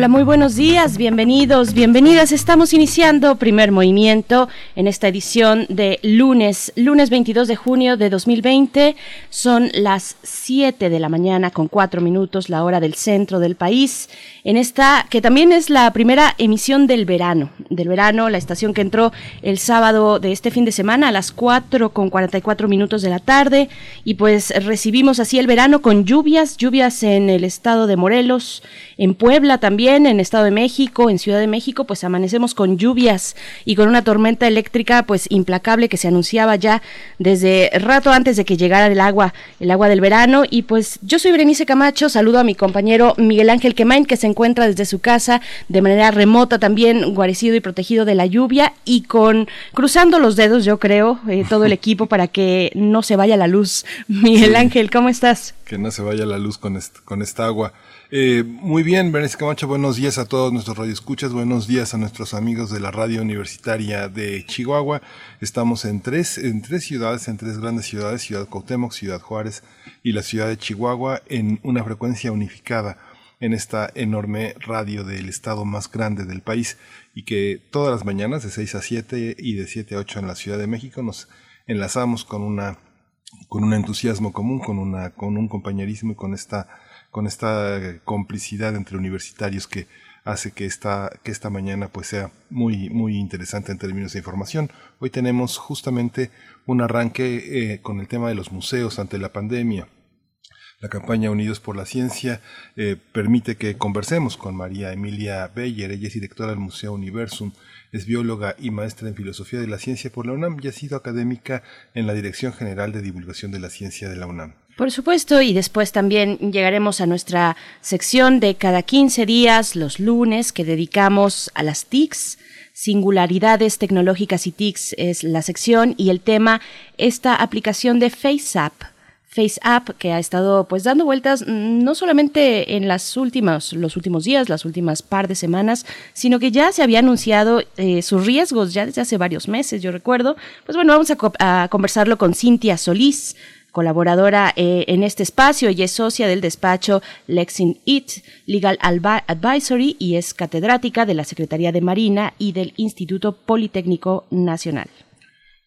Hola, muy buenos días, bienvenidos, bienvenidas. Estamos iniciando primer movimiento en esta edición de lunes, lunes 22 de junio de 2020. Son las 7 de la mañana con 4 minutos, la hora del centro del país. En esta, que también es la primera emisión del verano, del verano, la estación que entró el sábado de este fin de semana a las 4 con 44 minutos de la tarde. Y pues recibimos así el verano con lluvias, lluvias en el estado de Morelos, en Puebla también en Estado de México, en Ciudad de México, pues amanecemos con lluvias y con una tormenta eléctrica pues implacable que se anunciaba ya desde rato antes de que llegara el agua, el agua del verano. Y pues yo soy Berenice Camacho, saludo a mi compañero Miguel Ángel Quemain, que se encuentra desde su casa de manera remota también, guarecido y protegido de la lluvia y con cruzando los dedos, yo creo, eh, todo el equipo para que no se vaya la luz. Miguel Ángel, ¿cómo estás? Que no se vaya la luz con, con esta agua. Eh, muy bien, Berenice Camacho, buenos días a todos nuestros radioescuchas, buenos días a nuestros amigos de la radio universitaria de Chihuahua. Estamos en tres, en tres ciudades, en tres grandes ciudades, Ciudad Cuauhtémoc, Ciudad Juárez y la ciudad de Chihuahua, en una frecuencia unificada en esta enorme radio del estado más grande del país y que todas las mañanas de 6 a 7 y de 7 a 8 en la Ciudad de México nos enlazamos con una con un entusiasmo común, con una con un compañerismo y con esta con esta complicidad entre universitarios que hace que esta, que esta mañana pues sea muy, muy interesante en términos de información. Hoy tenemos justamente un arranque eh, con el tema de los museos ante la pandemia. La campaña Unidos por la Ciencia eh, permite que conversemos con María Emilia Beyer, ella es directora del Museo Universum, es bióloga y maestra en Filosofía de la Ciencia por la UNAM y ha sido académica en la Dirección General de Divulgación de la Ciencia de la UNAM. Por supuesto, y después también llegaremos a nuestra sección de cada 15 días, los lunes, que dedicamos a las TICs. Singularidades tecnológicas y TICs es la sección y el tema, esta aplicación de FaceApp. FaceApp que ha estado pues dando vueltas mm, no solamente en las últimas los últimos días las últimas par de semanas sino que ya se había anunciado eh, sus riesgos ya desde hace varios meses yo recuerdo pues bueno vamos a, a conversarlo con Cintia Solís colaboradora eh, en este espacio y es socia del despacho Lexin It Legal Advisory y es catedrática de la Secretaría de Marina y del Instituto Politécnico Nacional.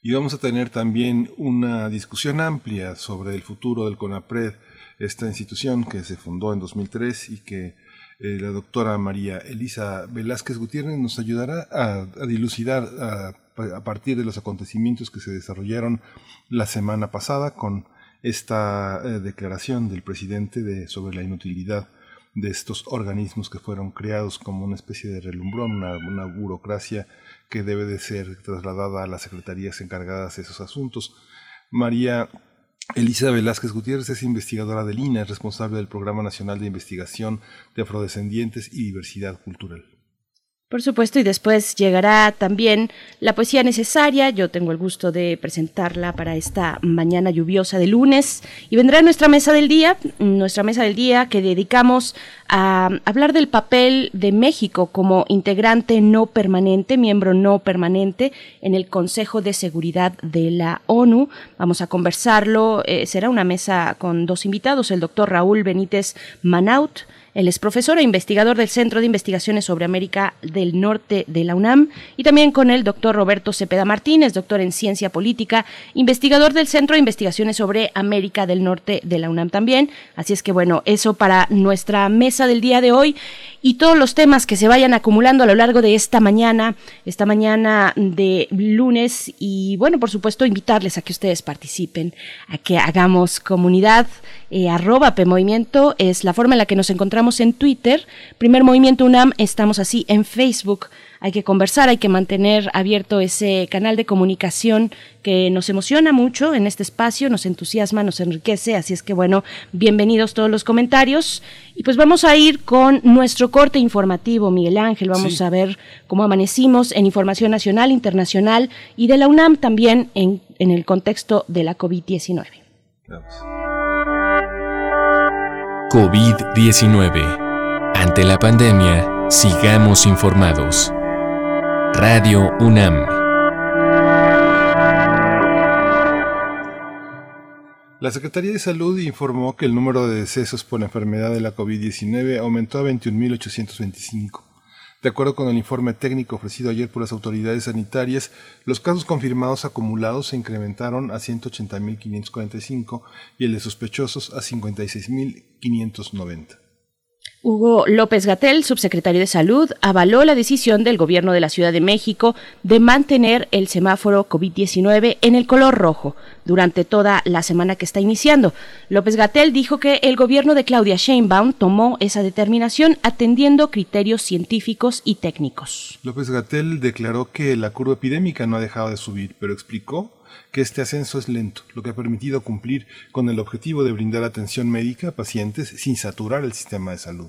Y vamos a tener también una discusión amplia sobre el futuro del CONAPRED, esta institución que se fundó en 2003 y que eh, la doctora María Elisa Velázquez Gutiérrez nos ayudará a, dilucidar a, a, partir de los acontecimientos que se desarrollaron la semana pasada con esta eh, declaración del presidente de, sobre la inutilidad de estos organismos que fueron creados como una especie de relumbrón, una, burocracia que debe de ser trasladada a las secretarías encargadas de esos asuntos. María Elisa Velázquez Gutiérrez es investigadora del INA, es responsable del Programa Nacional de Investigación de Afrodescendientes y Diversidad Cultural. Por supuesto, y después llegará también la poesía necesaria. Yo tengo el gusto de presentarla para esta mañana lluviosa de lunes. Y vendrá nuestra mesa del día, nuestra mesa del día que dedicamos a hablar del papel de México como integrante no permanente, miembro no permanente en el Consejo de Seguridad de la ONU. Vamos a conversarlo. Eh, será una mesa con dos invitados, el doctor Raúl Benítez Manaut él es profesor e investigador del Centro de Investigaciones sobre América del Norte de la UNAM y también con el doctor Roberto Cepeda Martínez, doctor en Ciencia Política, investigador del Centro de Investigaciones sobre América del Norte de la UNAM también. Así es que bueno, eso para nuestra mesa del día de hoy y todos los temas que se vayan acumulando a lo largo de esta mañana, esta mañana de lunes y bueno, por supuesto invitarles a que ustedes participen, a que hagamos comunidad eh, arroba PMovimiento es la forma en la que nos encontramos en Twitter. Primer Movimiento UNAM, estamos así en Facebook. hay que conversar, hay que mantener abierto ese canal de comunicación que nos emociona mucho en este espacio, nos entusiasma, nos enriquece, así es que bueno, bienvenidos todos los comentarios y pues vamos a ir con nuestro corte informativo, Miguel Ángel, vamos a ver cómo amanecimos en información nacional, internacional y de la UNAM también en, en el contexto de la COVID-19. COVID-19. Ante la pandemia, sigamos informados. Radio UNAM. La Secretaría de Salud informó que el número de decesos por la enfermedad de la COVID-19 aumentó a 21.825. De acuerdo con el informe técnico ofrecido ayer por las autoridades sanitarias, los casos confirmados acumulados se incrementaron a 180.545 y el de sospechosos a 56.590. Hugo López Gatel, subsecretario de Salud, avaló la decisión del gobierno de la Ciudad de México de mantener el semáforo COVID-19 en el color rojo durante toda la semana que está iniciando. López Gatel dijo que el gobierno de Claudia Sheinbaum tomó esa determinación atendiendo criterios científicos y técnicos. López Gatel declaró que la curva epidémica no ha dejado de subir, pero explicó que este ascenso es lento, lo que ha permitido cumplir con el objetivo de brindar atención médica a pacientes sin saturar el sistema de salud.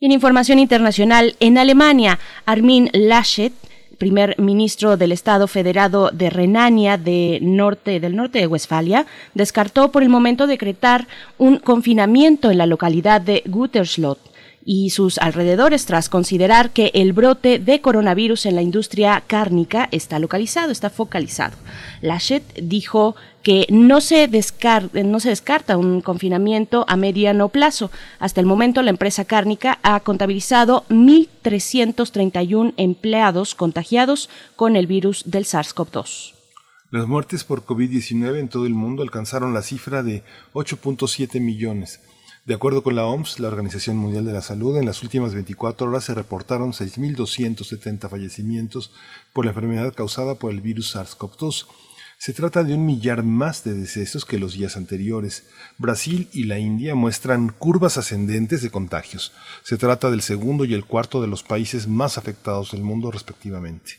en información internacional, en Alemania, Armin Laschet, primer ministro del Estado Federado de Renania de norte, del norte de Westfalia, descartó por el momento decretar un confinamiento en la localidad de Gütersloh y sus alrededores tras considerar que el brote de coronavirus en la industria cárnica está localizado, está focalizado. Laschet dijo que no se, no se descarta un confinamiento a mediano plazo. Hasta el momento la empresa cárnica ha contabilizado 1.331 empleados contagiados con el virus del SARS-CoV-2. Las muertes por COVID-19 en todo el mundo alcanzaron la cifra de 8.7 millones. De acuerdo con la OMS, la Organización Mundial de la Salud, en las últimas 24 horas se reportaron 6.270 fallecimientos por la enfermedad causada por el virus SARS-CoV-2. Se trata de un millar más de decesos que los días anteriores. Brasil y la India muestran curvas ascendentes de contagios. Se trata del segundo y el cuarto de los países más afectados del mundo respectivamente.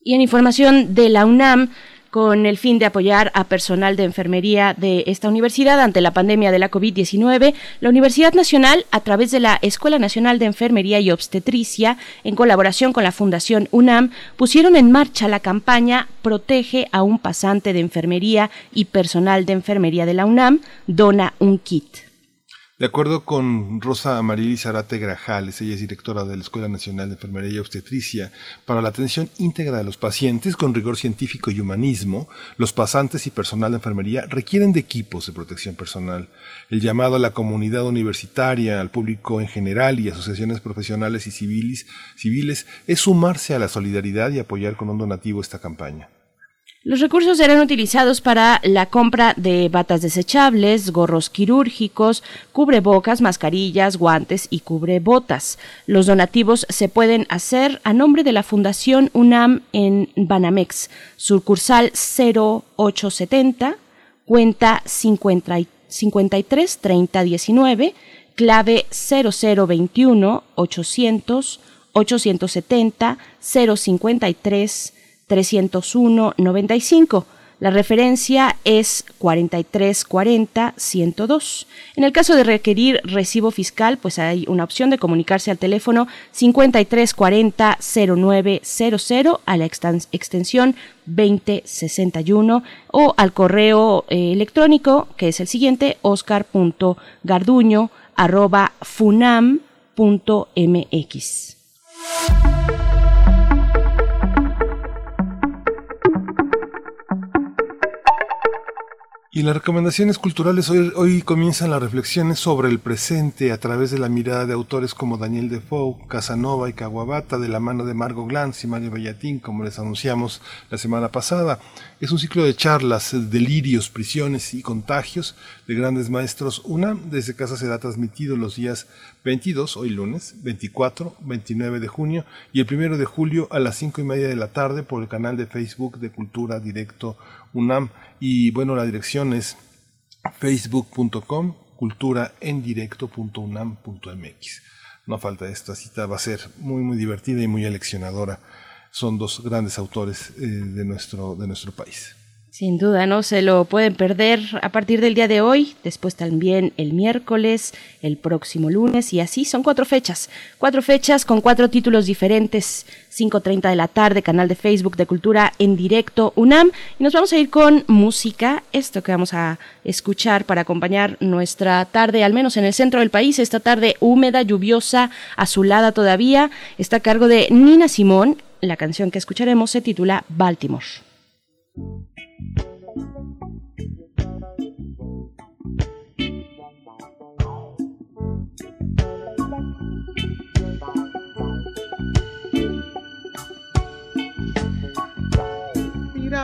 Y en información de la UNAM, con el fin de apoyar a personal de enfermería de esta universidad ante la pandemia de la COVID-19, la Universidad Nacional, a través de la Escuela Nacional de Enfermería y Obstetricia, en colaboración con la Fundación UNAM, pusieron en marcha la campaña Protege a un pasante de enfermería y personal de enfermería de la UNAM, dona un kit. De acuerdo con Rosa Amarili Zarate Grajales, ella es directora de la Escuela Nacional de Enfermería y Obstetricia, para la atención íntegra de los pacientes con rigor científico y humanismo, los pasantes y personal de enfermería requieren de equipos de protección personal. El llamado a la comunidad universitaria, al público en general y asociaciones profesionales y civiles, civiles es sumarse a la solidaridad y apoyar con un donativo esta campaña. Los recursos serán utilizados para la compra de batas desechables, gorros quirúrgicos, cubrebocas, mascarillas, guantes y cubrebotas. Los donativos se pueden hacer a nombre de la Fundación UNAM en Banamex, sucursal 0870, cuenta 50, 53 30 19, clave 0021 800 870 053 301-95. La referencia es 4340-102. En el caso de requerir recibo fiscal, pues hay una opción de comunicarse al teléfono 5340-0900 a la extensión 2061 o al correo eh, electrónico que es el siguiente oscar.garduño arroba funam.mx. Y las recomendaciones culturales hoy, hoy, comienzan las reflexiones sobre el presente a través de la mirada de autores como Daniel Defoe, Casanova y Caguabata, de la mano de Margot Glantz y Mario Bellatín, como les anunciamos la semana pasada. Es un ciclo de charlas, delirios, prisiones y contagios de grandes maestros. Una desde casa será transmitido los días 22, hoy lunes, 24, 29 de junio y el 1 de julio a las 5 y media de la tarde por el canal de Facebook de Cultura Directo UNAM. Y bueno, la dirección es facebook.com culturaendirecto.unam.mx. no falta esta cita, va a ser muy, muy divertida y muy aleccionadora. Son dos grandes autores eh, de, nuestro, de nuestro país. Sin duda, no se lo pueden perder a partir del día de hoy, después también el miércoles, el próximo lunes y así son cuatro fechas, cuatro fechas con cuatro títulos diferentes, 5.30 de la tarde, canal de Facebook de Cultura en directo UNAM. Y nos vamos a ir con música, esto que vamos a escuchar para acompañar nuestra tarde, al menos en el centro del país, esta tarde húmeda, lluviosa, azulada todavía, está a cargo de Nina Simón, la canción que escucharemos se titula Baltimore.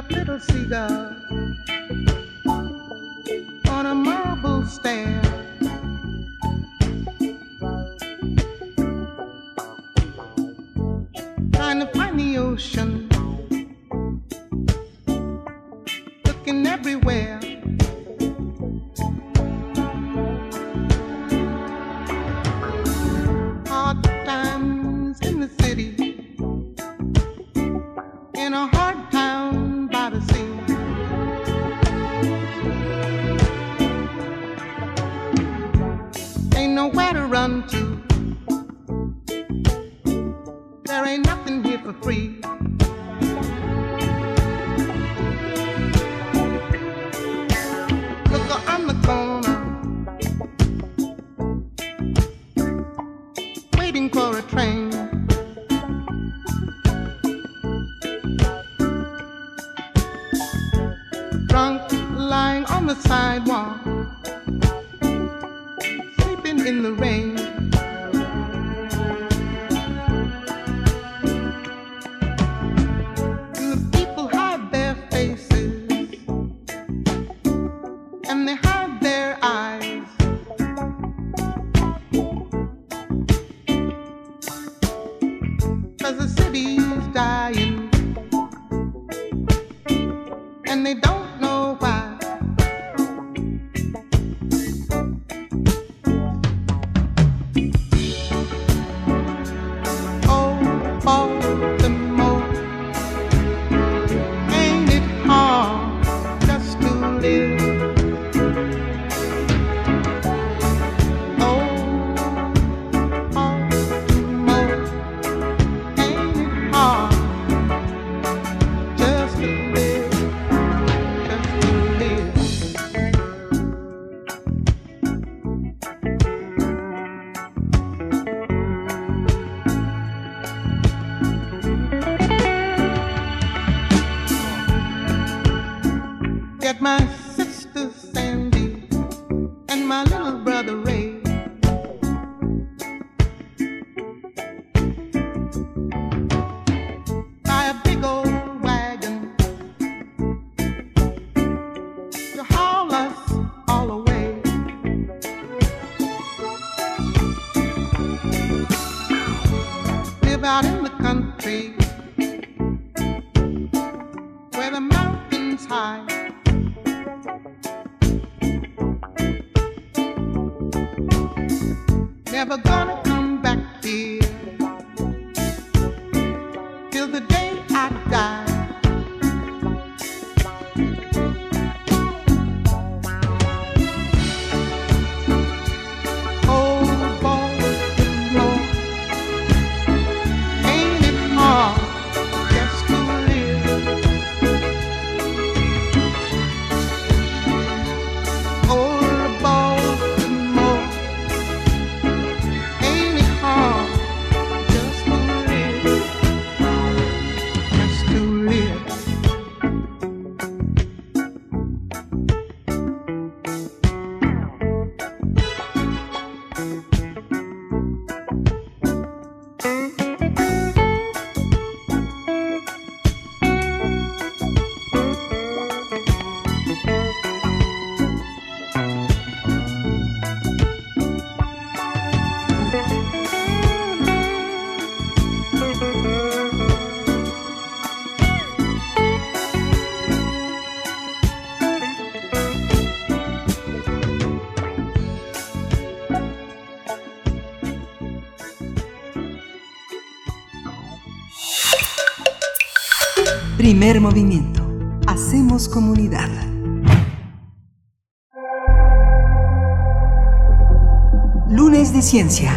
Up little cigar on a marble stand. Trying to find the ocean, everywhere. Hard times in the city, in a hard town by the sea. Ain't nowhere to run to. There ain't nothing here for free. The sidewalk, sleeping in the rain. Primer movimiento. Hacemos comunidad. Lunes de Ciencia.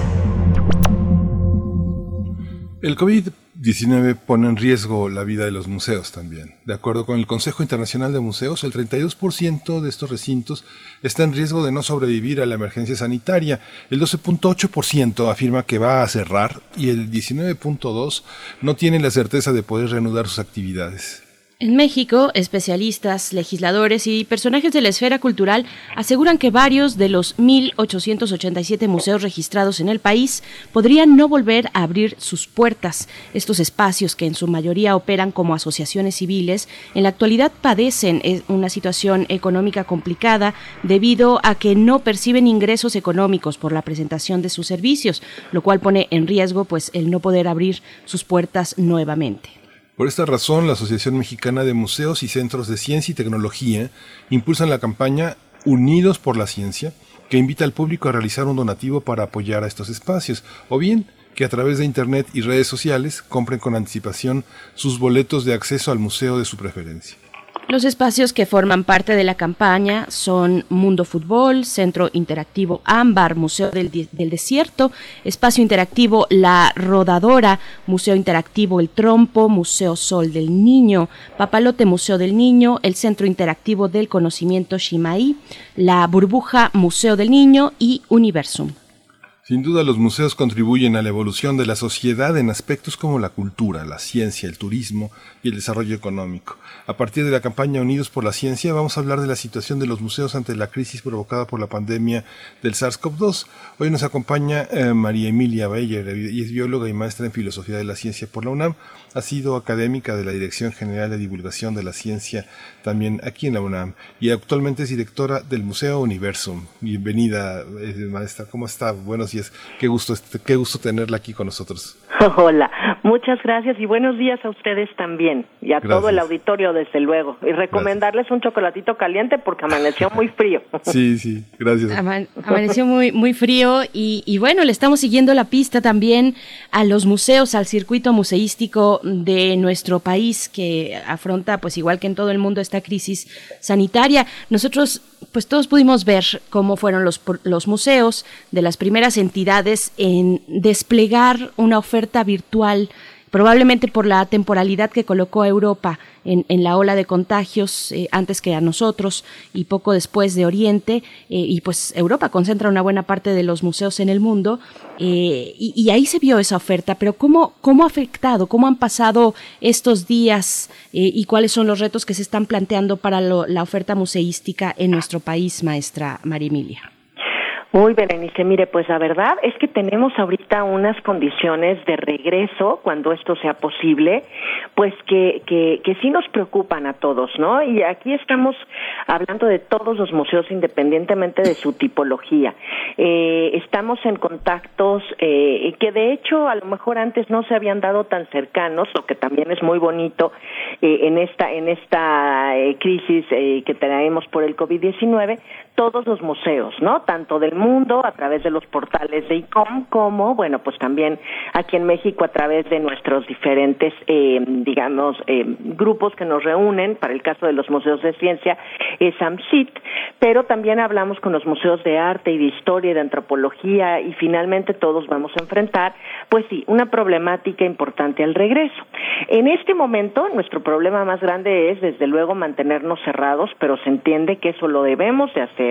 El COVID-19 pone en riesgo la vida de los museos también. De acuerdo con el Consejo Internacional de Museos, el 32% de estos recintos está en riesgo de no sobrevivir a la emergencia sanitaria. El 12.8% afirma que va a cerrar y el 19.2% no tiene la certeza de poder reanudar sus actividades. En México, especialistas, legisladores y personajes de la esfera cultural aseguran que varios de los 1.887 museos registrados en el país podrían no volver a abrir sus puertas. Estos espacios, que en su mayoría operan como asociaciones civiles, en la actualidad padecen eh, una situación económica complicada debido a que no perciben ingresos económicos por la presentación de sus servicios, lo cual pone en riesgo pues el no poder abrir sus puertas nuevamente. Por esta razón, la Asociación Mexicana de Museos y Centros de Ciencia y Tecnología impulsan la campaña Unidos por la Ciencia, que invita al público a realizar un donativo para apoyar a estos espacios, o bien que a través de Internet y redes sociales compren con anticipación sus boletos de acceso al museo de su preferencia. Los espacios que forman parte de la campaña son Mundo Fútbol, Centro Interactivo Ámbar, Museo del, del, Desierto, Espacio Interactivo La Rodadora, Museo Interactivo El Trompo, Museo Sol del Niño, Papalote Museo del Niño, el Centro Interactivo del Conocimiento Shimai, La Burbuja Museo del Niño y Universum. Sin duda los museos contribuyen a la evolución de la sociedad en aspectos como la cultura, la ciencia, el turismo y el desarrollo económico. A partir de la campaña Unidos por la Ciencia vamos a hablar de la situación de los museos ante la crisis provocada por la pandemia del SARS-CoV-2. Hoy nos acompaña eh, María Emilia Bayer y es bióloga y maestra en Filosofía de la Ciencia por la UNAM. Ha sido académica de la Dirección General de Divulgación de la Ciencia también aquí en la UNAM y actualmente es directora del Museo Universum. Bienvenida, eh, maestra. ¿Cómo está? Buenos Qué gusto, qué gusto tenerla aquí con nosotros. Hola, muchas gracias y buenos días a ustedes también y a todo el auditorio desde luego. Y recomendarles un chocolatito caliente porque amaneció muy frío. Sí, sí, gracias. amaneció muy, muy frío y, y, bueno, le estamos siguiendo la pista también a los museos, al circuito museístico de nuestro país que afronta, pues igual que en todo el mundo, esta crisis sanitaria. Nosotros pues todos pudimos ver cómo fueron los, los museos de las primeras entidades en desplegar una oferta virtual probablemente por la temporalidad que colocó a Europa en, la ola de contagios eh, antes que a nosotros y poco después de Oriente, eh, y pues Europa concentra una buena parte de los museos en el mundo, eh, y, ahí se vio esa oferta, pero ¿cómo, cómo ha afectado, cómo han pasado estos días y cuáles son los retos que se están planteando para la oferta museística en nuestro país, maestra María Emilia? Muy, Berenice, mire, pues la verdad es que tenemos ahorita unas condiciones de regreso, cuando esto sea posible, pues que, que, que sí nos preocupan a todos, ¿no? Y aquí estamos hablando de todos los museos independientemente de su tipología. Eh, estamos en contactos eh, que de hecho a lo mejor antes no se habían dado tan cercanos, lo que también es muy bonito eh, en esta, en esta eh, crisis eh, que traemos por el COVID-19, todos los museos, ¿no? Tanto del mundo a través de los portales de ICOM como, bueno, pues también aquí en México a través de nuestros diferentes, eh, digamos, eh, grupos que nos reúnen, para el caso de los museos de ciencia, es AMCIT, pero también hablamos con los museos de arte y de historia y de antropología y finalmente todos vamos a enfrentar, pues sí, una problemática importante al regreso. En este momento, nuestro problema más grande es, desde luego, mantenernos cerrados, pero se entiende que eso lo debemos de hacer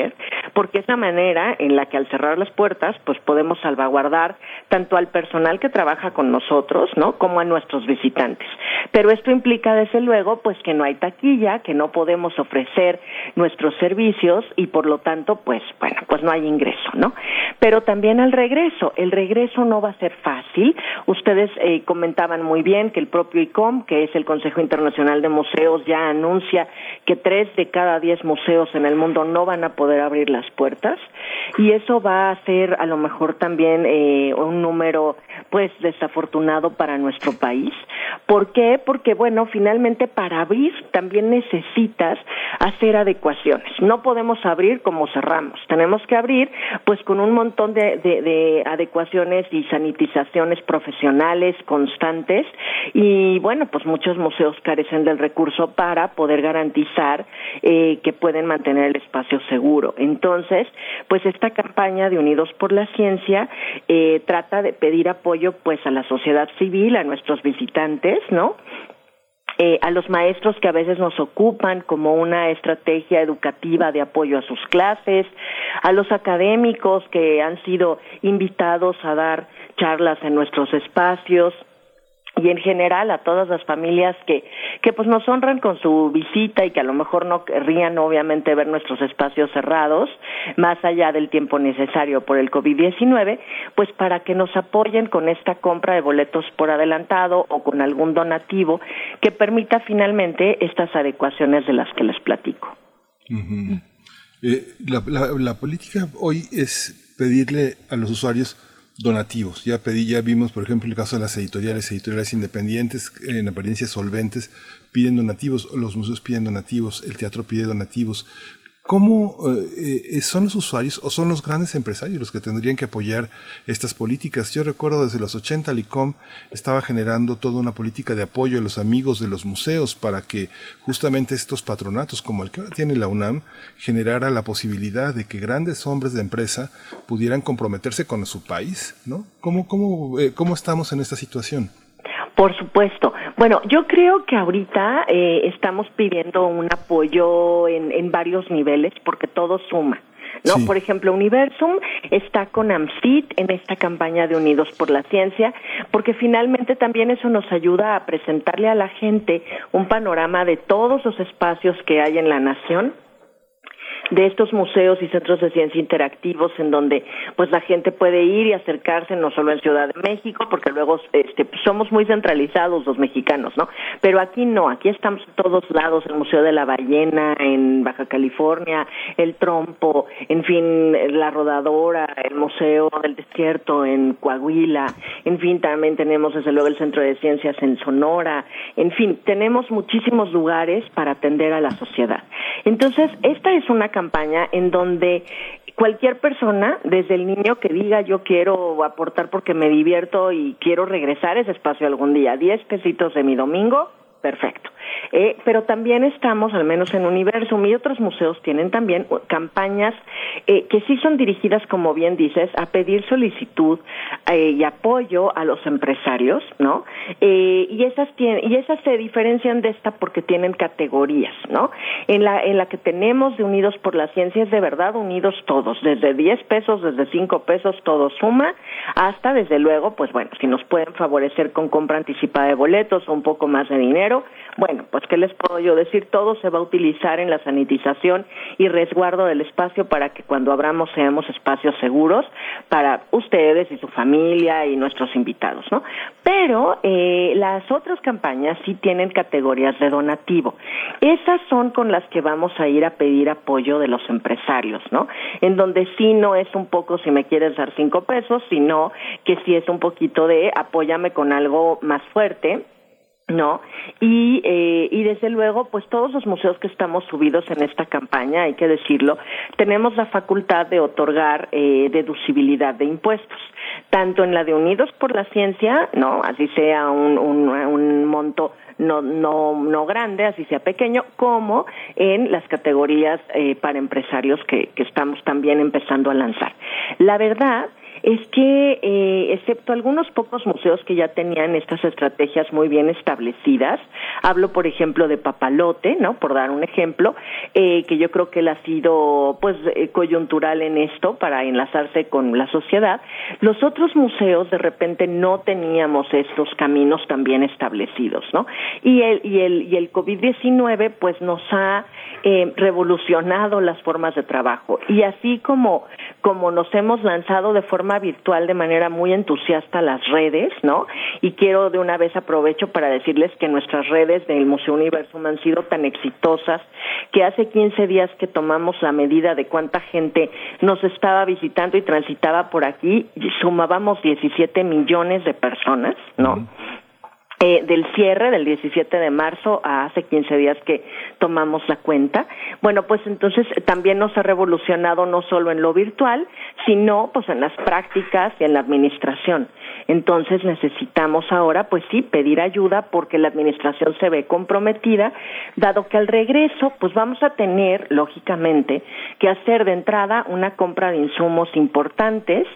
porque es la manera en la que al cerrar las puertas, pues podemos salvaguardar tanto al personal que trabaja con nosotros, ¿no? Como a nuestros visitantes. Pero esto implica, desde luego, pues que no hay taquilla, que no podemos ofrecer nuestros servicios y por lo tanto, pues, bueno, pues no hay ingreso, ¿no? Pero también al regreso, el regreso no va a ser fácil. Ustedes eh, comentaban muy bien que el propio ICOM, que es el Consejo Internacional de Museos, ya anuncia que tres de cada diez museos en el mundo no van a poder abrir las las puertas y eso va a ser a lo mejor también eh, un número pues desafortunado para nuestro país. ¿Por qué? Porque bueno, finalmente para abrir también necesitas hacer adecuaciones. No podemos abrir como cerramos. Tenemos que abrir pues con un montón de, de adecuaciones y sanitizaciones profesionales constantes y bueno, pues muchos museos carecen del recurso para poder garantizar eh, que pueden mantener el espacio seguro. Entonces, pues esta campaña de Unidos por la Ciencia eh, trata de pedir apoyo pues a la sociedad civil, a nuestros visitantes, ¿no? Eh, a los maestros que a veces nos ocupan como una estrategia educativa de apoyo a sus clases, a los académicos que han sido invitados a dar charlas en nuestros espacios, y en general a todas las familias que, que pues nos honran con su visita y que a lo mejor no querrían obviamente ver nuestros espacios cerrados más allá del tiempo necesario por el COVID-19, pues para que nos apoyen con esta compra de boletos por adelantado o con algún donativo que permita finalmente estas adecuaciones de las que les platico. Eh, la política hoy es pedirle a los usuarios donativos. Ya pedí, ya vimos, por ejemplo, el caso de las editoriales, editoriales independientes, en apariencia solventes, piden donativos, los museos piden donativos, el teatro pide donativos. ¿Cómo eh, eh, son los usuarios o son los grandes empresarios los que tendrían que apoyar estas políticas? Yo recuerdo desde los 80 LICOM estaba generando toda una política de apoyo a los amigos de los museos para que justamente estos patronatos como el que ahora tiene la UNAM generara la posibilidad de que grandes hombres de empresa pudieran comprometerse con su país, ¿no? ¿Cómo, cómo, eh, cómo estamos en esta situación? Por supuesto. Bueno, yo creo que ahorita eh, estamos pidiendo un apoyo en, en varios niveles porque todo suma. ¿no? Por ejemplo, Universum está con AMSIT en esta campaña de Unidos por la Ciencia, porque finalmente también eso nos ayuda a presentarle a la gente un panorama de todos los espacios que hay en la nación de estos museos y centros de ciencia interactivos en donde pues la gente puede ir y acercarse no solo en Ciudad de México porque luego este somos muy centralizados los mexicanos no pero aquí no aquí estamos en todos lados el museo de la ballena en Baja California el trompo en fin la rodadora el museo del desierto en Coahuila en fin también tenemos desde luego el centro de ciencias en Sonora en fin tenemos muchísimos lugares para atender a la sociedad. Entonces esta es una campaña en donde cualquier persona, desde el niño que diga yo quiero aportar porque me divierto y quiero regresar a ese espacio algún día, diez pesitos de mi domingo, perfecto. Eh, pero también estamos, al menos en Universum y otros museos tienen también campañas eh, que sí son dirigidas, como bien dices, a pedir solicitud eh, y apoyo a los empresarios, ¿no? y esas tienen, y esas se diferencian de esta porque tienen categorías, ¿no? En la en la que tenemos de Unidos por la Ciencia es de verdad unidos todos, desde 10 pesos, desde 5 pesos, todo suma, hasta desde luego, pues bueno, si nos pueden favorecer con compra anticipada de boletos o un poco más de dinero, bueno, pues qué les puedo yo decir, todo se va a utilizar en la sanitización y resguardo del espacio para que cuando abramos seamos espacios seguros para ustedes y su familia y nuestros invitados, ¿no? Pero eh, las otras campañas sí tienen categorías de donativo. Esas son con las que vamos a ir a pedir apoyo de los empresarios, ¿no? En donde sí no es un poco si me quieres dar cinco pesos, sino que sí es un poquito de apóyame con algo más fuerte ¿no? Y, eh, y desde luego, pues todos los museos que estamos subidos en esta campaña, hay que decirlo, tenemos la facultad de otorgar eh, deducibilidad de impuestos, tanto en la de Unidos por la Ciencia, ¿no? Así sea un, un, un monto no, no, no grande, así sea pequeño, como en las categorías eh, para empresarios que, que estamos también empezando a lanzar. La verdad es que, eh, excepto algunos pocos museos que ya tenían estas estrategias muy bien establecidas, hablo, por ejemplo, de Papalote, ¿no? Por dar un ejemplo, eh, que yo creo que él ha sido, pues, eh, coyuntural en esto para enlazarse con la sociedad. Los otros museos, de repente, no teníamos estos caminos tan bien establecidos, ¿no? Y el, y el, y el COVID-19, pues, nos ha eh, revolucionado las formas de trabajo. Y así como, como nos hemos lanzado de forma virtual de manera muy entusiasta las redes, ¿no? Y quiero de una vez aprovecho para decirles que nuestras redes del Museo Universum han sido tan exitosas que hace 15 días que tomamos la medida de cuánta gente nos estaba visitando y transitaba por aquí, sumábamos 17 millones de personas, ¿no? Eh, del cierre del 17 de marzo a hace 15 días que tomamos la cuenta. Bueno, pues entonces también nos ha revolucionado no solo en lo virtual, sino pues en las prácticas y en la administración. Entonces necesitamos ahora, pues sí, pedir ayuda porque la administración se ve comprometida, dado que al regreso, pues vamos a tener, lógicamente, que hacer de entrada una compra de insumos importantes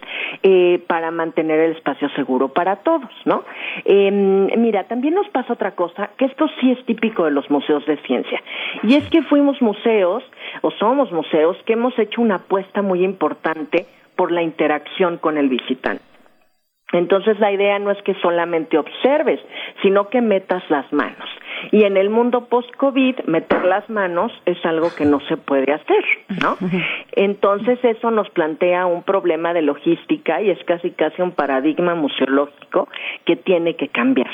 eh, para mantener el espacio seguro para todos, ¿no? Eh, mira, también nos pasa otra cosa, que esto sí es típico de los museos de ciencia, y es que fuimos museos, o somos museos, que hemos hecho una apuesta muy importante por la interacción con el visitante. Entonces la idea no es que solamente observes, sino que metas las manos. Y en el mundo post-COVID, meter las manos es algo que no se puede hacer, ¿no? Entonces eso nos plantea un problema de logística y es casi casi un paradigma museológico que tiene que cambiar.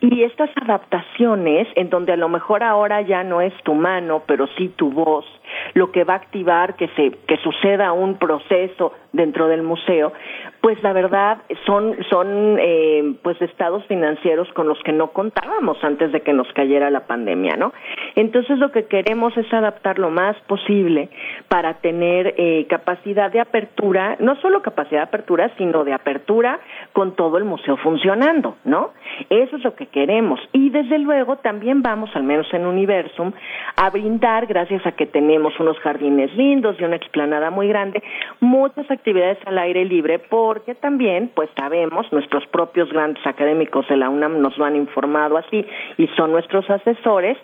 Y estas adaptaciones, en donde a lo mejor ahora ya no es tu mano, pero sí tu voz, lo que va a activar que se que suceda un proceso dentro del museo, pues la verdad son son eh, pues estados financieros con los que no contábamos antes de que nos cayera la pandemia, ¿no? Entonces lo que queremos es adaptar lo más posible para tener eh, capacidad de apertura, no solo capacidad de apertura, sino de apertura con todo el museo funcionando, ¿no? Eso es lo que queremos y desde luego también vamos, al menos en Universum, a brindar gracias a que tenemos unos jardines lindos y una explanada muy grande, muchas actividades al aire libre, porque también, pues sabemos, nuestros propios grandes académicos de la UNAM nos lo han informado así y son nuestros asesores,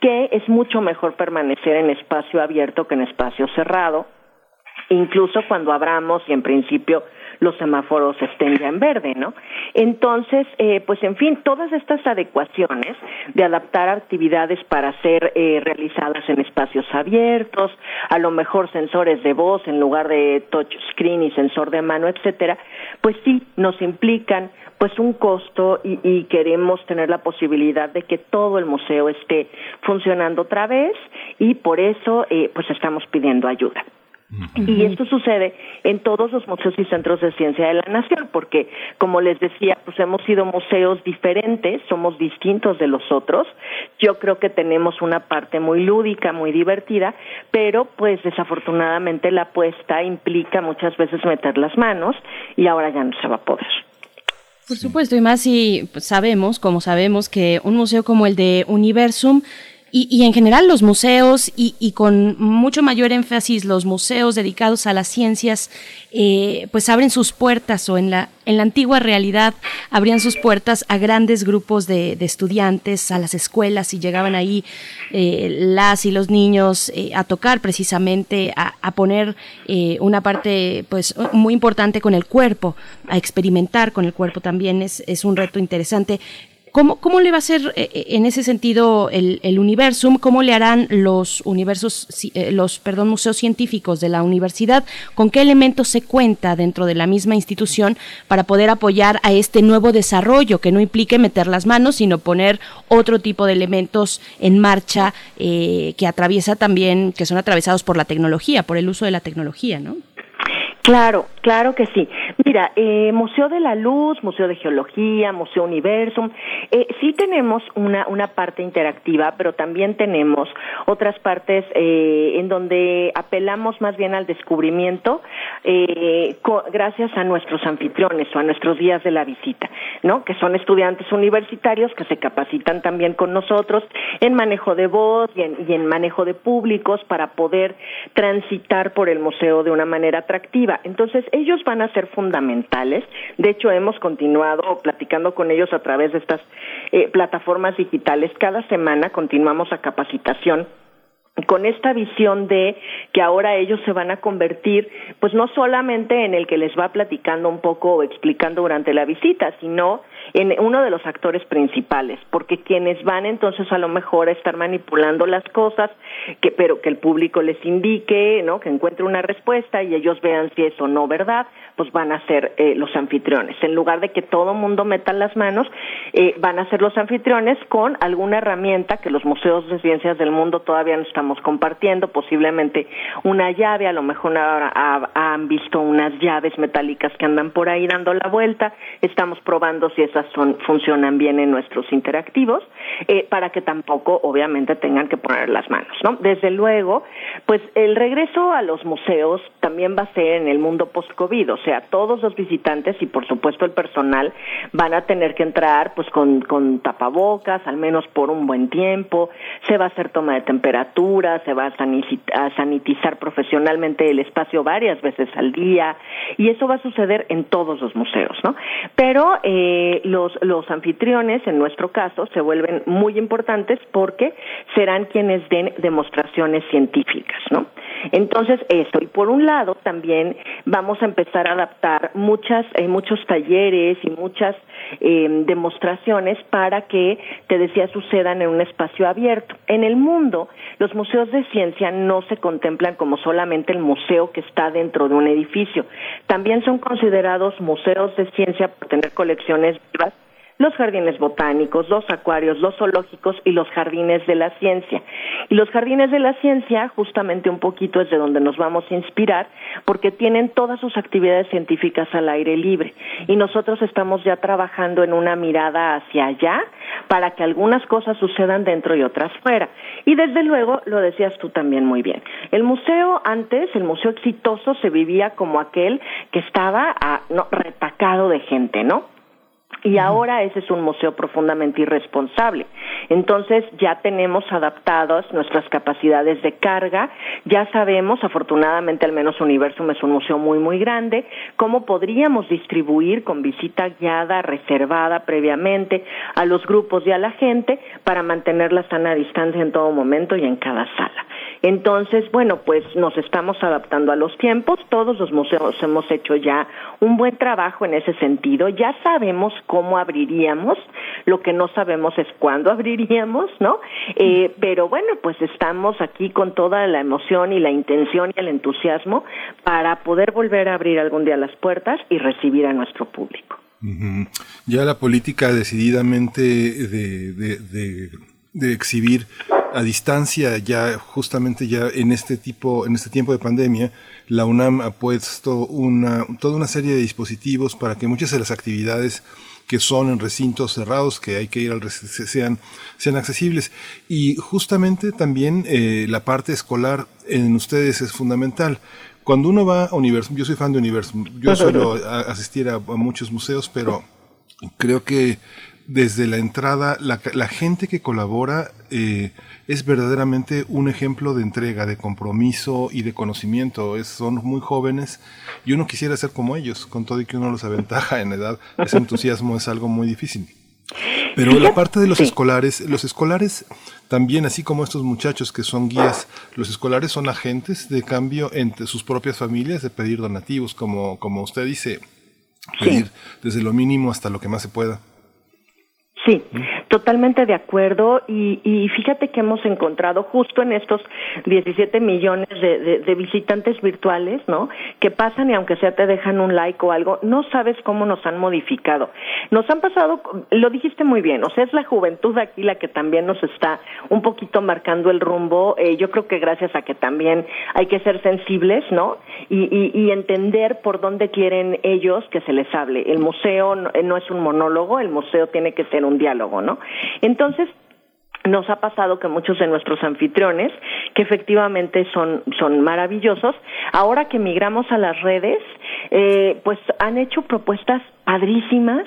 que es mucho mejor permanecer en espacio abierto que en espacio cerrado, incluso cuando abramos y en principio los semáforos estén ya en verde, ¿no? Entonces, eh, pues en fin, todas estas adecuaciones de adaptar actividades para ser eh, realizadas en espacios abiertos, a lo mejor sensores de voz en lugar de touch screen y sensor de mano, etcétera, pues sí nos implican pues un costo y, y, queremos tener la posibilidad de que todo el museo esté funcionando otra vez y por eso eh, pues estamos pidiendo ayuda. Y esto sucede en todos los museos y centros de ciencia de la nación, porque, como les decía, pues hemos sido museos diferentes, somos distintos de los otros. Yo creo que tenemos una parte muy lúdica, muy divertida, pero pues desafortunadamente la apuesta implica muchas veces meter las manos y ahora ya no se va a poder. Por supuesto, y más si sabemos, como sabemos, que un museo como el de Universum y, y, en general los museos y, y, con mucho mayor énfasis los museos dedicados a las ciencias eh, pues abren sus puertas o en la en la antigua realidad abrían sus puertas a grandes grupos de, de estudiantes a las escuelas y llegaban ahí eh, las y los niños eh, a tocar precisamente a, a poner eh, una parte pues muy importante con el cuerpo a experimentar con el cuerpo también es, es un reto interesante ¿Cómo, ¿Cómo, le va a ser eh, eh, en ese sentido el, el Universum? ¿Cómo le harán los universos, eh, los perdón, museos científicos de la universidad? ¿Con qué elementos se cuenta dentro de la misma institución para poder apoyar a este nuevo desarrollo que no implique meter las manos, sino poner otro tipo de elementos en marcha eh, que atraviesa también, que son atravesados por la tecnología, por el uso de la tecnología, ¿no? Claro, claro que sí. Mira, eh, Museo de la Luz, Museo de Geología, Museo Universum, eh, sí tenemos una, una parte interactiva, pero también tenemos otras partes eh, en donde apelamos más bien al descubrimiento eh, gracias a nuestros anfitriones o a nuestros días de la visita, ¿no? Que son estudiantes universitarios que se capacitan también con nosotros en manejo de voz y en, y en manejo de públicos para poder transitar por el museo de una manera atractiva. Entonces, ellos van a ser fundamentales. De hecho, hemos continuado platicando con ellos a través de estas eh, plataformas digitales. Cada semana continuamos a capacitación con esta visión de que ahora ellos se van a convertir, pues no solamente en el que les va platicando un poco o explicando durante la visita, sino en uno de los actores principales, porque quienes van entonces a lo mejor a estar manipulando las cosas, que pero que el público les indique, ¿no? Que encuentre una respuesta y ellos vean si es o no verdad, pues van a ser eh, los anfitriones. En lugar de que todo mundo meta las manos, eh, van a ser los anfitriones con alguna herramienta que los museos de ciencias del mundo todavía no estamos compartiendo, posiblemente una llave, a lo mejor han visto unas llaves metálicas que andan por ahí dando la vuelta, estamos probando si esas son, funcionan bien en nuestros interactivos, eh, para que tampoco obviamente tengan que poner las manos, ¿no? Desde luego, pues el regreso a los museos también va a ser en el mundo post-COVID, o sea, todos los visitantes y por supuesto el personal van a tener que entrar pues con, tapabocas, al menos por un buen tiempo, se va a hacer toma de temperatura, se va a sanitizar profesionalmente el espacio varias veces al día y eso va a suceder en todos los museos, ¿no? Pero eh, los, los anfitriones, en nuestro caso, se vuelven muy importantes porque serán quienes den demostraciones científicas, ¿no? Entonces, eso. Y por un lado, también vamos a empezar a adaptar muchas, eh, muchos talleres y muchas eh, demostraciones para que, te decía, sucedan en un espacio abierto. En el mundo, los museos de ciencia no se contemplan como solamente el museo que está dentro de un edificio. También son considerados museos de ciencia por tener colecciones los jardines botánicos, los acuarios, los zoológicos y los jardines de la ciencia. Y los jardines de la ciencia, justamente un poquito es de donde nos vamos a inspirar, porque tienen todas sus actividades científicas al aire libre. Y nosotros estamos ya trabajando en una mirada hacia allá para que algunas cosas sucedan dentro y otras fuera. Y desde luego, lo decías tú también muy bien, el museo antes, el museo exitoso, se vivía como aquel que estaba ah, no, retacado de gente, ¿no? Y ahora ese es un museo profundamente irresponsable. Entonces ya tenemos adaptadas nuestras capacidades de carga, ya sabemos, afortunadamente al menos Universum es un museo muy muy grande, cómo podríamos distribuir con visita guiada, reservada previamente a los grupos y a la gente para mantener la sana distancia en todo momento y en cada sala. Entonces, bueno, pues nos estamos adaptando a los tiempos, todos los museos hemos hecho ya un buen trabajo en ese sentido, ya sabemos cómo abriríamos, lo que no sabemos es cuándo abriríamos, ¿no? Eh, pero bueno, pues estamos aquí con toda la emoción y la intención y el entusiasmo para poder volver a abrir algún día las puertas y recibir a nuestro público. Ya la política decididamente de, de, de exhibir a distancia ya justamente ya en este tipo en este tiempo de pandemia la UNAM ha puesto una toda una serie de dispositivos para que muchas de las actividades que son en recintos cerrados que hay que ir al sean sean accesibles. Y justamente también eh, la parte escolar en ustedes es fundamental. Cuando uno va a Universum yo soy fan de Universum yo suelo asistir a muchos museos pero creo que desde la entrada, la, la gente que colabora eh, es verdaderamente un ejemplo de entrega, de compromiso y de conocimiento. Es, son muy jóvenes y uno quisiera ser como ellos, con todo y que uno los aventaja en edad. Ese entusiasmo es algo muy difícil. Pero la parte de los escolares, los escolares también, así como estos muchachos que son guías, los escolares son agentes de cambio entre sus propias familias, de pedir donativos, como, como usted dice, pedir desde lo mínimo hasta lo que más se pueda. Sí, totalmente de acuerdo. Y, y, fíjate que hemos encontrado justo en estos 17 millones de, de, visitantes virtuales, ¿no? Que pasan y aunque sea te dejan un like o algo, no sabes cómo nos han modificado. Nos han pasado, lo dijiste muy bien, o sea, es la juventud aquí la que también nos está un poquito marcando el rumbo. Eh, yo creo que gracias a que también hay que ser sensibles, ¿no? Y, y, y entender por dónde quieren ellos que se les hable. El museo no, no es un monólogo, el museo tiene que ser un diálogo, ¿no? Entonces, nos ha pasado que muchos de nuestros anfitriones, que efectivamente son, son maravillosos, ahora que migramos a las redes, eh, pues han hecho propuestas padrísimas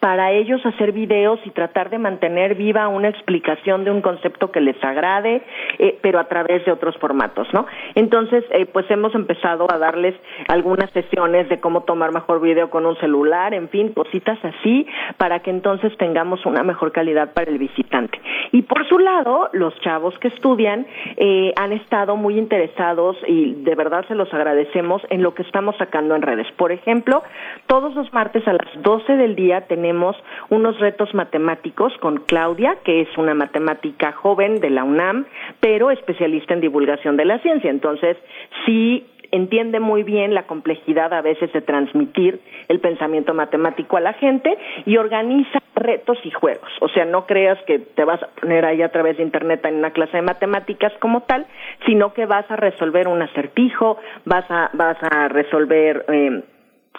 para ellos hacer videos y tratar de mantener viva una explicación de un concepto que les agrade, eh, pero a través de otros formatos, ¿no? Entonces, eh, pues hemos empezado a darles algunas sesiones de cómo tomar mejor video con un celular, en fin, cositas así, para que entonces tengamos una mejor calidad para el visitante. Y por su lado, los chavos que estudian eh, han estado muy interesados y de verdad se los agradecemos en lo que estamos sacando en redes. Por ejemplo, todos los martes a las 12 del día tenemos tenemos unos retos matemáticos con Claudia, que es una matemática joven de la UNAM, pero especialista en divulgación de la ciencia. Entonces, sí entiende muy bien la complejidad a veces de transmitir el pensamiento matemático a la gente y organiza retos y juegos. O sea, no creas que te vas a poner ahí a través de Internet en una clase de matemáticas como tal, sino que vas a resolver un acertijo, vas a, vas a resolver... Eh,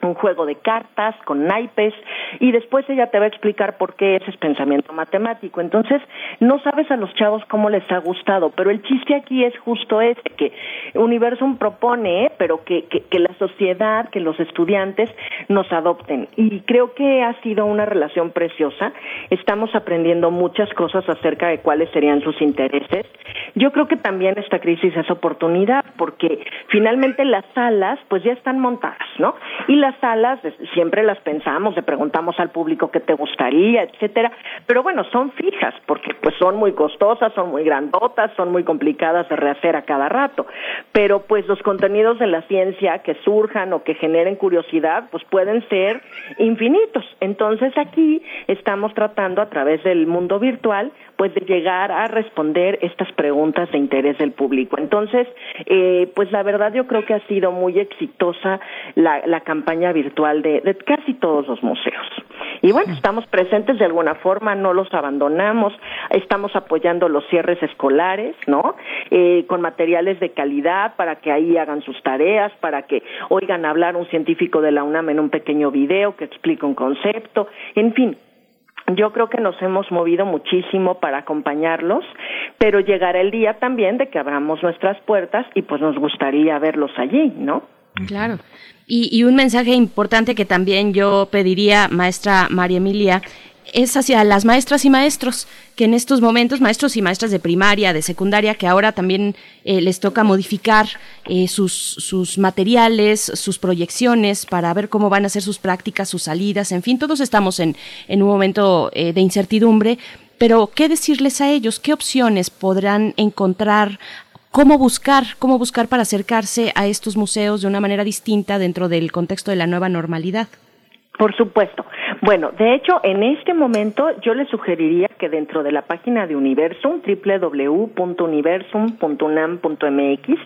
un juego de cartas con naipes y después ella te va a explicar por qué ese es pensamiento matemático. Entonces, no sabes a los chavos cómo les ha gustado, pero el chiste aquí es justo ese, que Universum propone, pero que, que, la sociedad, que los estudiantes nos adopten. Y creo que ha sido una relación preciosa. Estamos aprendiendo muchas cosas acerca de cuáles serían sus intereses. Yo creo que también esta crisis es oportunidad, porque finalmente las salas pues ya están montadas, ¿no? Y las salas siempre las pensamos, le preguntamos al público qué te gustaría, etcétera, pero bueno, son fijas porque pues son muy costosas, son muy grandotas, son muy complicadas de rehacer a cada rato, pero pues los contenidos de la ciencia que surjan o que generen curiosidad, pues pueden ser infinitos. Entonces aquí estamos tratando a través del mundo virtual pues de llegar a responder estas preguntas de interés del público. Entonces, eh, pues la verdad yo creo que ha sido muy exitosa la, la campaña virtual de, de, casi todos los museos. Y bueno, estamos presentes de alguna forma, no los abandonamos, estamos apoyando los cierres escolares, ¿no? Eh, con materiales de calidad para que ahí hagan sus tareas, para que oigan hablar un científico de la UNAM en un pequeño video que explica un concepto, en fin, yo creo que nos hemos movido muchísimo para acompañarlos, pero llegará el día también de que abramos nuestras puertas y pues nos gustaría verlos allí, ¿no? Claro. Y, y un mensaje importante que también yo pediría, maestra María Emilia, es hacia las maestras y maestros que en estos momentos, maestros y maestras de primaria, de secundaria, que ahora también eh, les toca modificar eh, sus, sus materiales, sus proyecciones para ver cómo van a ser sus prácticas, sus salidas, en fin, todos estamos en, en un momento eh, de incertidumbre, pero ¿qué decirles a ellos? ¿Qué opciones podrán encontrar cómo buscar, cómo buscar para acercarse a estos museos de una manera distinta dentro del contexto de la nueva normalidad. Por supuesto. Bueno, de hecho, en este momento yo les sugeriría que dentro de la página de Universum, www.universum.unam.mx,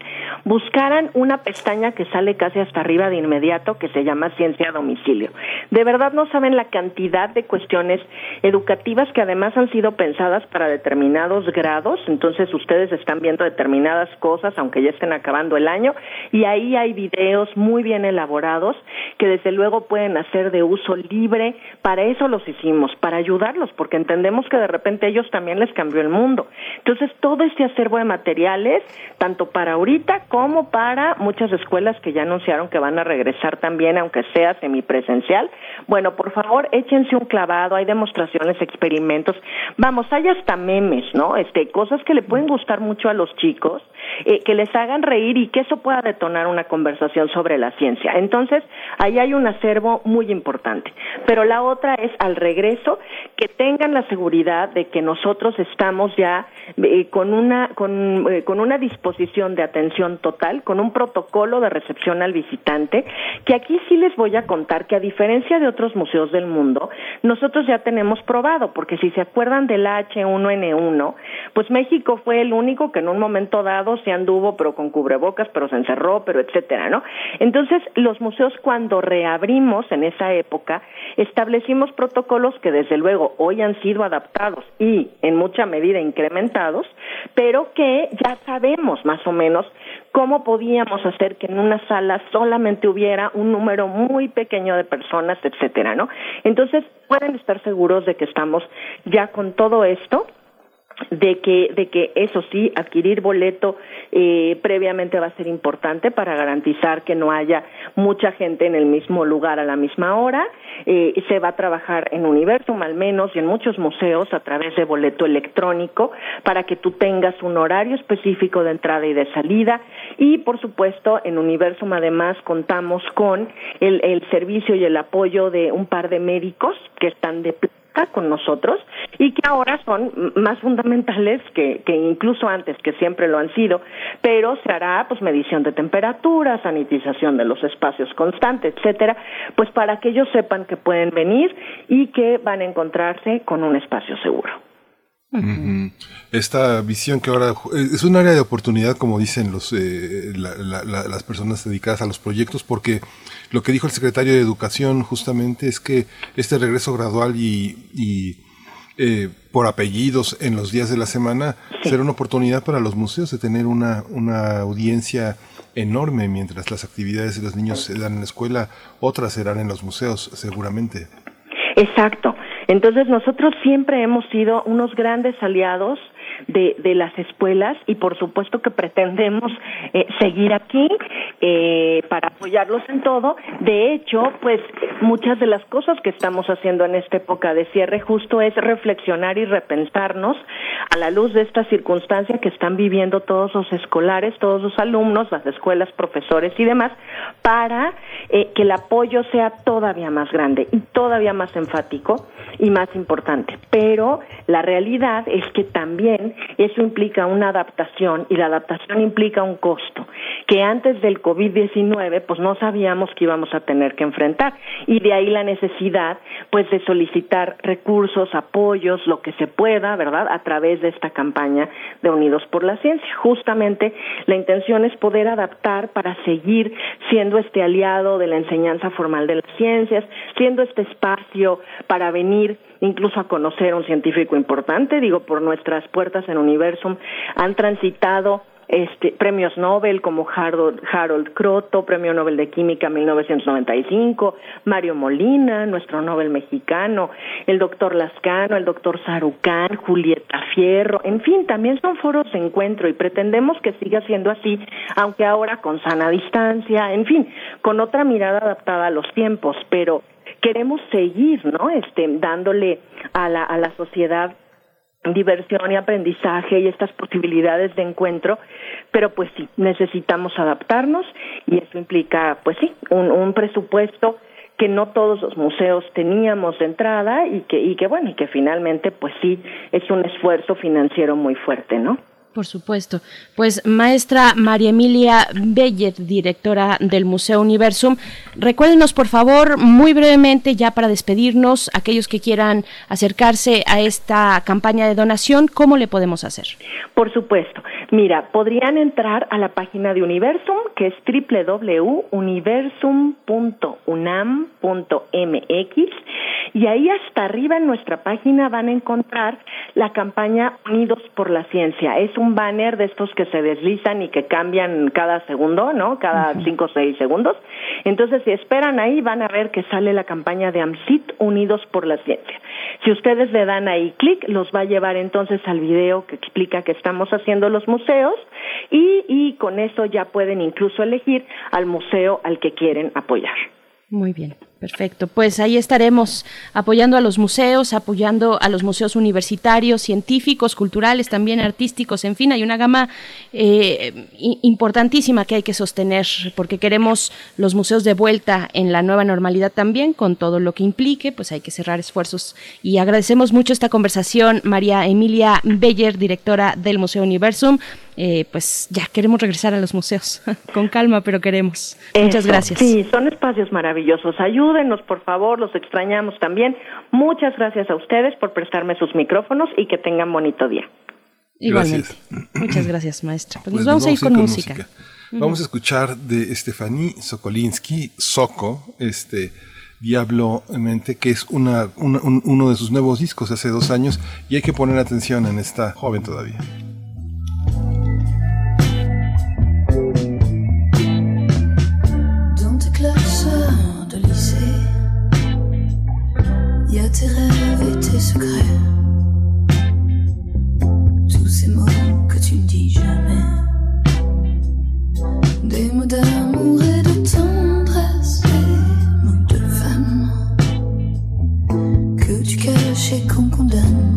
buscaran una pestaña que sale casi hasta arriba de inmediato que se llama Ciencia a Domicilio. De verdad no saben la cantidad de cuestiones educativas que además han sido pensadas para determinados grados, entonces ustedes están viendo determinadas cosas, aunque ya estén acabando el año, y ahí hay videos muy bien elaborados que desde luego pueden hacer de uso libre, para eso los hicimos, para ayudarlos, porque entendemos que de repente ellos también les cambió el mundo. Entonces, todo este acervo de materiales, tanto para ahorita como para muchas escuelas que ya anunciaron que van a regresar también, aunque sea semipresencial, bueno, por favor, échense un clavado, hay demostraciones, experimentos, vamos, hay hasta memes, ¿no? Este, cosas que le pueden gustar mucho a los chicos, eh, que les hagan reír y que eso pueda detonar una conversación sobre la ciencia. Entonces, ahí hay un acervo muy importante. Pero otra es al regreso que tengan la seguridad de que nosotros estamos ya eh, con una con, eh, con una disposición de atención total, con un protocolo de recepción al visitante, que aquí sí les voy a contar que a diferencia de otros museos del mundo, nosotros ya tenemos probado, porque si se acuerdan del H1N1, pues México fue el único que en un momento dado se anduvo, pero con cubrebocas, pero se encerró, pero etcétera, ¿no? Entonces, los museos cuando reabrimos en esa época, establecimos protocolos que desde luego hoy han sido adaptados y en mucha medida incrementados, pero que ya sabemos más o menos cómo podíamos hacer que en una sala solamente hubiera un número muy pequeño de personas, etcétera, ¿no? Entonces, pueden estar seguros de que estamos ya con todo esto de que de que eso sí adquirir boleto eh, previamente va a ser importante para garantizar que no haya mucha gente en el mismo lugar a la misma hora. Eh, se va a trabajar en Universum al menos y en muchos museos a través de boleto electrónico para que tú tengas un horario específico de entrada y de salida. Y por supuesto en Universum además contamos con el, el servicio y el apoyo de un par de médicos que están de con nosotros y que ahora son más fundamentales que, que incluso antes, que siempre lo han sido, pero se hará pues medición de temperatura, sanitización de los espacios constantes, etcétera, pues para que ellos sepan que pueden venir y que van a encontrarse con un espacio seguro. Esta visión que ahora es un área de oportunidad, como dicen los, eh, las personas dedicadas a los proyectos, porque lo que dijo el secretario de Educación justamente es que este regreso gradual y, eh, por apellidos en los días de la semana será una oportunidad para los museos de tener una, una audiencia enorme mientras las actividades de los niños se dan en la escuela, otras serán en los museos seguramente. Exacto. Entonces nosotros siempre hemos sido unos grandes aliados de, de las escuelas y por supuesto que pretendemos eh, seguir aquí eh, para apoyarlos en todo. De hecho, pues muchas de las cosas que estamos haciendo en esta época de cierre justo es reflexionar y repensarnos a la luz de esta circunstancia que están viviendo todos los escolares, todos los alumnos, las escuelas, profesores y demás, para eh, que el apoyo sea todavía más grande y todavía más enfático y más importante. Pero la realidad es que también eso implica una adaptación y la adaptación implica un costo que antes del COVID-19 pues no sabíamos que íbamos a tener que enfrentar y de ahí la necesidad pues de solicitar recursos, apoyos, lo que se pueda, ¿verdad? A través de esta campaña de Unidos por la Ciencia. Justamente la intención es poder adaptar para seguir siendo este aliado de la enseñanza formal de las ciencias, siendo este espacio para venir incluso a conocer un científico importante, digo, por nuestras puertas en Universum han transitado este, premios Nobel como Harold, Harold Croto, Premio Nobel de Química 1995, Mario Molina, nuestro Nobel mexicano, el doctor Lascano, el doctor Sarucán, Julieta Fierro, en fin, también son foros de encuentro y pretendemos que siga siendo así, aunque ahora con sana distancia, en fin, con otra mirada adaptada a los tiempos, pero queremos seguir, ¿no? Este, dándole a la, a la sociedad diversión y aprendizaje y estas posibilidades de encuentro, pero pues sí, necesitamos adaptarnos y eso implica, pues sí, un, presupuesto que no todos los museos teníamos de entrada y que, y que bueno, y que finalmente pues sí es un esfuerzo financiero muy fuerte, ¿no? Por supuesto. Pues maestra María Emilia Beller, directora del Museo Universum, recuérdenos por favor muy brevemente ya para despedirnos, aquellos que quieran acercarse a esta campaña de donación, ¿cómo le podemos hacer? Por supuesto. Mira, podrían entrar a la página de Universum, que es www.universum.unam.mx y ahí hasta arriba en nuestra página van a encontrar la campaña Unidos por la Ciencia. Es un banner de estos que se deslizan y que cambian cada segundo, ¿no? Cada cinco o seis segundos. Entonces, si esperan ahí, van a ver que sale la campaña de AMSIT Unidos por la Ciencia. Si ustedes le dan ahí clic, los va a llevar entonces al video que explica que estamos haciendo los museos y, y con eso ya pueden incluso elegir al museo al que quieren apoyar. Muy bien. Perfecto, pues ahí estaremos apoyando a los museos, apoyando a los museos universitarios, científicos, culturales, también artísticos, en fin, hay una gama eh, importantísima que hay que sostener porque queremos los museos de vuelta en la nueva normalidad también, con todo lo que implique, pues hay que cerrar esfuerzos y agradecemos mucho esta conversación, María Emilia Beller, directora del Museo Universum. Eh, pues ya queremos regresar a los museos, con calma, pero queremos. Muchas gracias. Sí, son espacios maravillosos. Ayúdenos, por favor, los extrañamos también. Muchas gracias a ustedes por prestarme sus micrófonos y que tengan bonito día. Igualmente. Muchas gracias, maestra. Pues, nos, vamos, a ir con, música. Vamos a escuchar de Stefanie Sokolinsky, Soko, este Diablo Mente, que es una, uno de sus nuevos discos hace dos años y hay que poner atención en esta joven todavía. Tes rêves et tes secrets. Tous ces mots que tu ne dis jamais. Des mots d'amour et de tendresse, des mots de femme que tu caches et qu'on condamne.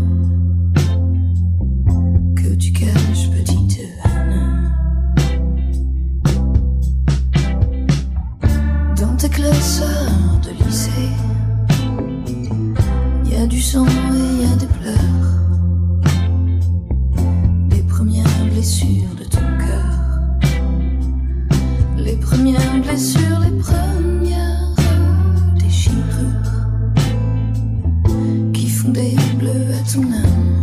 Que tu caches, petite Anne. Dans tes classeurs lycée a du sang et y a des pleurs. Les premières blessures de ton cœur. Les premières blessures, les premières déchirures qui font des bleus à ton âme.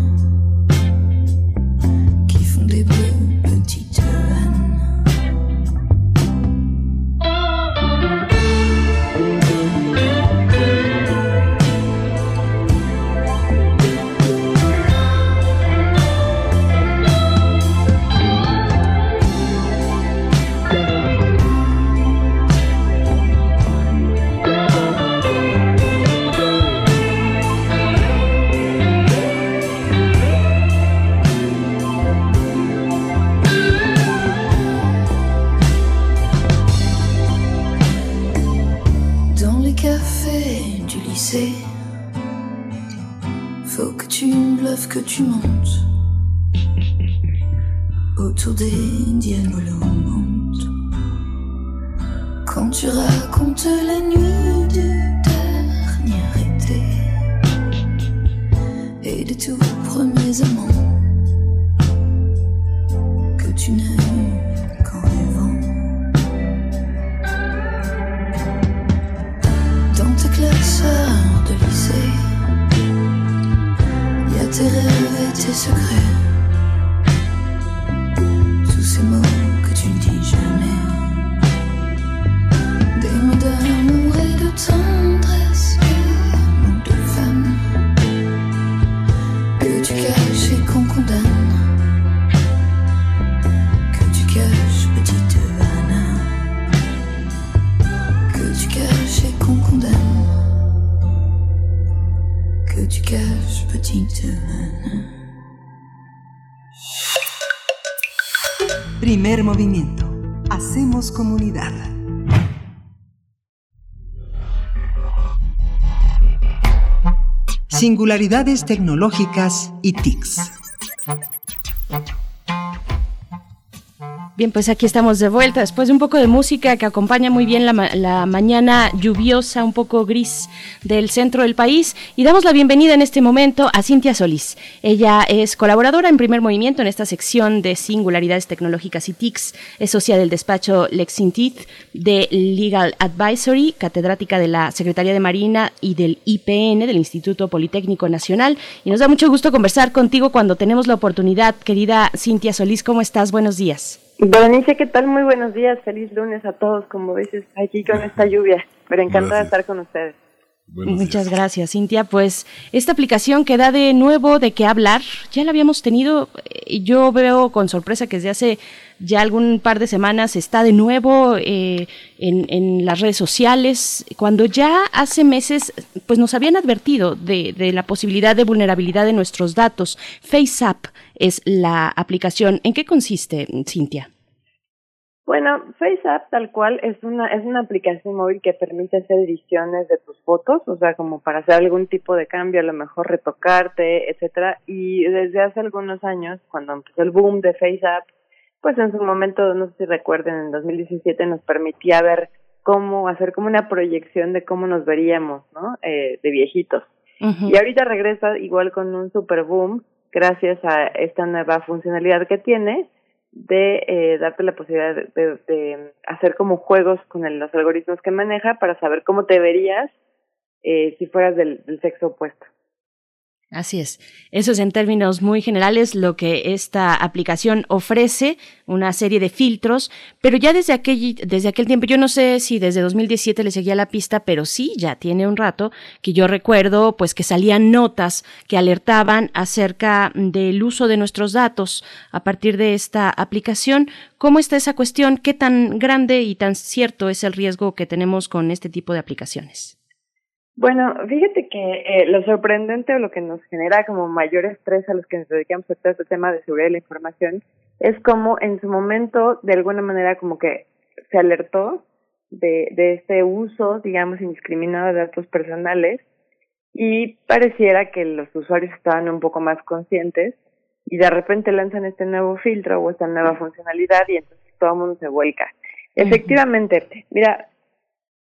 Singularidades tecnológicas y TICs. Pues aquí estamos de vuelta después de un poco de música que acompaña muy bien la, ma- la mañana lluviosa, un poco gris del centro del país. Y damos la bienvenida en este momento a Cintia Solís. Ella es colaboradora en primer movimiento en esta sección de singularidades tecnológicas y TICs. Es socia del despacho Lexintit de Legal Advisory, catedrática de la Secretaría de Marina y del IPN, del Instituto Politécnico Nacional. Y nos da mucho gusto conversar contigo cuando tenemos la oportunidad. Querida Cintia Solís, ¿cómo estás? Buenos días. Berenice, ¿qué tal? Muy buenos días, feliz lunes a todos, como dices, aquí con esta lluvia, pero encantada de estar con ustedes. Muchas gracias, Cintia. Pues esta aplicación que da de nuevo de qué hablar, ya la habíamos tenido, eh, yo veo con sorpresa que desde hace ya algún par de semanas está de nuevo eh, en, en las redes sociales, cuando ya hace meses pues nos habían advertido de, de la posibilidad de vulnerabilidad de nuestros datos. FaceApp es la aplicación. ¿En qué consiste, Cintia? Bueno, FaceApp tal cual es una es una aplicación móvil que permite hacer ediciones de tus fotos, o sea, como para hacer algún tipo de cambio, a lo mejor retocarte, etcétera. Y desde hace algunos años, cuando empezó el boom de FaceApp, pues en su momento, no sé si recuerden, en 2017 nos permitía ver cómo hacer como una proyección de cómo nos veríamos, ¿no? Eh, de viejitos. Y ahorita regresa igual con un super boom gracias a esta nueva funcionalidad que tiene de eh, darte la posibilidad de, de- de hacer como juegos con el- los algoritmos que maneja para saber cómo te verías eh, si fueras del, del sexo opuesto. Así es. Eso es en términos muy generales lo que esta aplicación ofrece, una serie de filtros, pero ya desde aquel, desde aquel tiempo, yo no sé si desde 2017 le seguía la pista, pero sí, ya tiene un rato que yo recuerdo pues que salían notas que alertaban acerca del uso de nuestros datos a partir de esta aplicación. ¿Cómo está esa cuestión? ¿Qué tan grande y tan cierto es el riesgo que tenemos con este tipo de aplicaciones? Bueno, fíjate que eh, lo sorprendente o lo que nos genera como mayor estrés a los que nos dedicamos a todo este tema de seguridad de la información es como en su momento, de alguna manera, como que se alertó de, de este uso, digamos, indiscriminado de datos personales y pareciera que los usuarios estaban un poco más conscientes y de repente lanzan este nuevo filtro o esta nueva funcionalidad y entonces todo el mundo se vuelca. Efectivamente, mira,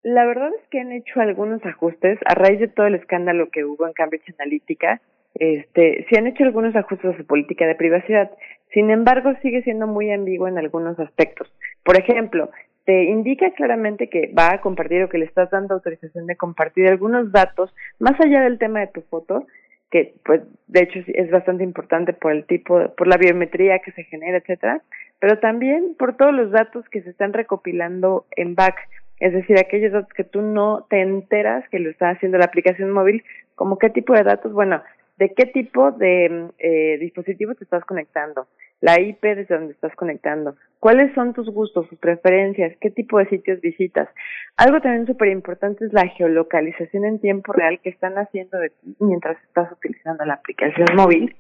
La verdad es que han hecho algunos ajustes a raíz de todo el escándalo que hubo en Cambridge Analytica. Este, sí han hecho algunos ajustes a su política de privacidad. Sin embargo, sigue siendo muy ambiguo en algunos aspectos. Por ejemplo, te indica claramente que va a compartir o que le estás dando autorización de compartir algunos datos más allá del tema de tu foto, que pues de hecho es bastante importante por el tipo, por la biometría que se genera, etcétera, pero también por todos los datos que se están recopilando en back, es decir, aquellos datos que tú no te enteras que lo está haciendo la aplicación móvil, como qué tipo de datos, bueno, de qué tipo de eh, dispositivo te estás conectando, la IP desde donde estás conectando, cuáles son tus gustos, tus preferencias, qué tipo de sitios visitas. Algo también súper importante es la geolocalización en tiempo real que están haciendo de ti mientras estás utilizando la aplicación móvil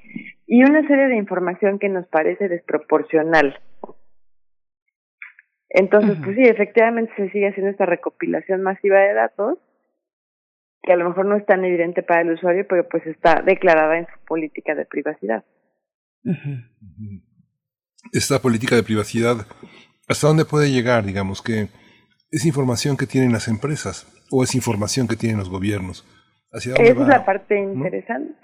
y una serie de información que nos parece desproporcional. Entonces, pues sí, efectivamente se sigue haciendo esta recopilación masiva de datos que a lo mejor no es tan evidente para el usuario, pero pues está declarada en su política de privacidad. Esta política de privacidad, ¿hasta dónde puede llegar? Digamos que es información que tienen las empresas o es información que tienen los gobiernos. ¿Hacia Esa es la parte interesante.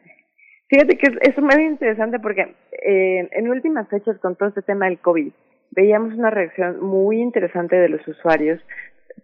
Fíjate que es, es muy interesante porque eh, en últimas fechas con todo este tema del COVID, veíamos una reacción muy interesante de los usuarios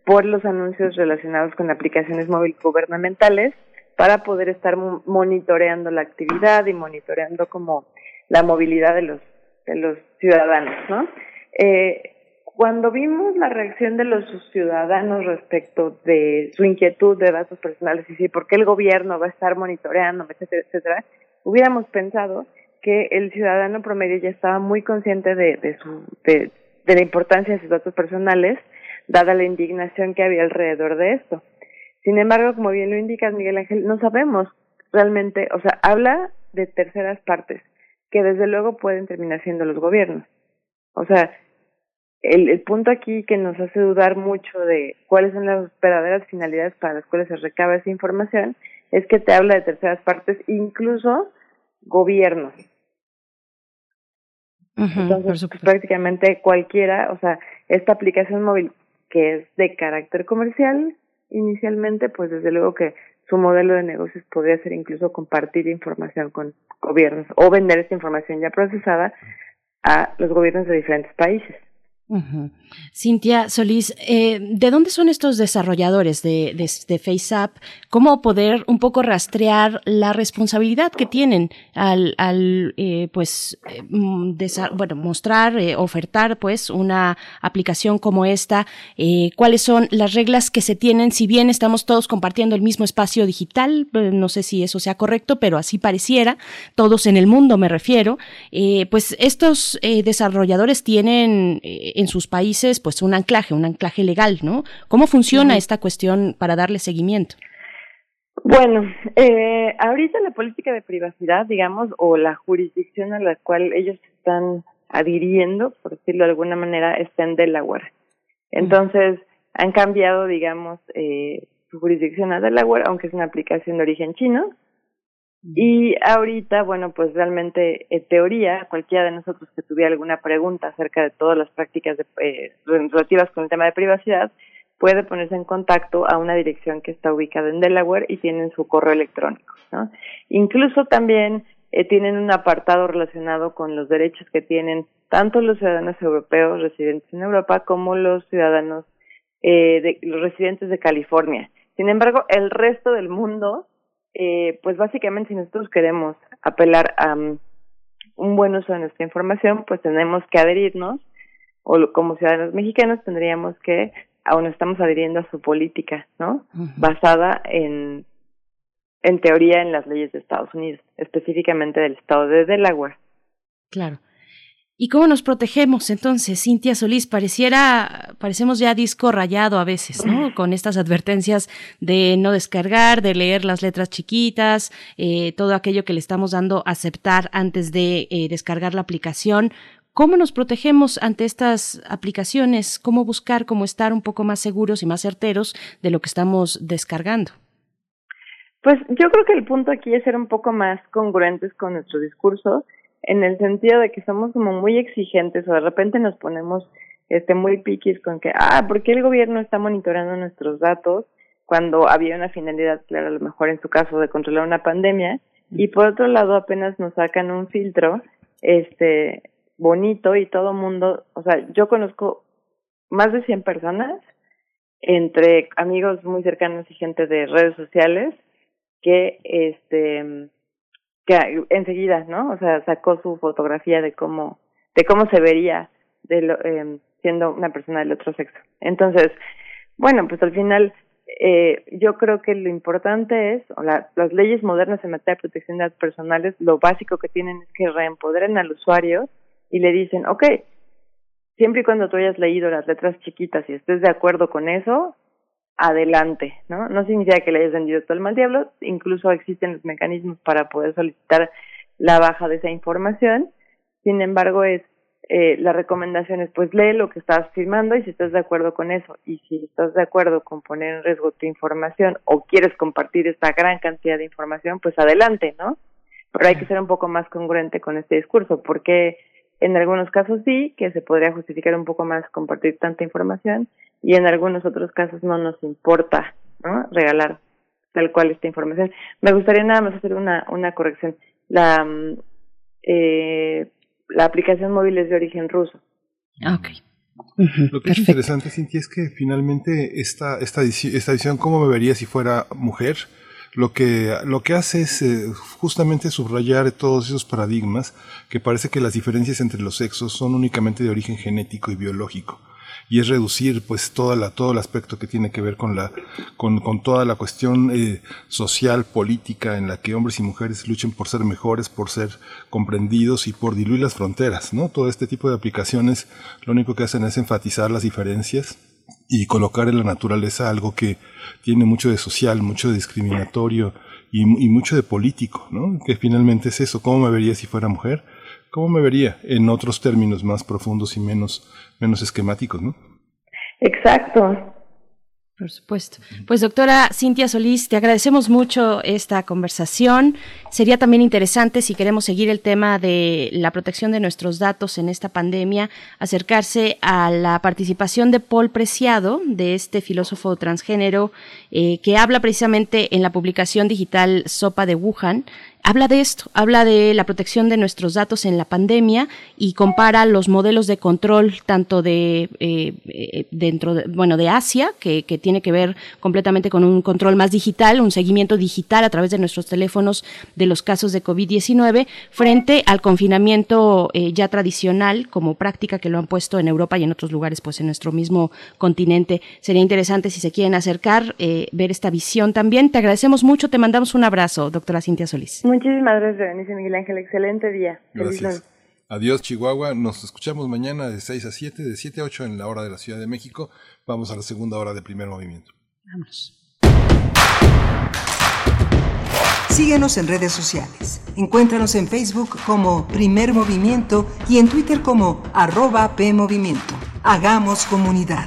por los anuncios relacionados con aplicaciones móviles gubernamentales para poder estar monitoreando la actividad y monitoreando como la movilidad de los de los ciudadanos, ¿no? Eh, cuando vimos la reacción de los ciudadanos respecto de su inquietud de datos personales y si por qué el gobierno va a estar monitoreando, etcétera, etcétera, hubiéramos pensado que el ciudadano promedio ya estaba muy consciente de, de, su, de, la importancia de sus datos personales, dada la indignación que había alrededor de esto. Sin embargo, como bien lo indicas, Miguel Ángel, no sabemos realmente, o sea, habla de terceras partes, que desde luego pueden terminar siendo los gobiernos. O sea, el, el punto aquí que nos hace dudar mucho de cuáles son las verdaderas finalidades para las cuales se recaba esa información es que te habla de terceras partes, incluso gobiernos. Entonces, pues, prácticamente cualquiera, o sea, esta aplicación móvil que es de carácter comercial inicialmente, pues desde luego que su modelo de negocios podría ser incluso compartir información con gobiernos o vender esta información ya procesada a los gobiernos de diferentes países. Cintia Solís, eh, ¿de dónde son estos desarrolladores de, de, FaceApp? ¿Cómo poder un poco rastrear la responsabilidad que tienen al, al eh, pues, eh, mm, bueno, mostrar, ofertar, pues, una aplicación como esta? ¿Cuáles son las reglas que se tienen? Si bien estamos todos compartiendo el mismo espacio digital, no sé si eso sea correcto, pero así pareciera, todos en el mundo me refiero, pues estos desarrolladores tienen en sus países pues un anclaje, un anclaje legal, ¿no? ¿Cómo funciona esta cuestión para darle seguimiento? Bueno, eh, ahorita la política de privacidad, digamos, o la jurisdicción a la cual ellos están adhiriendo, por decirlo de alguna manera, está en Delaware. Entonces, han cambiado, digamos, eh, su jurisdicción a Delaware, aunque es una aplicación de origen chino, y ahorita, bueno, pues realmente, en teoría, cualquiera de nosotros que tuviera alguna pregunta acerca de todas las prácticas de, eh, relativas con el tema de privacidad, puede ponerse en contacto a una dirección que está ubicada en Delaware y tienen su correo electrónico, ¿no? Incluso también eh, tienen un apartado relacionado con los derechos que tienen tanto los ciudadanos europeos residentes en Europa como los ciudadanos, eh, de, los residentes de California. Sin embargo, el resto del mundo eh, pues básicamente si nosotros queremos apelar a um, un buen uso de nuestra información, pues tenemos que adherirnos, o como ciudadanos mexicanos tendríamos que, aún estamos adhiriendo a su política, ¿no? Basada en, en teoría en las leyes de Estados Unidos, específicamente del estado de Delaware. Claro. ¿Y cómo nos protegemos entonces, Cintia Solís? Pareciera, parecemos ya disco rayado a veces, ¿no? Con estas advertencias de no descargar, de leer las letras chiquitas, eh, todo aquello que le estamos dando a aceptar antes de eh, descargar la aplicación. ¿Cómo nos protegemos ante estas aplicaciones? ¿Cómo buscar, cómo estar un poco más seguros y más certeros de lo que estamos descargando? Pues yo creo que el punto aquí es ser un poco más congruentes con nuestro discurso en el sentido de que somos como muy exigentes o de repente nos ponemos este, muy piquis con que, ah, ¿por qué el gobierno está monitoreando nuestros datos cuando había una finalidad clara, a lo mejor en su caso, de controlar una pandemia? Y por otro lado, apenas nos sacan un filtro, este, bonito y todo mundo, o sea, yo conozco más de 100 personas, entre amigos muy cercanos y gente de redes sociales, que, este, que enseguida, ¿no? O sea, sacó su fotografía de cómo, de cómo se vería de lo, eh, siendo una persona del otro sexo. Entonces, bueno, pues al final eh, yo creo que lo importante es, o la, las leyes modernas en materia de protección de datos personales, lo básico que tienen es que reempoderen al usuario y le dicen, ok, siempre y cuando tú hayas leído las letras chiquitas y estés de acuerdo con eso, adelante, ¿no? No significa que le hayas vendido todo el mal diablo, incluso existen los mecanismos para poder solicitar la baja de esa información, sin embargo es eh, la recomendación es pues lee lo que estás firmando y si estás de acuerdo con eso y si estás de acuerdo con poner en riesgo tu información o quieres compartir esta gran cantidad de información, pues adelante, ¿no? Pero hay que ser un poco más congruente con este discurso porque en algunos casos sí, que se podría justificar un poco más compartir tanta información y en algunos otros casos no nos importa, ¿no? Regalar tal cual esta información. Me gustaría nada más hacer una, una corrección. La, mm, eh, la aplicación móvil es de origen ruso. Ah, ok. Lo que es interesante, Cintia, es que finalmente esta, esta, esta edición, ¿cómo me vería si fuera mujer? Lo que, lo que hace es eh, justamente subrayar todos esos paradigmas que parece que las diferencias entre los sexos son únicamente de origen genético y biológico y es reducir pues toda todo el aspecto que tiene que ver con la con, con toda la cuestión eh, social política en la que hombres y mujeres luchen por ser mejores por ser comprendidos y por diluir las fronteras no todo este tipo de aplicaciones lo único que hacen es enfatizar las diferencias y colocar en la naturaleza algo que tiene mucho de social mucho de discriminatorio y, y mucho de político no que finalmente es eso. Cómo me vería si fuera mujer ¿Cómo me vería en otros términos más profundos y menos, menos esquemáticos, no? Exacto. Por supuesto. Pues doctora Cintia Solís, te agradecemos mucho esta conversación. Sería también interesante, si queremos seguir el tema de la protección de nuestros datos en esta pandemia, acercarse a la participación de Paul Preciado, de este filósofo transgénero, eh, que habla precisamente en la publicación digital Sopa de Wuhan, habla de esto, habla de la protección de nuestros datos en la pandemia y compara los modelos de control tanto de eh, eh, dentro de, bueno de Asia que, que, tiene que ver completamente con un control más digital, un seguimiento digital a través de nuestros teléfonos de los casos de COVID-19 frente al confinamiento eh, ya tradicional como práctica que lo han puesto en Europa y en otros lugares pues en nuestro mismo continente. Sería interesante si se quieren acercar ver esta visión también. Te agradecemos mucho, te mandamos un abrazo, doctora Cintia Solís. Muchísimas gracias, Berenice Miguel Ángel. Excelente día. Gracias. Adiós, Chihuahua. Nos escuchamos mañana de 6 a 7, de 7 a 8 en la hora de la Ciudad de México. Vamos a la segunda hora de primer movimiento. Vamos. Síguenos en redes sociales. Encuéntranos en Facebook como Primer Movimiento y en Twitter como arroba PMovimiento. Hagamos comunidad.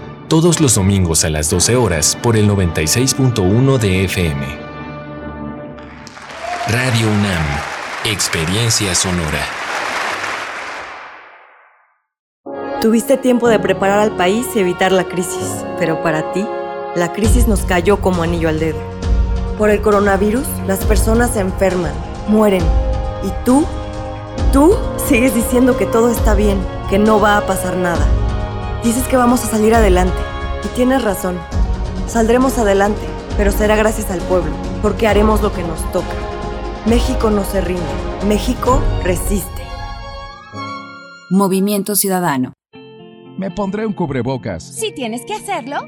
todos los domingos a las 12 horas por el 96.1 de FM. Radio UNAM, Experiencia Sonora. Tuviste tiempo de preparar al país y evitar la crisis, pero para ti, la crisis nos cayó como anillo al dedo. Por el coronavirus, las personas se enferman, mueren. ¿Y tú? Tú sigues diciendo que todo está bien, que no va a pasar nada. Dices que vamos a salir adelante. Y tienes razón. Saldremos adelante, pero será gracias al pueblo, porque haremos lo que nos toca. México no se rinde. México resiste. Movimiento Ciudadano. Me pondré un cubrebocas. Si tienes que hacerlo,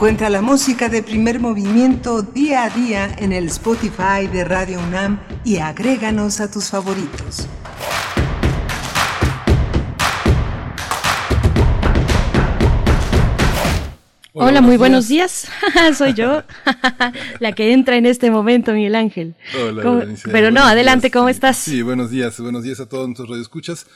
Encuentra la música de primer movimiento día a día en el Spotify de Radio UNAM y agréganos a tus favoritos. Hola, Hola muy buenos días. Soy yo, la que entra en este momento, Miguel Ángel. Hola, Pero no, adelante, días. ¿cómo estás? Sí, buenos días, buenos días a todos nuestros radioescuchas.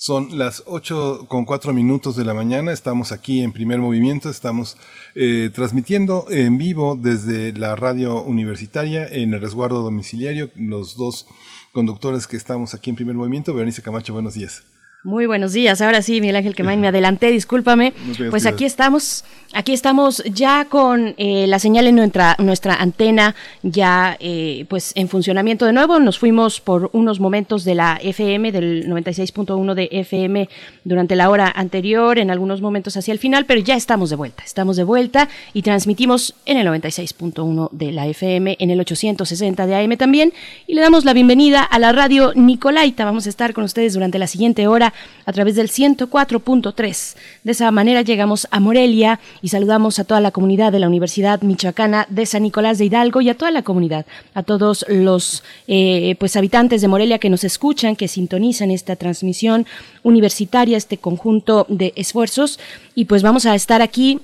Son las 8 con 4 minutos de la mañana, estamos aquí en primer movimiento, estamos eh, transmitiendo en vivo desde la radio universitaria en el resguardo domiciliario, los dos conductores que estamos aquí en primer movimiento. Berenice Camacho, buenos días. Muy buenos días. Ahora sí, Miguel Ángel Quemain, me adelanté, discúlpame. Pues aquí estamos, aquí estamos ya con eh, la señal en nuestra, nuestra antena ya eh, pues en funcionamiento de nuevo. Nos fuimos por unos momentos de la FM, del 96.1 de FM durante la hora anterior, en algunos momentos hacia el final, pero ya estamos de vuelta. Estamos de vuelta y transmitimos en el 96.1 de la FM, en el 860 de AM también. Y le damos la bienvenida a la radio Nicolaita. Vamos a estar con ustedes durante la siguiente hora a través del 104.3. De esa manera llegamos a Morelia y saludamos a toda la comunidad de la Universidad Michoacana de San Nicolás de Hidalgo y a toda la comunidad, a todos los eh, pues habitantes de Morelia que nos escuchan, que sintonizan esta transmisión universitaria, este conjunto de esfuerzos. Y pues vamos a estar aquí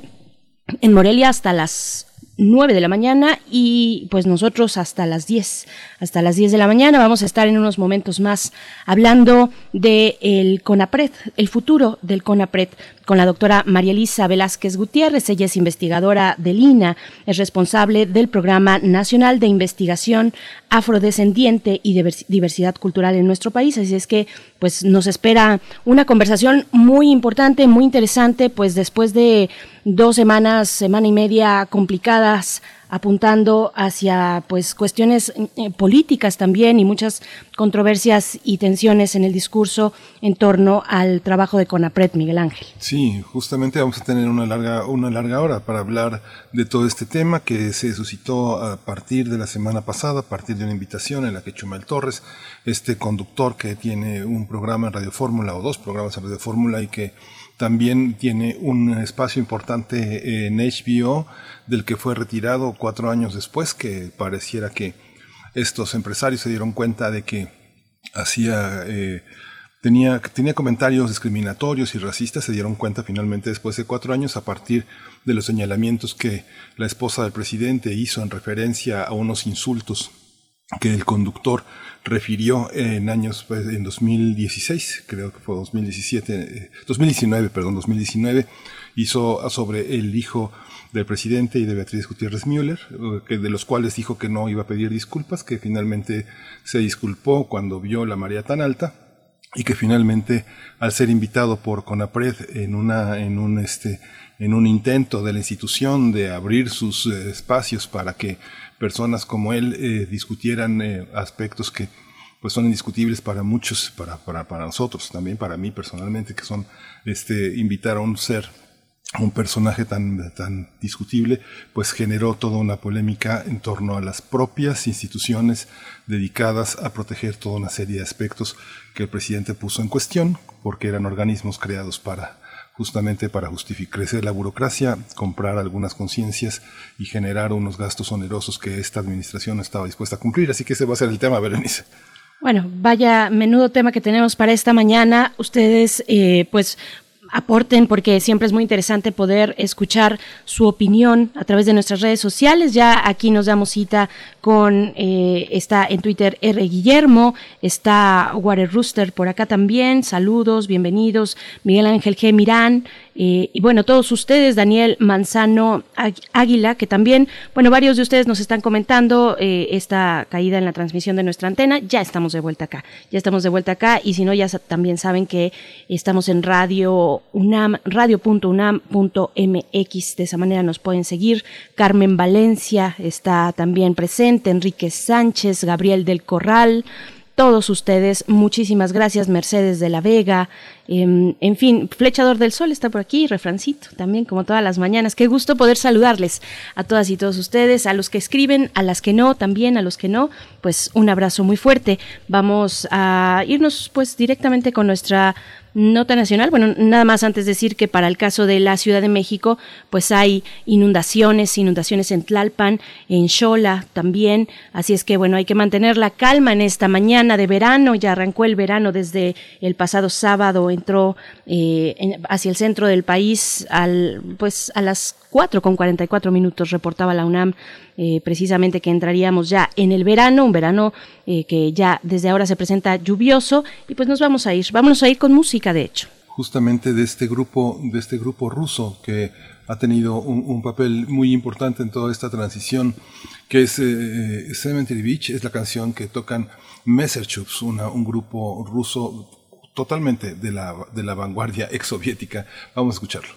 en Morelia hasta las 9 de la mañana y pues nosotros hasta las 10, hasta las 10 de la mañana. Vamos a estar en unos momentos más hablando de el CONAPRED, el futuro del CONAPRED con la doctora María Elisa Velázquez Gutiérrez, ella es investigadora del INA, es responsable del Programa Nacional de Investigación Afrodescendiente y Diversidad Cultural en nuestro país, así es que pues nos espera una conversación muy importante, muy interesante, pues después de dos semanas, semana y media complicadas apuntando hacia pues cuestiones eh, políticas también y muchas controversias y tensiones en el discurso en torno al trabajo de CONAPRED, Miguel Ángel. Sí, justamente vamos a tener una larga, una larga hora para hablar de todo este tema que se suscitó a partir de la semana pasada, a partir de una invitación en la que Chumel Torres, este conductor que tiene un programa en Radio Fórmula o dos programas en Radio Fórmula y que también tiene un espacio importante en HBO, del que fue retirado cuatro años después, que pareciera que estos empresarios se dieron cuenta de que hacía... Eh, tenía, tenía comentarios discriminatorios y racistas, se dieron cuenta finalmente después de cuatro años a partir de los señalamientos que la esposa del presidente hizo en referencia a unos insultos que el conductor refirió en años, pues, en 2016, creo que fue 2017, 2019, perdón, 2019, hizo sobre el hijo del presidente y de Beatriz Gutiérrez Müller, que de los cuales dijo que no iba a pedir disculpas, que finalmente se disculpó cuando vio la marea tan alta y que finalmente al ser invitado por CONAPRED en una en un este en un intento de la institución de abrir sus eh, espacios para que personas como él eh, discutieran eh, aspectos que pues son indiscutibles para muchos, para, para, para nosotros, también para mí personalmente, que son este, invitar a un ser un personaje tan, tan discutible, pues generó toda una polémica en torno a las propias instituciones dedicadas a proteger toda una serie de aspectos que el presidente puso en cuestión, porque eran organismos creados para justamente para justificar crecer la burocracia, comprar algunas conciencias y generar unos gastos onerosos que esta administración no estaba dispuesta a cumplir. Así que ese va a ser el tema, Berenice. Bueno, vaya menudo tema que tenemos para esta mañana. Ustedes, eh, pues, aporten porque siempre es muy interesante poder escuchar su opinión a través de nuestras redes sociales. Ya aquí nos damos cita con, eh, está en Twitter R. Guillermo, está Water Rooster por acá también. Saludos, bienvenidos. Miguel Ángel G. Mirán, y bueno, todos ustedes, Daniel Manzano Águila, que también, bueno, varios de ustedes nos están comentando eh, esta caída en la transmisión de nuestra antena. Ya estamos de vuelta acá, ya estamos de vuelta acá. Y si no, ya también saben que estamos en radio UNAM, radio.unam.mx. De esa manera nos pueden seguir. Carmen Valencia está también presente, Enrique Sánchez, Gabriel del Corral todos ustedes. Muchísimas gracias, Mercedes de la Vega. Em, en fin, Flechador del Sol está por aquí, refrancito, también como todas las mañanas. Qué gusto poder saludarles a todas y todos ustedes, a los que escriben, a las que no, también a los que no, pues un abrazo muy fuerte. Vamos a irnos pues directamente con nuestra Nota nacional, bueno, nada más antes decir que para el caso de la Ciudad de México, pues hay inundaciones, inundaciones en Tlalpan, en Xola también, así es que bueno, hay que mantener la calma en esta mañana de verano, ya arrancó el verano desde el pasado sábado, entró eh, hacia el centro del país al, pues a las 4 con 44 minutos, reportaba la UNAM eh, precisamente que entraríamos ya en el verano, un verano eh, que ya desde ahora se presenta lluvioso y pues nos vamos a ir, vamos a ir con música de hecho. Justamente de este grupo, de este grupo ruso que ha tenido un, papel muy importante en toda esta transición, que es eh, Cemetery Beach, es la canción que tocan Messerchups, un grupo ruso totalmente de la, de la vanguardia exsoviética. Vamos a escucharlo.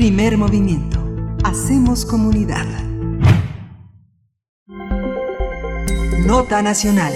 Primer movimiento. Hacemos comunidad. Nota Nacional.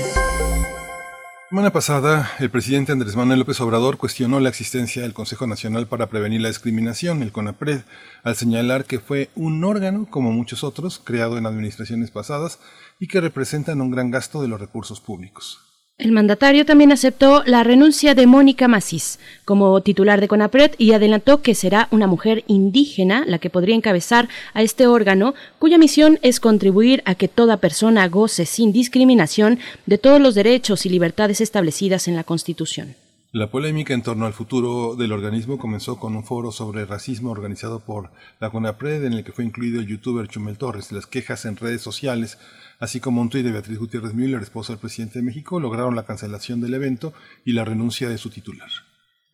semana pasada, el presidente Andrés Manuel López Obrador cuestionó la existencia del Consejo Nacional para Prevenir la Discriminación, el CONAPRED, al señalar que fue un órgano, como muchos otros, creado en administraciones pasadas y que representan un gran gasto de los recursos públicos. El mandatario también aceptó la renuncia de Mónica Macís como titular de CONAPRED y adelantó que será una mujer indígena la que podría encabezar a este órgano, cuya misión es contribuir a que toda persona goce sin discriminación de todos los derechos y libertades establecidas en la Constitución. La polémica en torno al futuro del organismo comenzó con un foro sobre racismo organizado por la CONAPRED en el que fue incluido el youtuber Chumel Torres. Las quejas en redes sociales así como un tuit de Beatriz Gutiérrez Müller, esposa del presidente de México, lograron la cancelación del evento y la renuncia de su titular.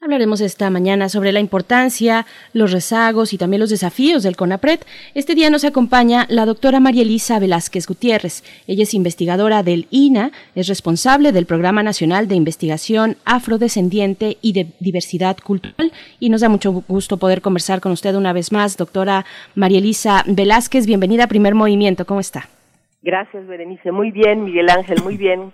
Hablaremos esta mañana sobre la importancia, los rezagos y también los desafíos del CONAPRED. Este día nos acompaña la doctora María Elisa Velázquez Gutiérrez. Ella es investigadora del INA, es responsable del Programa Nacional de Investigación Afrodescendiente y de Diversidad Cultural y nos da mucho gusto poder conversar con usted una vez más. Doctora María Elisa Velázquez, bienvenida a Primer Movimiento. ¿Cómo está? Gracias, Berenice. Muy bien, Miguel Ángel, muy bien.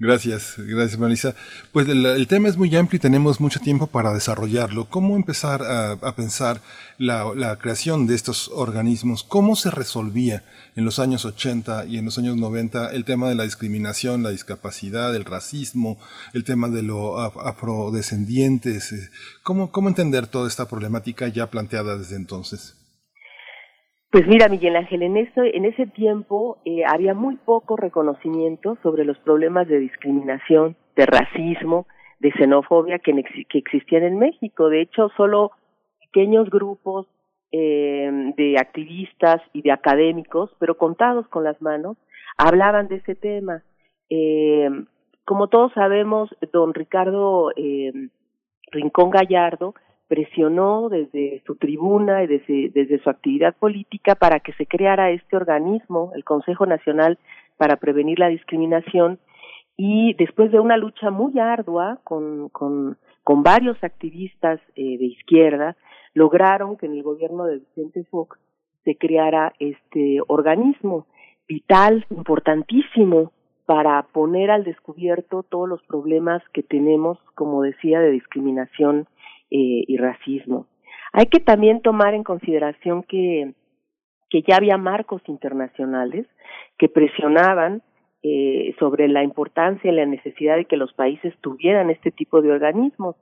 Gracias, gracias Marisa. Pues el, tema es muy amplio y tenemos mucho tiempo para desarrollarlo. ¿Cómo empezar a, pensar la, creación de estos organismos? ¿Cómo se resolvía en los años 80 y en los años 90 el tema de la discriminación, la discapacidad, el racismo, el tema de los afrodescendientes? ¿Cómo, ¿Cómo entender toda esta problemática ya planteada desde entonces? Pues mira, Miguel Ángel, en ese, en ese tiempo eh, había muy poco reconocimiento sobre los problemas de discriminación, de racismo, de xenofobia que, que existían en México. De hecho, solo pequeños grupos eh, de activistas y de académicos, pero contados con las manos, hablaban de ese tema. Eh, como todos sabemos, don Ricardo eh, Rincón Gallardo presionó desde su tribuna y desde, desde su actividad política para que se creara este organismo, el Consejo Nacional para Prevenir la Discriminación, y después de una lucha muy ardua con, con, con varios activistas eh, de izquierda, lograron que en el gobierno de Vicente Fox se creara este organismo vital, importantísimo, para poner al descubierto todos los problemas que tenemos, como decía, de discriminación eh, y racismo. Hay que también tomar en consideración que, que ya había marcos internacionales que presionaban eh, sobre la importancia y la necesidad de que los países tuvieran este tipo de organismos,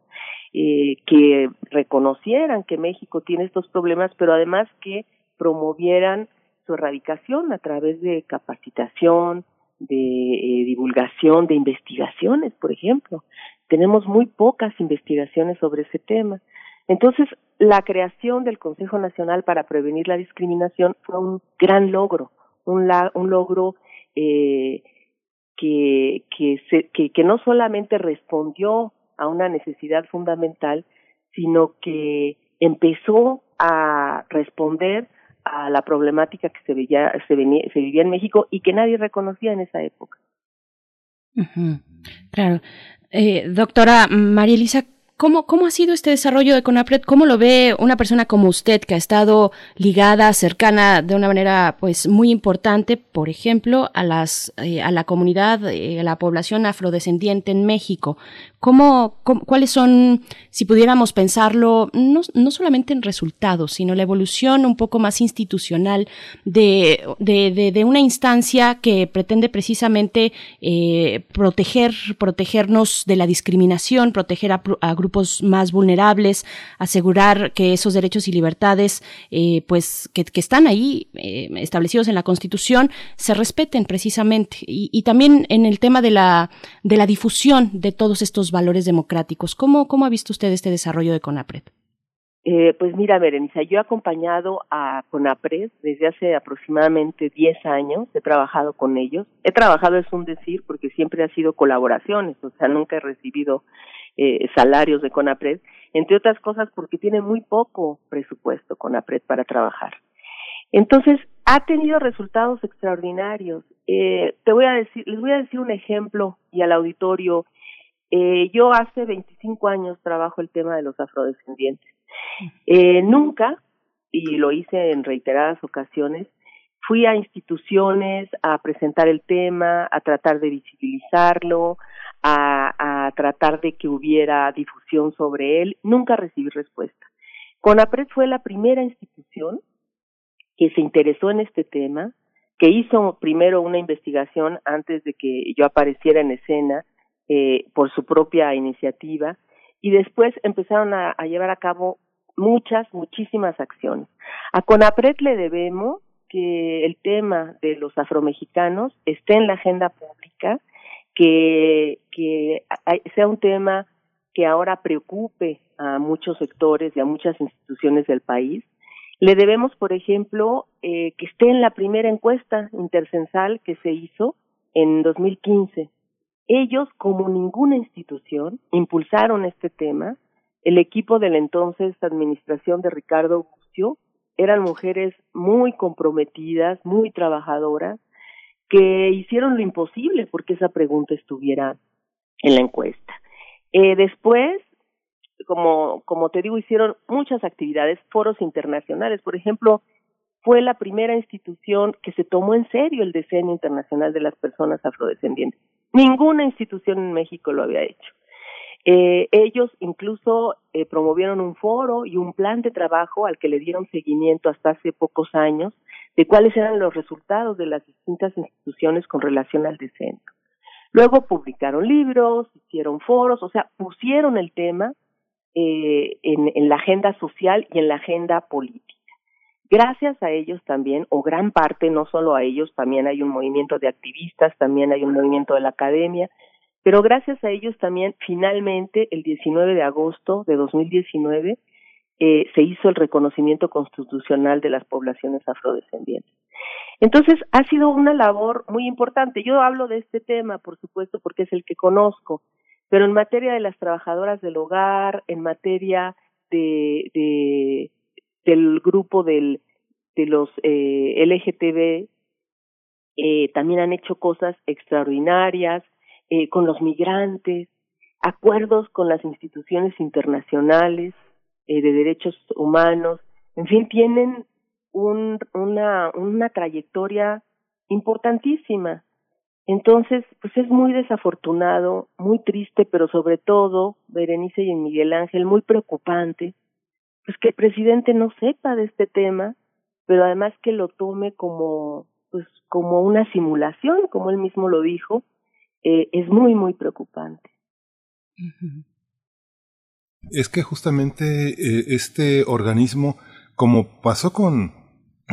eh, que reconocieran que México tiene estos problemas, pero además que promovieran su erradicación a través de capacitación, de eh, divulgación, de investigaciones, por ejemplo tenemos muy pocas investigaciones sobre ese tema. Entonces, la creación del Consejo Nacional para Prevenir la Discriminación fue un gran logro, un, logro eh, que, se, que no solamente respondió a una necesidad fundamental, sino que empezó a responder a la problemática que se, veía, se, venía, se vivía en México y que nadie reconocía en esa época. Claro. Eh, doctora María Elisa, ¿Cómo, ¿Cómo ha sido este desarrollo de CONAPRED? ¿Cómo lo ve una persona como usted que ha estado ligada, cercana de una manera pues muy importante, por ejemplo, a las eh, a la comunidad, eh, a la población afrodescendiente en México? ¿Cómo, cuáles son, si pudiéramos pensarlo, no, no, solamente en resultados, sino la evolución un poco más institucional de, de, de, una instancia que pretende precisamente eh, proteger, protegernos de la discriminación, proteger a, a grupos más vulnerables, asegurar que esos derechos y libertades, eh, pues, que, están ahí eh, establecidos en la Constitución, se respeten precisamente. Y, y, también en el tema de la, de la difusión de todos estos valores democráticos. ¿Cómo, cómo ha visto usted este desarrollo de CONAPRED? Eh, pues mira, Berenice, yo he acompañado a CONAPRED desde hace aproximadamente 10 años, he trabajado con ellos. He trabajado, es un decir, porque siempre ha sido colaboraciones, o sea, nunca he recibido eh, salarios de CONAPRED, entre otras cosas porque tiene muy poco presupuesto CONAPRED para trabajar. Entonces, ha tenido resultados extraordinarios. Eh, te voy a decir, les voy a decir un ejemplo y al auditorio. Eh, yo hace 25 años trabajo el tema de los afrodescendientes. Eh, nunca y lo hice en reiteradas ocasiones, fui a instituciones a presentar el tema, a tratar de visibilizarlo, a, tratar de que hubiera difusión sobre él. Nunca recibí respuesta. CONAPRED fue la primera institución que se interesó en este tema, que hizo primero una investigación antes de que yo apareciera en escena eh, por su propia iniciativa y después empezaron a, a, llevar a cabo muchas, muchísimas acciones. A CONAPRED le debemos que el tema de los afromexicanos esté en la agenda pública, que, que sea un tema que ahora preocupe a muchos sectores y a muchas instituciones del país. Le debemos, por ejemplo, eh, que esté en la primera encuesta intercensal que se hizo en 2015. Ellos, como ninguna institución, impulsaron este tema. El equipo de la entonces administración de Ricardo Bucio eran mujeres muy comprometidas, muy trabajadoras, que hicieron lo imposible porque esa pregunta estuviera en la encuesta. Eh, después, como, te digo, hicieron muchas actividades, foros internacionales. Por ejemplo, fue la primera institución que se tomó en serio el diseño internacional de las personas afrodescendientes. Ninguna institución en México lo había hecho. Eh, ellos incluso eh, promovieron un foro y un plan de trabajo al que le dieron seguimiento hasta hace pocos años de cuáles eran los resultados de las distintas instituciones con relación al diseño. Luego publicaron libros, hicieron foros, o sea, pusieron el tema eh, en la agenda social y en la agenda política. Gracias a ellos también, o gran parte, no solo a ellos, también hay un movimiento de activistas, también hay un movimiento de la academia, pero gracias a ellos también, finalmente, el 19 de agosto de 2019, eh, se hizo el reconocimiento constitucional de las poblaciones afrodescendientes. Entonces, ha sido una labor muy importante. Yo hablo de este tema, por supuesto, porque es el que conozco, pero en materia de las trabajadoras del hogar, en materia de, de del grupo del, de los eh, LGTB, eh, también han hecho cosas extraordinarias, eh, con los migrantes, acuerdos con las instituciones internacionales eh, de derechos humanos, en fin, tienen un, una, trayectoria importantísima. Entonces, pues es muy desafortunado, muy triste, pero sobre todo, Berenice y Miguel Ángel, muy preocupante, pues que el presidente no sepa de este tema, pero además que lo tome como, pues como una simulación, como él mismo lo dijo, eh, es muy, muy preocupante. Es que justamente eh, este organismo, como pasó con,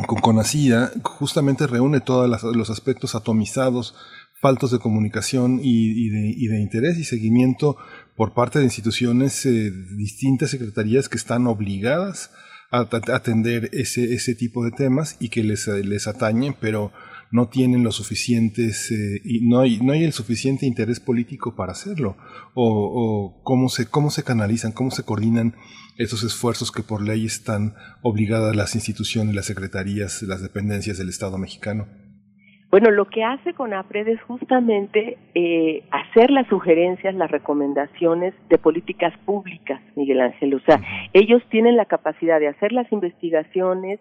con Conacida, justamente reúne todos los aspectos atomizados, faltos de comunicación y, de, interés y seguimiento por parte de instituciones, eh, distintas secretarías que están obligadas a, a, atender ese, ese tipo de temas y que les, les atañen, pero no tienen lo suficientes eh, y no hay, no hay el suficiente interés político para hacerlo. O, o cómo se cómo se canalizan cómo se coordinan esos esfuerzos que por ley están obligadas las instituciones las secretarías las dependencias del Estado mexicano. Bueno, lo que hace CONAPRED es justamente eh, hacer las sugerencias, las recomendaciones de políticas públicas, Miguel Ángel. O sea, ellos tienen la capacidad de hacer las investigaciones,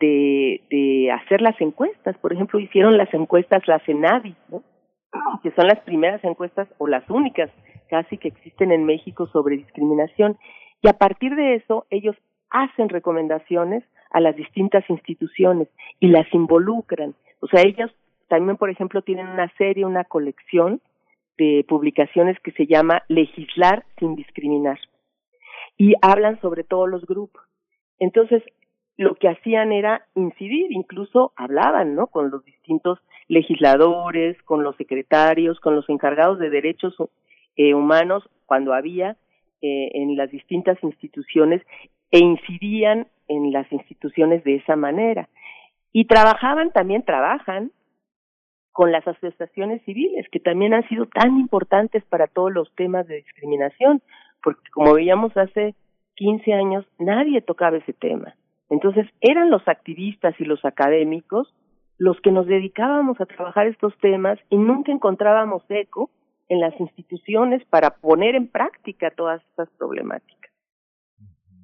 de, hacer las encuestas. Por ejemplo, hicieron las encuestas la CENAVI, ¿no? que son las primeras encuestas o las únicas casi que existen en México sobre discriminación. Y a partir de eso, ellos hacen recomendaciones a las distintas instituciones y las involucran. O sea, ellos también, por ejemplo, tienen una serie, una colección de publicaciones que se llama Legislar sin discriminar. Y hablan sobre todos los grupos. Entonces, lo que hacían era incidir, incluso hablaban, ¿no? Con los distintos legisladores, con los secretarios, con los encargados de derechos eh, humanos, cuando había eh, en las distintas instituciones, e incidían en las instituciones de esa manera. Y trabajaban, también trabajan con las asociaciones civiles, que también han sido tan importantes para todos los temas de discriminación, porque como veíamos hace 15 años, nadie tocaba ese tema. Entonces, eran los activistas y los académicos los que nos dedicábamos a trabajar estos temas y nunca encontrábamos eco en las instituciones para poner en práctica todas estas problemáticas.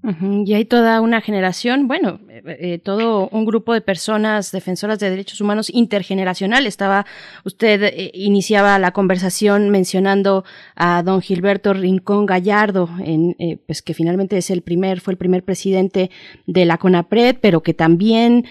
Y hay toda una generación, bueno, eh, eh, todo un grupo de personas defensoras de derechos humanos intergeneracional. Estaba, usted eh, iniciaba la conversación mencionando a don Gilberto Rincón Gallardo, en, pues que finalmente es el primer, fue el primer presidente de la CONAPRED, pero que también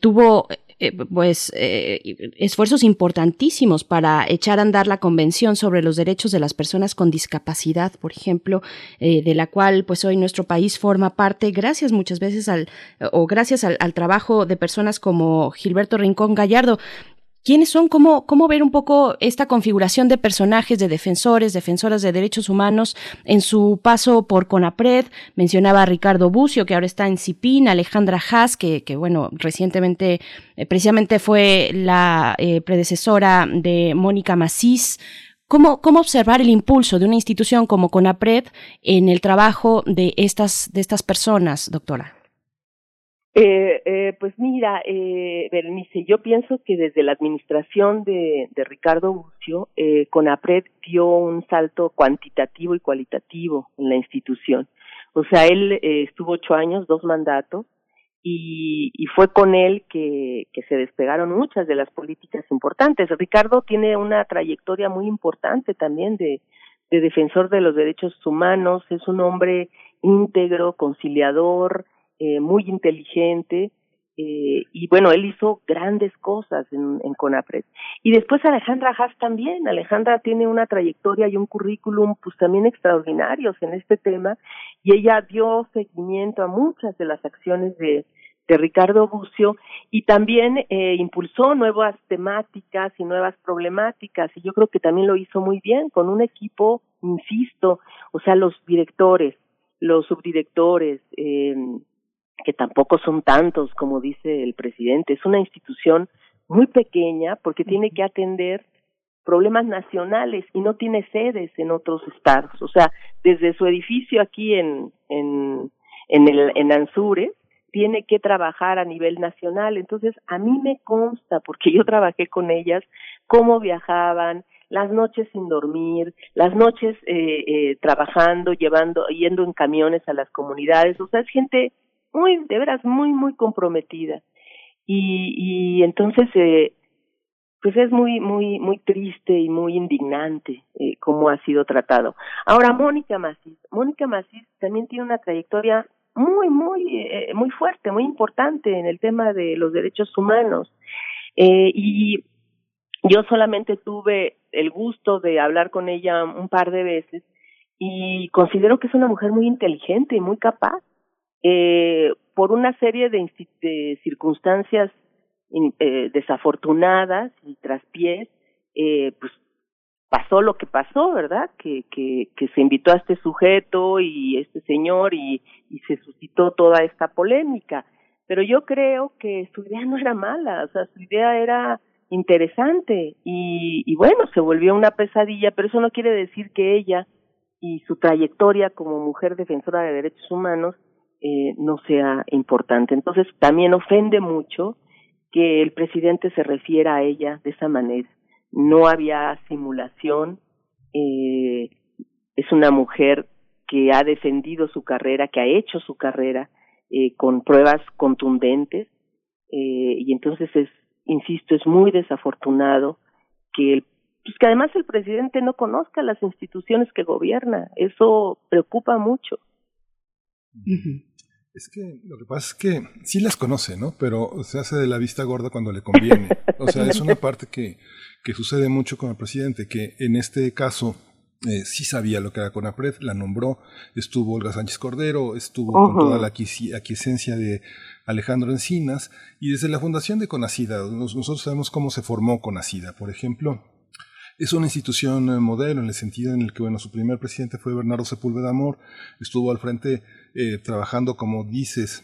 tuvo eh, pues eh, esfuerzos importantísimos para echar a andar la convención sobre los derechos de las personas con discapacidad, por ejemplo, eh, de la cual pues hoy nuestro país forma parte gracias muchas veces al o gracias al, al trabajo de personas como Gilberto Rincón Gallardo. ¿Quiénes son? ¿Cómo, ¿Cómo ver un poco esta configuración de personajes, de defensores, defensoras de derechos humanos en su paso por CONAPRED? Mencionaba a Ricardo Bucio, que ahora está en CIPIN, Alejandra Haas, que, que bueno, recientemente, eh, precisamente fue la eh, predecesora de Mónica Macís. ¿Cómo, ¿Cómo observar el impulso de una institución como CONAPRED en el trabajo de estas, de estas personas, doctora? Eh, eh, pues mira, eh, Berenice, yo pienso que desde la administración de, Ricardo Bucio, eh, CONAPRED dio un salto cuantitativo y cualitativo en la institución. O sea, él eh, estuvo ocho años, dos mandatos, y, y fue con él que, se despegaron muchas de las políticas importantes. Ricardo tiene una trayectoria muy importante también de defensor de los derechos humanos, es un hombre íntegro, conciliador, eh, muy inteligente, eh, y bueno, él hizo grandes cosas en, en CONAPRED. Y después Alejandra Haas también. Alejandra tiene una trayectoria y un currículum pues también extraordinarios en este tema y ella dio seguimiento a muchas de las acciones de, de Ricardo Bucio y también eh, impulsó nuevas temáticas y nuevas problemáticas y yo creo que también lo hizo muy bien con un equipo, insisto, o sea, los directores, los subdirectores, eh, que tampoco son tantos como dice el presidente. Es una institución muy pequeña porque tiene que atender problemas nacionales y no tiene sedes en otros estados. O sea, desde su edificio aquí en en en el en Anzures tiene que trabajar a nivel nacional. Entonces, a mí me consta porque yo trabajé con ellas cómo viajaban, las noches sin dormir, las noches eh, eh, trabajando, llevando, yendo en camiones a las comunidades. O sea, es gente muy, de veras, muy, muy comprometida. Y, y entonces, eh, pues es muy, muy, muy triste y muy indignante eh, cómo ha sido tratado. Ahora, Mónica Macís. Mónica Macís también tiene una trayectoria muy, muy, eh, muy fuerte, muy importante en el tema de los derechos humanos. Eh, y yo solamente tuve el gusto de hablar con ella un par de veces y considero que es una mujer muy inteligente y muy capaz eh, por una serie de, de circunstancias eh, desafortunadas y traspiés, eh, pues pasó lo que pasó, ¿verdad? Que, que, que se invitó a este sujeto y este señor y, y se suscitó toda esta polémica. Pero yo creo que su idea no era mala, o sea, su idea era interesante y, y bueno, se volvió una pesadilla, pero eso no quiere decir que ella y su trayectoria como mujer defensora de derechos humanos eh, no sea importante. Entonces también ofende mucho que el presidente se refiera a ella de esa manera. No había simulación, eh, es una mujer que ha defendido su carrera, que ha hecho su carrera eh, con pruebas contundentes eh, y entonces es, insisto, es muy desafortunado que el pues que además el presidente no conozca las instituciones que gobierna. Eso preocupa mucho. Es que lo que pasa es que sí las conoce, ¿no? Pero se hace de la vista gorda cuando le conviene. O sea, es una parte que, que sucede mucho con el presidente, que en este caso eh, sí sabía lo que era CONAPRED, la nombró, estuvo Olga Sánchez Cordero, estuvo con toda la aquiescencia de Alejandro Encinas, y desde la fundación de CONACIDA, nosotros sabemos cómo se formó CONACIDA, por ejemplo, es una institución eh, modelo en el sentido en el que, bueno, su primer presidente fue Bernardo Sepúlveda Amor, estuvo al frente eh, trabajando, como dices,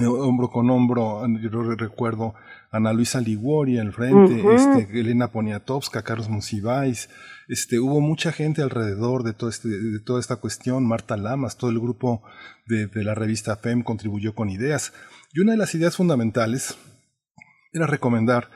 eh, hombro con hombro, yo recuerdo Ana Luisa Liguori al frente, este, Elena Poniatowska, Carlos Monsiváis, este, hubo mucha gente alrededor de, todo este, de toda esta cuestión, Marta Lamas, todo el grupo de, de la revista FEM contribuyó con ideas. Y una de las ideas fundamentales era recomendar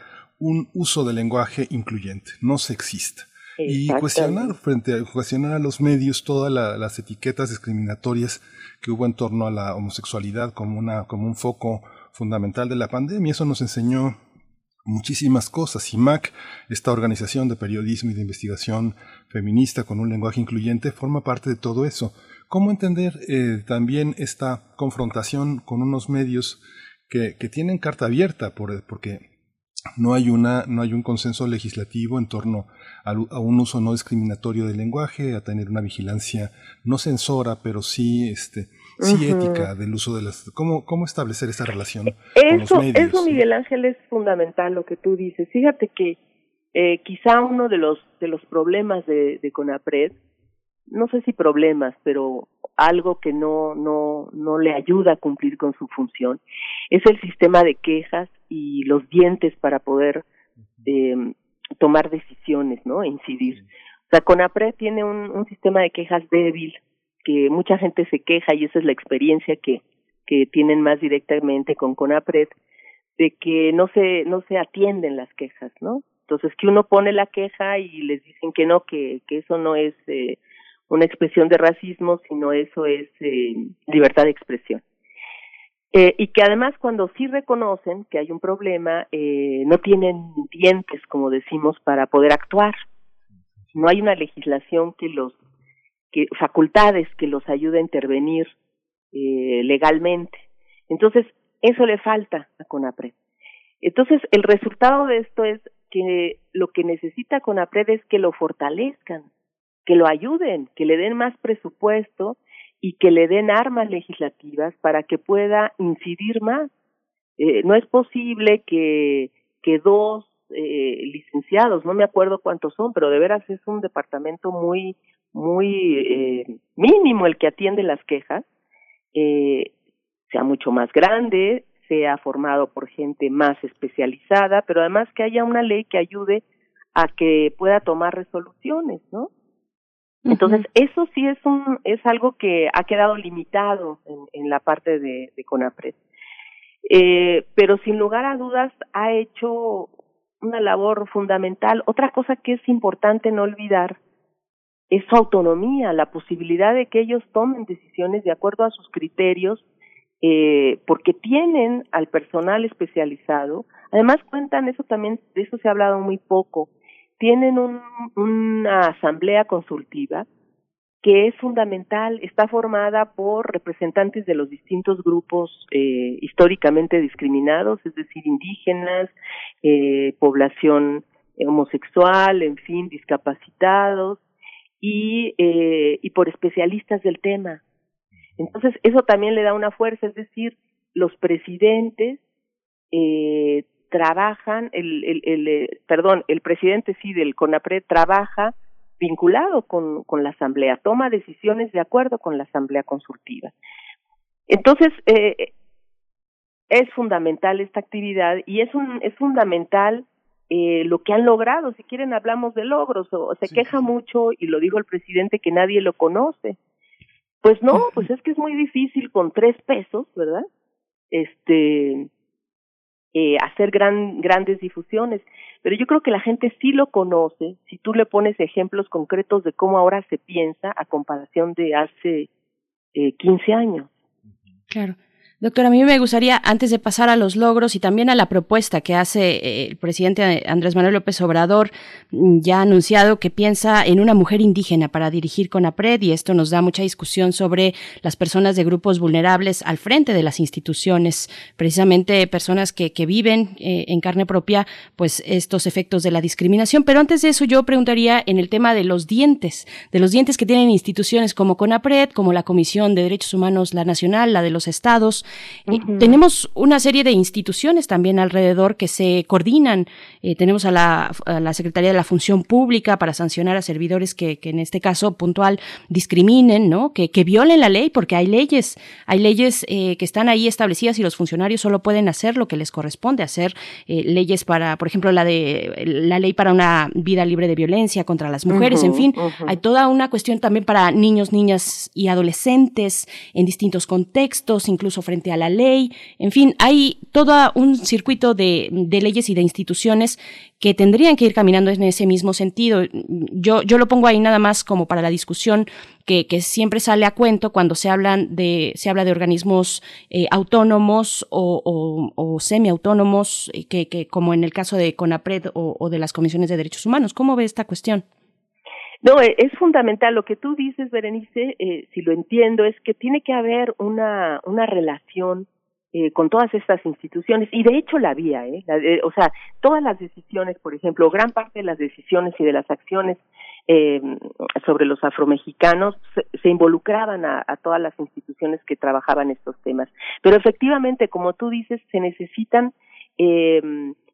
un uso del lenguaje incluyente, no sexista. y cuestionar frente a cuestionar a los medios todas las etiquetas discriminatorias que hubo en torno a la homosexualidad como una como un foco fundamental de la pandemia. Eso nos enseñó muchísimas cosas. IMAC, esta organización de periodismo y de investigación feminista con un lenguaje incluyente, forma parte de todo eso. ¿Cómo entender eh, también esta confrontación con unos medios que, que tienen carta abierta? Por, porque no hay, una, no hay un consenso legislativo en torno a, un uso no discriminatorio del lenguaje, a tener una vigilancia no censora, pero sí, este, sí ética del uso de las... ¿Cómo, cómo establecer esa relación con los medios? Eso, Miguel Ángel, es fundamental lo que tú dices. Fíjate que eh, quizá uno de los, de los problemas de, de CONAPRED, no sé si problemas, pero algo que no, no, no le ayuda a cumplir con su función, es el sistema de quejas y los dientes para poder eh, tomar decisiones, ¿no? Incidir. O sea, CONAPRED tiene un, un sistema de quejas débil, que mucha gente se queja y esa es la experiencia que, que tienen más directamente con CONAPRED, de que no se, no se atienden las quejas, ¿no? Entonces, que uno pone la queja y les dicen que no, que, que eso no es eh, una expresión de racismo, sino eso es eh, libertad de expresión. Eh, y que además cuando sí reconocen que hay un problema, eh, no tienen dientes, como decimos, para poder actuar. No hay una legislación que los, que, facultades que los ayude a intervenir eh, legalmente. Entonces, eso le falta a CONAPRED. Entonces, el resultado de esto es que lo que necesita CONAPRED es que lo fortalezcan, que lo ayuden, que le den más presupuesto y que le den armas legislativas para que pueda incidir más. Eh, no es posible que, dos eh, licenciados, no me acuerdo cuántos son, pero de veras es un departamento muy, muy eh, mínimo el que atiende las quejas, eh, sea mucho más grande, sea formado por gente más especializada, pero además que haya una ley que ayude a que pueda tomar resoluciones, ¿no? Entonces, eso sí es un es algo que ha quedado limitado en, en la parte de, de CONAPRED. Eh, pero sin lugar a dudas ha hecho una labor fundamental. Otra cosa que es importante no olvidar es su autonomía, la posibilidad de que ellos tomen decisiones de acuerdo a sus criterios, eh, porque tienen al personal especializado. Además cuentan, eso también, de eso se ha hablado muy poco, tienen un, una asamblea consultiva que es fundamental, está formada por representantes de los distintos grupos eh, históricamente discriminados, es decir, indígenas, eh, población homosexual, en fin, discapacitados y, eh, y por especialistas del tema. Entonces, eso también le da una fuerza, es decir, los presidentes eh, trabajan, el, el, el, eh, perdón, el presidente sí del CONAPRED trabaja vinculado con, con la asamblea, toma decisiones de acuerdo con la asamblea consultiva. Entonces, eh, es fundamental esta actividad y es, un, es fundamental eh, lo que han logrado. Si quieren, hablamos de logros o, se queja mucho, y lo dijo el presidente, que nadie lo conoce. Pues no, pues es que es muy difícil con tres pesos, ¿verdad? Este, eh, hacer gran, grandes difusiones. Pero yo creo que la gente sí lo conoce si tú le pones ejemplos concretos de cómo ahora se piensa a comparación de hace eh, 15 años. Claro. Doctora, a mí me gustaría, antes de pasar a los logros y también a la propuesta que hace eh, el presidente Andrés Manuel López Obrador, mm, ya ha anunciado que piensa en una mujer indígena para dirigir CONAPRED y esto nos da mucha discusión sobre las personas de grupos vulnerables al frente de las instituciones, precisamente personas que, que viven eh, en carne propia, pues estos efectos de la discriminación. Pero antes de eso yo preguntaría en el tema de los dientes, de los dientes que tienen instituciones como CONAPRED, como la Comisión de Derechos Humanos, la nacional, la de los estados, tenemos una serie de instituciones también alrededor que se coordinan. Eh, tenemos a la, la, Secretaría de la Función Pública para sancionar a servidores que, que en este caso puntual discriminen, ¿no? Que, que, violen la ley, porque hay leyes, hay leyes eh, que están ahí establecidas y los funcionarios solo pueden hacer lo que les corresponde hacer. Eh, leyes para, por ejemplo, la de la ley para una vida libre de violencia contra las mujeres, en fin, hay toda una cuestión también para niños, niñas y adolescentes en distintos contextos, incluso frente a la ley. En fin, hay todo un circuito de, leyes y de instituciones que tendrían que ir caminando en ese mismo sentido. Yo, yo lo pongo ahí nada más como para la discusión que, que siempre sale a cuento cuando se hablan de, se habla de organismos eh, autónomos o, o, o semiautónomos, eh, que, que, como en el caso de CONAPRED o de las comisiones de derechos humanos. ¿Cómo ve esta cuestión? No, e, es fundamental. Lo que tú dices, Berenice, eh, si lo entiendo, es que tiene que haber una, una relación eh, con todas estas instituciones y de hecho la había, ¿eh? La, eh, o sea, todas las decisiones, por ejemplo, gran parte de las decisiones y de las acciones eh, sobre los afromexicanos se, se involucraban a, a, todas las instituciones que trabajaban estos temas. Pero efectivamente, como tú dices, se necesitan eh,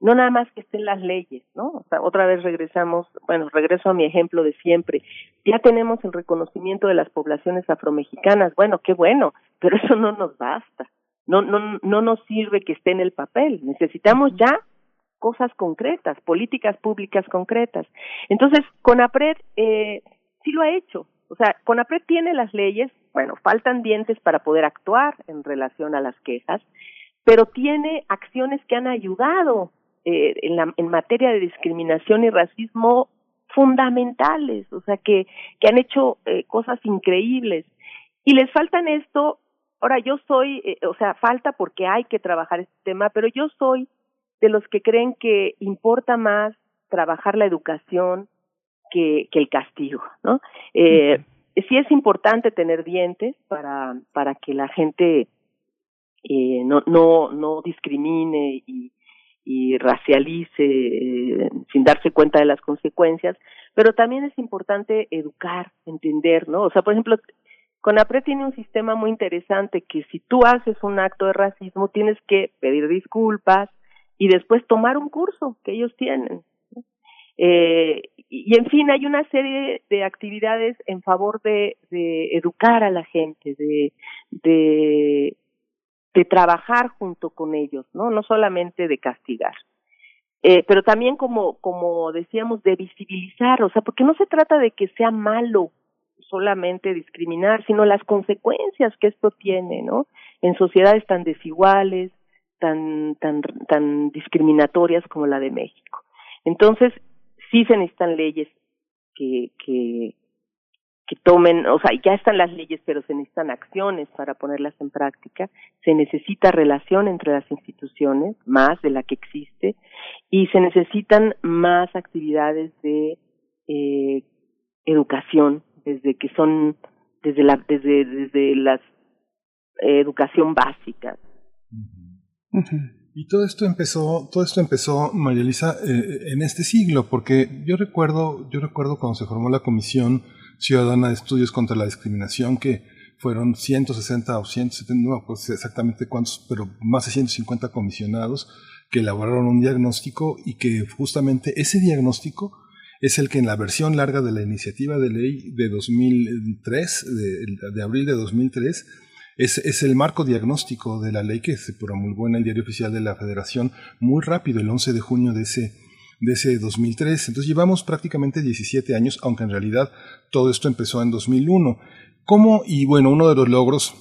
no nada más que estén las leyes, ¿no? O sea, otra vez regresamos, bueno, regreso a mi ejemplo de siempre. Ya tenemos el reconocimiento de las poblaciones afromexicanas, bueno, qué bueno, pero eso no nos basta no, no, no nos sirve que esté en el papel. Necesitamos ya cosas concretas, políticas públicas concretas. Entonces, CONAPRED eh, sí lo ha hecho. O sea, CONAPRED tiene las leyes, bueno, faltan dientes para poder actuar en relación a las quejas, pero tiene acciones que han ayudado eh, en, la, en materia de discriminación y racismo fundamentales, o sea, que, que han hecho eh, cosas increíbles. Y les faltan esto Ahora, yo soy, eh, o sea, falta porque hay que trabajar este tema, pero yo soy de los que creen que importa más trabajar la educación que, que el castigo, ¿no? Eh, sí es importante tener dientes para, para que la gente eh, no, no, no discrimine y, racialice eh, sin darse cuenta de las consecuencias, pero también es importante educar, entender, ¿no? O sea, por ejemplo, CONAPRE tiene un sistema muy interesante que si tú haces un acto de racismo tienes que pedir disculpas y después tomar un curso que ellos tienen. Eh, y en fin, hay una serie de actividades en favor de, de educar a la gente, de, de, de trabajar junto con ellos, ¿no? No solamente de castigar. Eh, pero también como, como decíamos, de visibilizar, o sea, porque no se trata de que sea malo solamente discriminar, sino las consecuencias que esto tiene, ¿no? En sociedades tan desiguales, tan, tan, tan discriminatorias como la de México. Entonces, sí se necesitan leyes que, que, que tomen, o sea, ya están las leyes, pero se necesitan acciones para ponerlas en práctica, se necesita relación entre las instituciones, más de la que existe, y se necesitan más actividades de eh, educación desde que son desde la desde desde la educación básica. Y todo esto empezó, todo esto empezó, María Elisa, eh, en este siglo, porque yo recuerdo, yo recuerdo cuando se formó la Comisión Ciudadana de Estudios contra la Discriminación, que fueron 160 o 170, no pues exactamente cuántos, pero más de 150 comisionados que elaboraron un diagnóstico y que justamente ese diagnóstico es el que en la versión larga de la iniciativa de ley de 2003, de, de abril de 2003, es, es, el marco diagnóstico de la ley que se promulgó en el Diario Oficial de la Federación muy rápido, el 11 de junio de ese, de ese 2003. Entonces llevamos prácticamente 17 años, aunque en realidad todo esto empezó en 2001. ¿Cómo? Y bueno, uno de los logros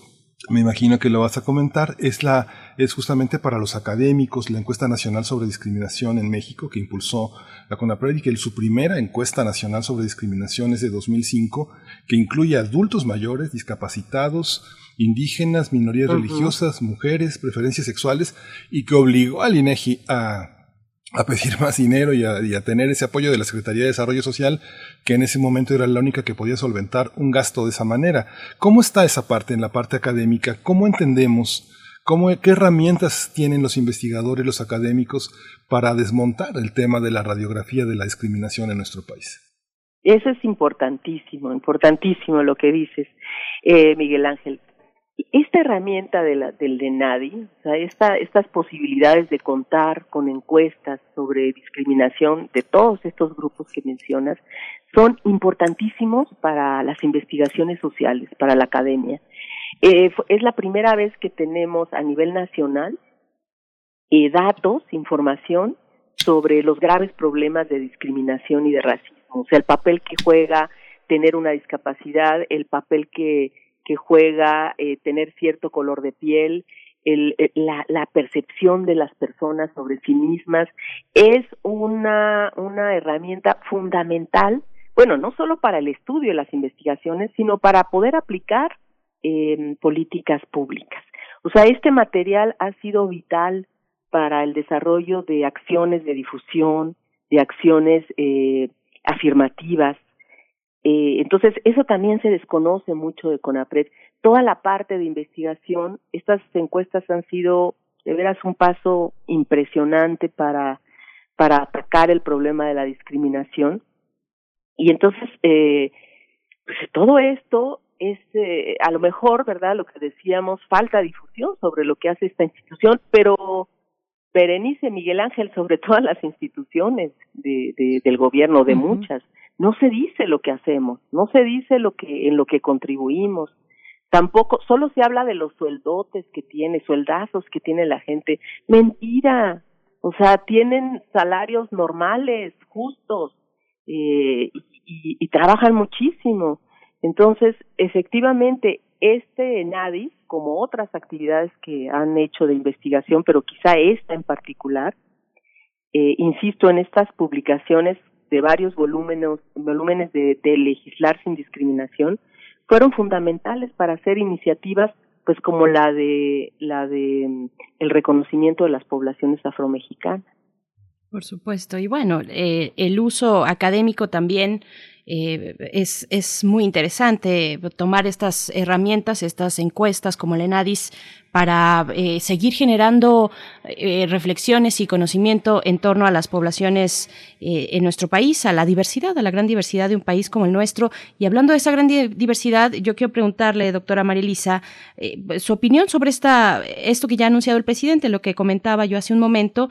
me imagino que lo vas a comentar, es, la, es justamente para los académicos la encuesta nacional sobre discriminación en México que impulsó la CONAPRED y que su primera encuesta nacional sobre discriminación es de 2005, que incluye adultos mayores, discapacitados, indígenas, minorías uh -huh. religiosas, mujeres, preferencias sexuales y que obligó al INEGI a a pedir más dinero y a, tener ese apoyo de la Secretaría de Desarrollo Social, que en ese momento era la única que podía solventar un gasto de esa manera. ¿Cómo está esa parte en la parte académica? ¿Cómo entendemos? ¿Cómo, ¿Qué herramientas tienen los investigadores, los académicos, para desmontar el tema de la radiografía de la discriminación en nuestro país? Eso es importantísimo, importantísimo lo que dices, eh, Miguel Ángel esta herramienta de la, del DENADI, o sea, esta, estas posibilidades de contar con encuestas sobre discriminación de todos estos grupos que mencionas, son importantísimos para las investigaciones sociales, para la academia. Eh, es la primera vez que tenemos a nivel nacional eh, datos, información sobre los graves problemas de discriminación y de racismo, o sea, el papel que juega tener una discapacidad, el papel que que juega eh, tener cierto color de piel, el, la, la, percepción de las personas sobre sí mismas es una, una herramienta fundamental, bueno, no solo para el estudio de las investigaciones, sino para poder aplicar eh, políticas públicas. O sea, este material ha sido vital para el desarrollo de acciones de difusión, de acciones eh, afirmativas. Eh, entonces, eso también se desconoce mucho de CONAPRED. Toda la parte de investigación, estas encuestas han sido de veras un paso impresionante para, para atacar el problema de la discriminación. Y entonces, eh, pues todo esto es eh, a lo mejor, ¿verdad? Lo que decíamos, falta difusión sobre lo que hace esta institución, pero Berenice Miguel Ángel, sobre todas las instituciones de, de del gobierno, de muchas, no se dice lo que hacemos, no se dice lo que en lo que contribuimos. Tampoco, solo se habla de los sueldotes que tiene, sueldazos que tiene la gente. Mentira. O sea, tienen salarios normales, justos, eh, y, trabajan muchísimo. Entonces, efectivamente, este NADIS, como otras actividades que han hecho de investigación, pero quizá esta en particular, eh, insisto en estas publicaciones de varios volúmenes, volúmenes de, legislar sin discriminación, fueron fundamentales para hacer iniciativas pues como la de la de mm, el reconocimiento de las poblaciones afromexicanas. Por supuesto. Y bueno, eh, el uso académico también eh, es, es muy interesante tomar estas herramientas, estas encuestas como el ENADIS, para eh, seguir generando eh, reflexiones y conocimiento en torno a las poblaciones en nuestro país, a la diversidad, a la gran diversidad de un país como el nuestro. Y hablando de esa gran diversidad, yo quiero preguntarle, doctora Marilisa, su opinión sobre esta, esto que ya ha anunciado el presidente, lo que comentaba yo hace un momento,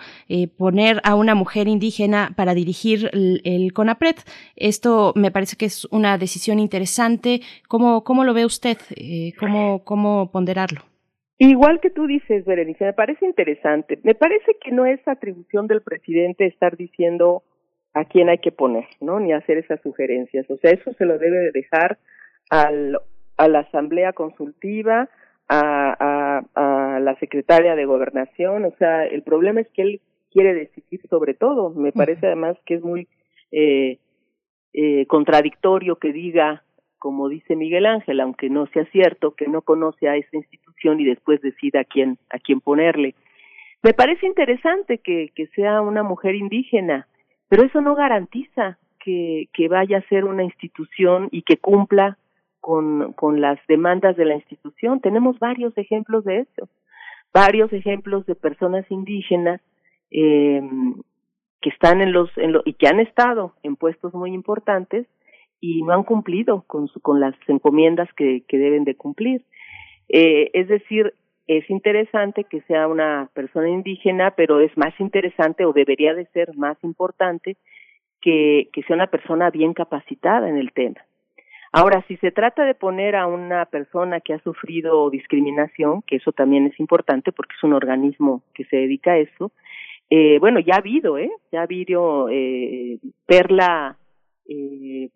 poner a una mujer indígena para dirigir el, el, CONAPRED. Esto me parece que es una decisión interesante. ¿Cómo, cómo lo ve usted? ¿cómo, ¿Cómo ponderarlo? Igual que tú dices, Berenice, me parece interesante. Me parece que no es atribución del presidente estar diciendo a quién hay que poner, ¿no? Ni hacer esas sugerencias. O sea, eso se lo debe dejar al, a la Asamblea Consultiva, a, a, a la Secretaria de Gobernación. O sea, el problema es que él quiere decidir sobre todo. Me parece además que es muy eh, eh, contradictorio que diga como dice Miguel Ángel, aunque no sea cierto, que no conoce a esa institución y después decida a quién, a quién ponerle. Me parece interesante que, que sea una mujer indígena, pero eso no garantiza que, que vaya a ser una institución y que cumpla con, con las demandas de la institución. Tenemos varios ejemplos de eso, varios ejemplos de personas indígenas eh, que están en los, en lo, y que han estado en puestos muy importantes y no han cumplido con, su, con las encomiendas que, que deben de cumplir. Eh, es decir, es interesante que sea una persona indígena, pero es más interesante o debería de ser más importante que, que sea una persona bien capacitada en el tema. Ahora, si se trata de poner a una persona que ha sufrido discriminación, que eso también es importante porque es un organismo que se dedica a eso, eh, bueno, ya ha habido, ¿eh? Ya ha habido eh, Perla eh,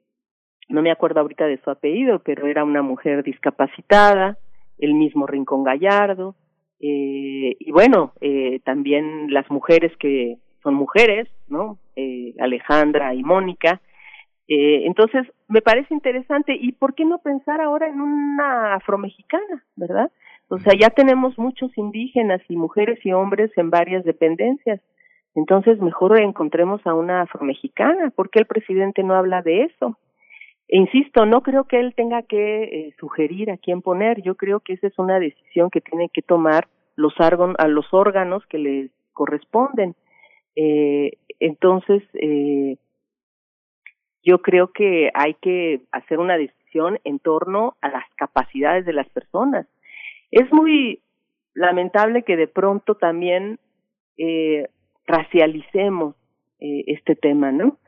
no me acuerdo ahorita de su apellido, pero era una mujer discapacitada, el mismo Rincón Gallardo, eh, y bueno, eh, también las mujeres que son mujeres, ¿no? Eh, Alejandra y Mónica. Eh, entonces, me parece interesante, ¿y por qué no pensar ahora en una afromexicana, verdad? O sea, ya tenemos muchos indígenas y mujeres y hombres en varias dependencias. Entonces, mejor encontremos a una afromexicana. ¿Por qué el presidente no habla de eso? E insisto, no creo que él tenga que eh, sugerir a quién poner, yo creo que esa es una decisión que tiene que tomar los, a los órganos que les corresponden. Eh, entonces, eh, yo creo que hay que hacer una decisión en torno a las capacidades de las personas. Es muy lamentable que de pronto también eh, racialicemos eh, este tema, ¿no?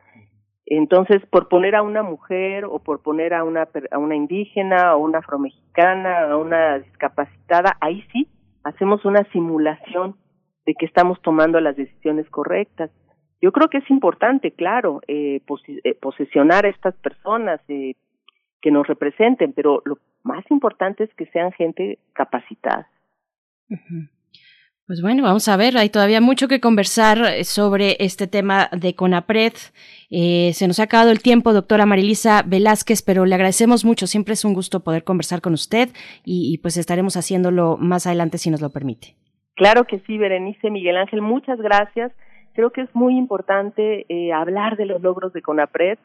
Entonces, por poner a una mujer o por poner a una, a una indígena o una afromexicana, a una discapacitada, ahí sí hacemos una simulación de que estamos tomando las decisiones correctas. Yo creo que es importante, claro, eh, eh posesionar a estas personas eh, que nos representen, pero lo más importante es que sean gente capacitada. Pues bueno, vamos a ver, hay todavía mucho que conversar eh, sobre este tema de CONAPRED. Eh, se nos ha acabado el tiempo, doctora Marilisa Velázquez, pero le agradecemos mucho. Siempre es un gusto poder conversar con usted y, y pues estaremos haciéndolo más adelante si nos lo permite. Claro que sí, Berenice, Miguel Ángel, muchas gracias. Creo que es muy importante eh, hablar de los logros de CONAPRED,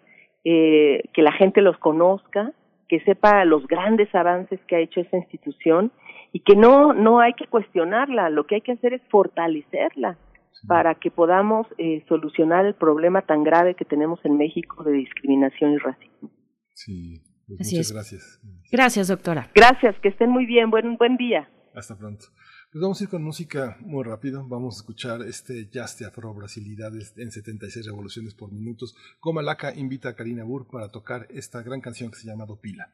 eh, que la gente los conozca, que sepa los grandes avances que ha hecho esa institución y que no no hay que cuestionarla, lo que hay que hacer es fortalecerla para que podamos eh, solucionar el problema tan grave que tenemos en México de discriminación y racismo. Sí, pues Así muchas es. gracias. Gracias, doctora. Gracias, que estén muy bien, buen buen día. Hasta pronto. Pues vamos a ir con música muy rápido. Vamos a escuchar este jazz de afro-brasilidades en 76 revoluciones por minutos. Comalaca invita a Karina Burr para tocar esta gran canción que se llama Dopila.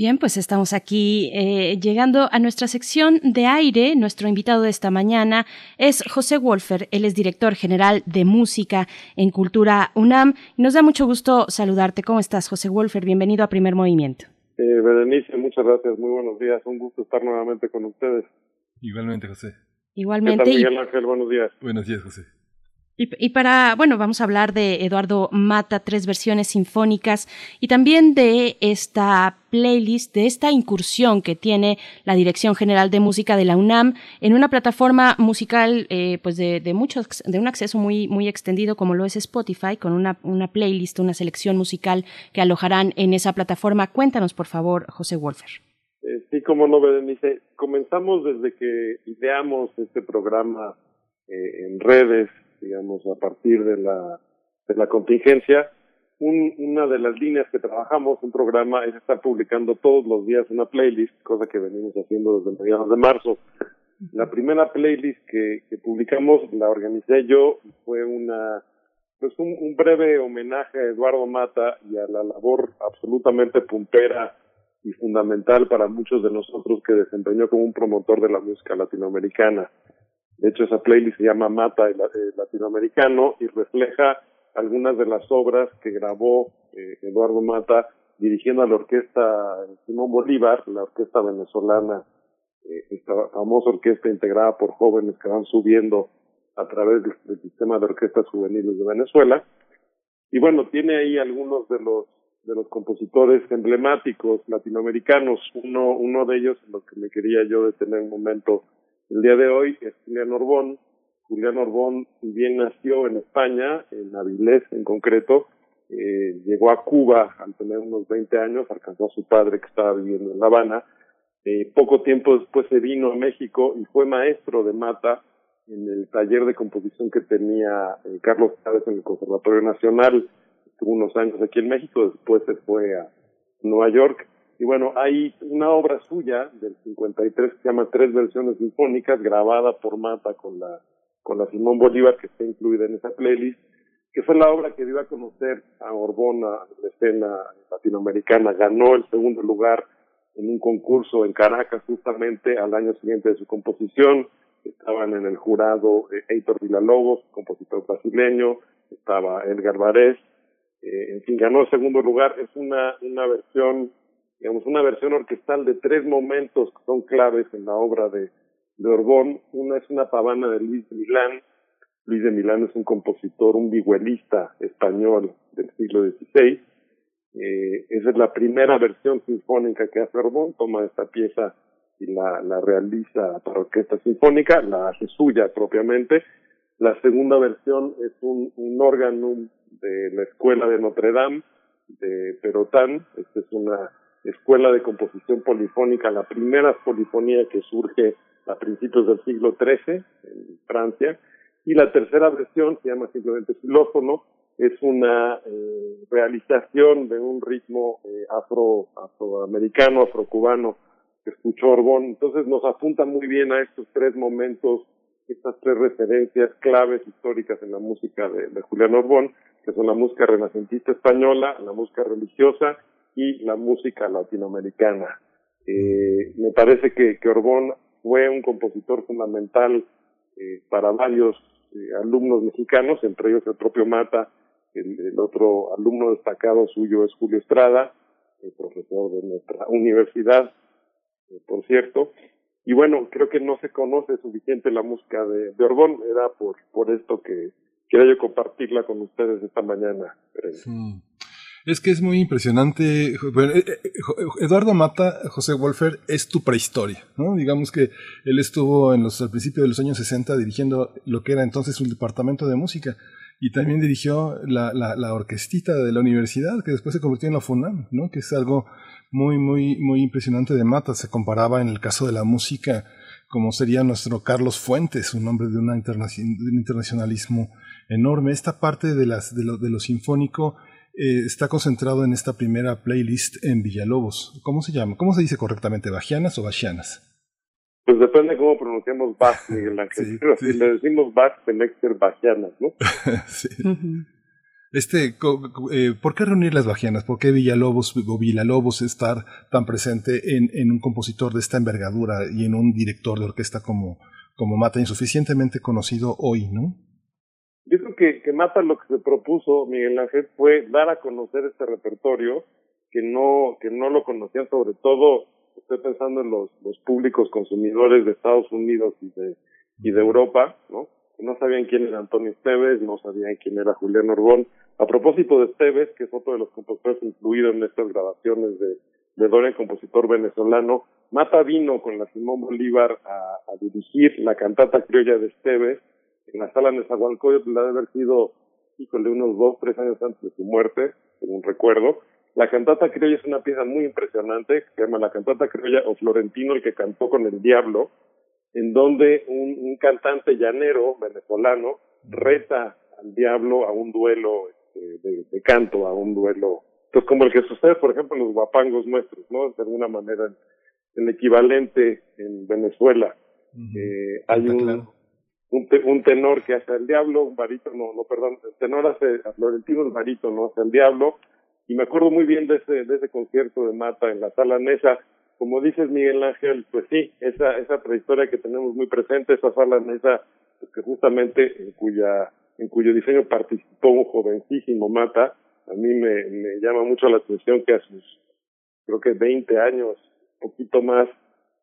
Bien, pues estamos aquí eh, llegando a nuestra sección de aire. Nuestro invitado de esta mañana es José Wolfer. Él es director general de música en Cultura UNAM. Y nos da mucho gusto saludarte. ¿Cómo estás, José Wolfer? Bienvenido a Primer Movimiento. Eh, Berenice, muchas gracias. Muy buenos días. Un gusto estar nuevamente con ustedes. Igualmente, José. Igualmente. ¿Qué tal, Miguel Ángel? Buenos días. Buenos días, José. Y, y para, bueno, vamos a hablar de Eduardo Mata, tres versiones sinfónicas, y también de esta playlist, de esta incursión que tiene la Dirección General de Música de la UNAM en una plataforma musical, eh, pues de, de mucho, de un acceso muy, muy extendido como lo es Spotify, con una, una playlist, una selección musical que alojarán en esa plataforma. Cuéntanos, por favor, José Wolfer. Eh, sí, como no, Berenice. Comenzamos desde que ideamos este programa eh, en redes, digamos, a partir de la, de la contingencia. Un- una de las líneas que trabajamos, un programa, es estar publicando todos los días una playlist, cosa que venimos haciendo desde mediados de marzo. La primera playlist que, que publicamos la organicé yo fue una pues un, un breve homenaje a Eduardo Mata y a la labor absolutamente puntera y fundamental para muchos de nosotros que desempeñó como un promotor de la música latinoamericana. De hecho, esa playlist se llama Mata eh, Latinoamericano y refleja algunas de las obras que grabó eh, Eduardo Mata dirigiendo a la orquesta Simón Bolívar, la orquesta venezolana, eh, esta famosa orquesta integrada por jóvenes que van subiendo a través del, del sistema de orquestas juveniles de Venezuela. Y bueno, tiene ahí algunos de los de los compositores emblemáticos latinoamericanos. Uno, uno de ellos, en lo que me quería yo detener un momento el día de hoy, es Julián Orbón. Julián Orbón, bien nació en España, en Avilés en concreto, eh, llegó a Cuba al tener unos 20 años, alcanzó a su padre que estaba viviendo en La Habana. Eh, poco tiempo después se vino a México y fue maestro de Mata en el taller de composición que tenía eh, Carlos Chávez en el Conservatorio Nacional. Estuvo unos años aquí en México, después se fue a Nueva York. Y bueno, hay una obra suya del 53 que se llama Tres versiones sinfónicas, grabada por Mata con la, con la Simón Bolívar, que está incluida en esa playlist, que fue la obra que dio a conocer a Orbona, la escena latinoamericana. Ganó el segundo lugar en un concurso en Caracas justamente al año siguiente de su composición. Estaban en el jurado eh, Heitor Villalobos, compositor brasileño, estaba Edgar Varés, eh, en fin, ganó el segundo lugar. Es una, una versión, digamos, una versión orquestal de tres momentos que son claves en la obra de, de Orbón. Una es una pavana de Luis de Milán. Luis de Milán es un compositor, un vihuelista español del siglo XVI. Eh, esa es la primera versión sinfónica que hace Orbón, toma esta pieza y la, la realiza para orquesta sinfónica, la hace suya propiamente. La segunda versión es un, un órgano de la Escuela de Notre Dame de Perotán. Esta es una escuela de composición polifónica, la primera polifonía que surge a principios del siglo XIII en Francia. Y la tercera versión se llama simplemente xilófono, es una eh, realización de un ritmo eh, afro, afroamericano, afrocubano que escuchó Orbón. Entonces nos apunta muy bien a estos tres momentos, estas tres referencias claves históricas en la música de Julián Orbón, que son la música renacentista española, la música religiosa y la música latinoamericana. Eh, me parece que, que Orbón fue un compositor fundamental eh, para varios eh, alumnos mexicanos, entre ellos el propio Mata, el, otro alumno destacado suyo es Julio Estrada, el profesor de nuestra universidad, por cierto. Y bueno, creo que no se conoce suficiente la música de, de Orbón, era por, por esto que quería yo compartirla con ustedes esta mañana. Es que es muy impresionante. Eh, eh, Jo- Eduardo Mata, José Wolfer, es tu prehistoria, ¿no? Digamos que él estuvo en los, al principio de los años 60 dirigiendo lo que era entonces un departamento de música y también dirigió la, la, la orquestita de la universidad que después se convirtió en la FUNAM, ¿no? Que es algo muy, muy, muy impresionante de Mata. Se comparaba en el caso de la música como sería nuestro Carlos Fuentes, un hombre de, una de un internacionalismo enorme. Esta parte de, las, de, lo, de lo sinfónico eh, está concentrado en esta primera playlist en Villalobos. ¿Cómo se llama? ¿Cómo se dice correctamente? ¿Bajianas o Bachianas? Pues depende cómo pronunciamos Bach, Miguel Ángel. Sí, Pero sí. si le decimos Bach, tiene que ser Bachianas, ¿no? sí. Este, eh, ¿Por qué reunir las Bajianas? ¿Por qué Villalobos o Villalobos estar tan presente en, en un compositor de esta envergadura y en un director de orquesta como, como Mata, insuficientemente conocido hoy, ¿no? Que Mata lo que se propuso, Miguel Ángel, fue dar a conocer este repertorio que no, que no lo conocían, sobre todo, estoy pensando en los, los públicos consumidores de Estados Unidos y de, y de Europa, ¿no? Que no sabían quién era Antonio Esteves, no sabían quién era Julián Orbón. A propósito de Esteves, que es otro de los compositores incluidos en estas grabaciones de, de Dorian, compositor venezolano, Mata vino con la Simón Bolívar a, a dirigir la cantata criolla de Esteves en la sala Nezahualcóyotl, la de haber sido, híjole, unos dos, tres años antes de su muerte, según recuerdo. La cantata criolla es una pieza muy impresionante, que se llama la cantata criolla o Florentino, el que cantó con el diablo, en donde un, un cantante llanero venezolano reta al diablo a un duelo este, de, de canto, a un duelo, pues como el que sucede, por ejemplo, en los guapangos nuestros, ¿no? De alguna manera, el, equivalente en Venezuela. Eh, hay un, un, te- un tenor que hace al diablo, un barítono, no, perdón, el tenor hace a Florentino, el barítono hace al diablo, y me acuerdo muy bien de ese, de ese concierto de Mata en la sala Nesa, como dices Miguel Ángel, pues sí, esa, esa trayectoria que tenemos muy presente, esa sala Nesa, pues que justamente en cuya, en cuyo diseño participó un jovencísimo Mata, a mí me, me llama mucho la atención que a sus, creo que 20 años, poquito más,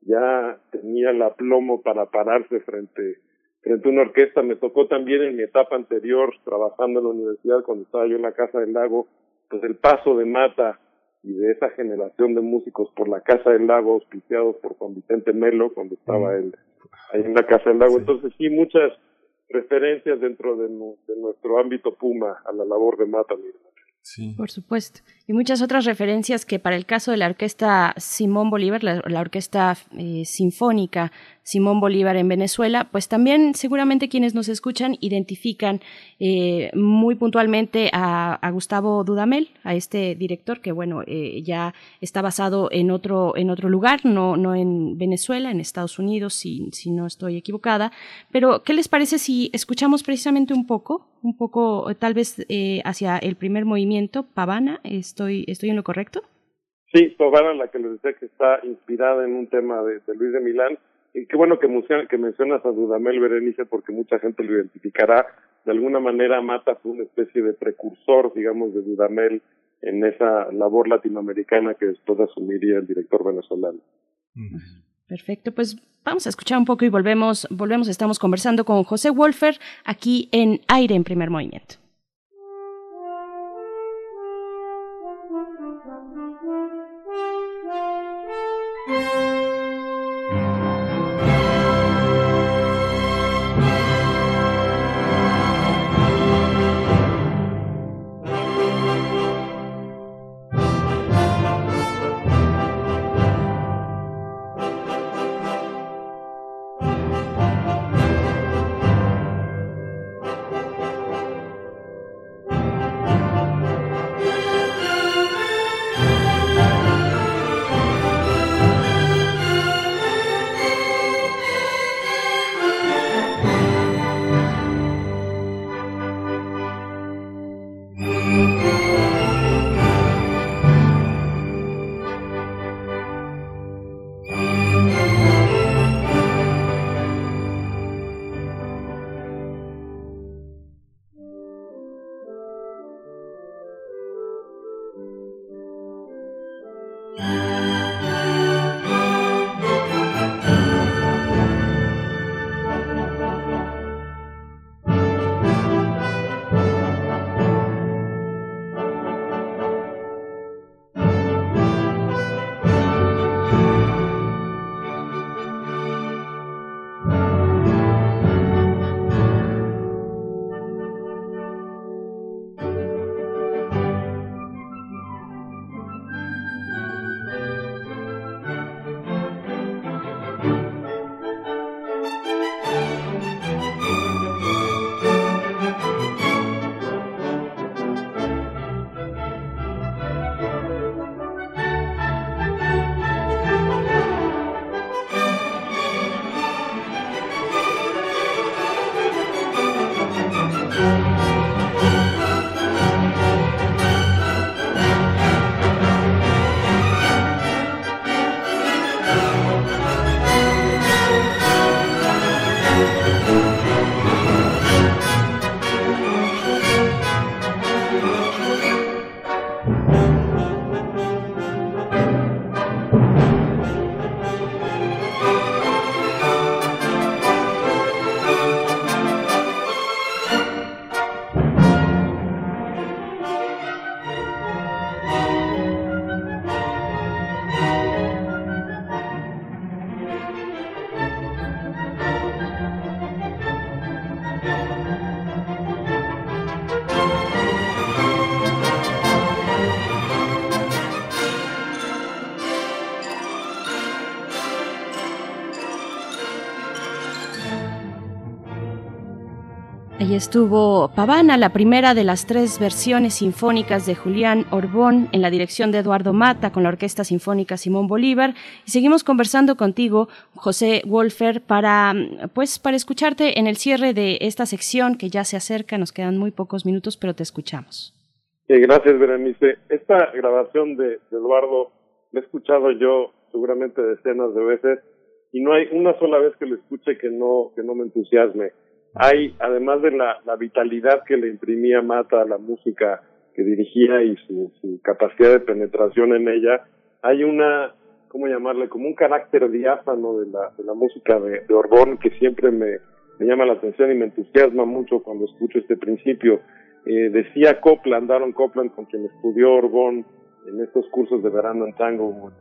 ya tenía el aplomo para pararse frente frente a una orquesta. Me tocó también en mi etapa anterior, trabajando en la universidad, cuando estaba yo en la Casa del Lago, pues el paso de Mata y de esa generación de músicos por la Casa del Lago, auspiciados por Juan Vicente Melo, cuando estaba él ahí en la Casa del Lago. Entonces sí, muchas referencias dentro de, de nuestro ámbito Puma a la labor de Mata. Miguel. Por supuesto. Y muchas otras referencias que para el caso de la orquesta Simón Bolívar, la, la orquesta eh, sinfónica Simón Bolívar en Venezuela, pues también seguramente quienes nos escuchan identifican eh, muy puntualmente a, Gustavo Dudamel, a este director que bueno eh, ya está basado en otro en otro lugar, no no en Venezuela, en Estados Unidos, si, si no estoy equivocada. Pero ¿qué les parece si escuchamos precisamente un poco, un poco eh, tal vez eh, hacia el primer movimiento, Pavana? Estoy estoy en lo correcto. Sí, Pavana, la que les decía que está inspirada en un tema de, de Luis de Milán. Y qué bueno que mencionas a Dudamel Berenice porque mucha gente lo identificará. De alguna manera, Mata fue una especie de precursor, digamos, de Dudamel en esa labor latinoamericana que después asumiría el director venezolano. Perfecto, pues vamos a escuchar un poco y volvemos, volvemos, estamos conversando con José Wolfer aquí en Aire en Primer Movimiento. Estuvo Pavana, la primera de las tres versiones sinfónicas de Julián Orbón en la dirección de Eduardo Mata con la Orquesta Sinfónica Simón Bolívar. Y seguimos conversando contigo, José Wolfer, para, pues, para escucharte en el cierre de esta sección que ya se acerca. Nos quedan muy pocos minutos, pero te escuchamos. Gracias, Berenice. Esta grabación de, de Eduardo la he escuchado yo seguramente decenas de veces y no hay una sola vez que lo escuche que no que no me entusiasme hay, además de la, vitalidad que le imprimía Mata a la música que dirigía y su, capacidad de penetración en ella, hay una, ¿cómo llamarle? Como un carácter diáfano de la, de la música de, de Orbón que siempre me, me llama la atención y me entusiasma mucho cuando escucho este principio. Eh, decía Copland, Aaron Copland, con quien estudió Orbón en estos cursos de verano en tango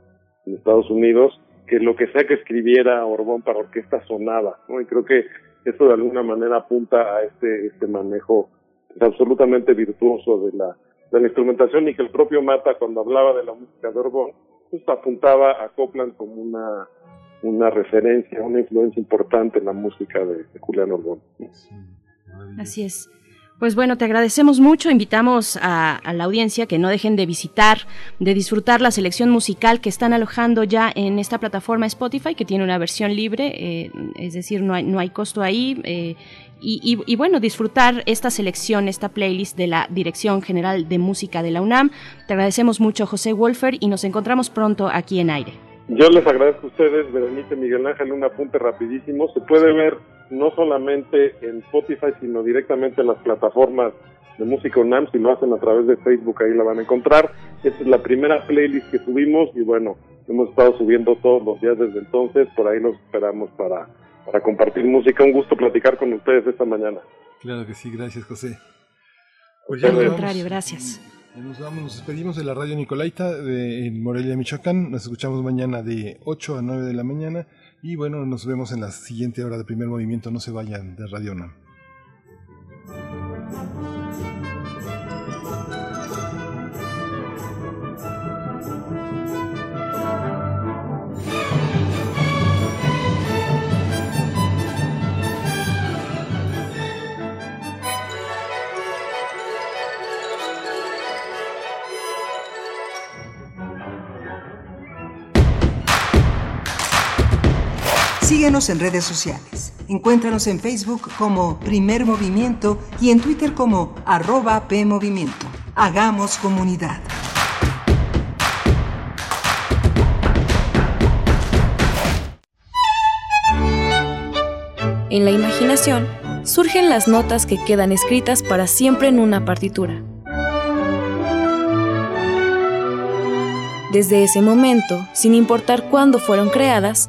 en Estados Unidos, que lo que sea que escribiera Orbón para orquesta sonaba, ¿no? Y creo que eso de alguna manera apunta a este, este manejo pues, absolutamente virtuoso de la, de la instrumentación y que el propio Mata cuando hablaba de la música de Orbón, pues apuntaba a Copland como una, una referencia, una influencia importante en la música de, de Julián Orbón. Así es. Pues bueno, te agradecemos mucho. Invitamos a, a, la audiencia que no dejen de visitar, de disfrutar la selección musical que están alojando ya en esta plataforma Spotify, que tiene una versión libre, eh, es decir, no hay, no hay costo ahí. Eh, y, bueno, disfrutar esta selección, esta playlist de la Dirección General de Música de la UNAM. Te agradecemos mucho, José Wolfer, y nos encontramos pronto aquí en aire. Yo les agradezco a ustedes, Berenice Miguel Ángel, un apunte rapidísimo. Se puede ver no solamente en Spotify, sino directamente en las plataformas de música UNAM. Si lo hacen a través de Facebook, ahí la van a encontrar. Esta es la primera playlist que subimos y bueno, hemos estado subiendo todos los días desde entonces. Por ahí nos esperamos para, para compartir música. Un gusto platicar con ustedes esta mañana. Claro que sí, gracias José. Pues Al contrario, gracias. Nos vamos, nos despedimos de la radio Nicolaita de Morelia, Michoacán. Nos escuchamos mañana de 8 a 9 de la mañana. Y bueno, nos vemos en la siguiente hora de primer movimiento. No se vayan de Radio UNAM. Síguenos en redes sociales. Encuéntranos en Facebook como Primer Movimiento y en Twitter como arroba PMovimiento. Hagamos comunidad. En la imaginación surgen las notas que quedan escritas para siempre en una partitura. Desde ese momento, sin importar cuándo fueron creadas,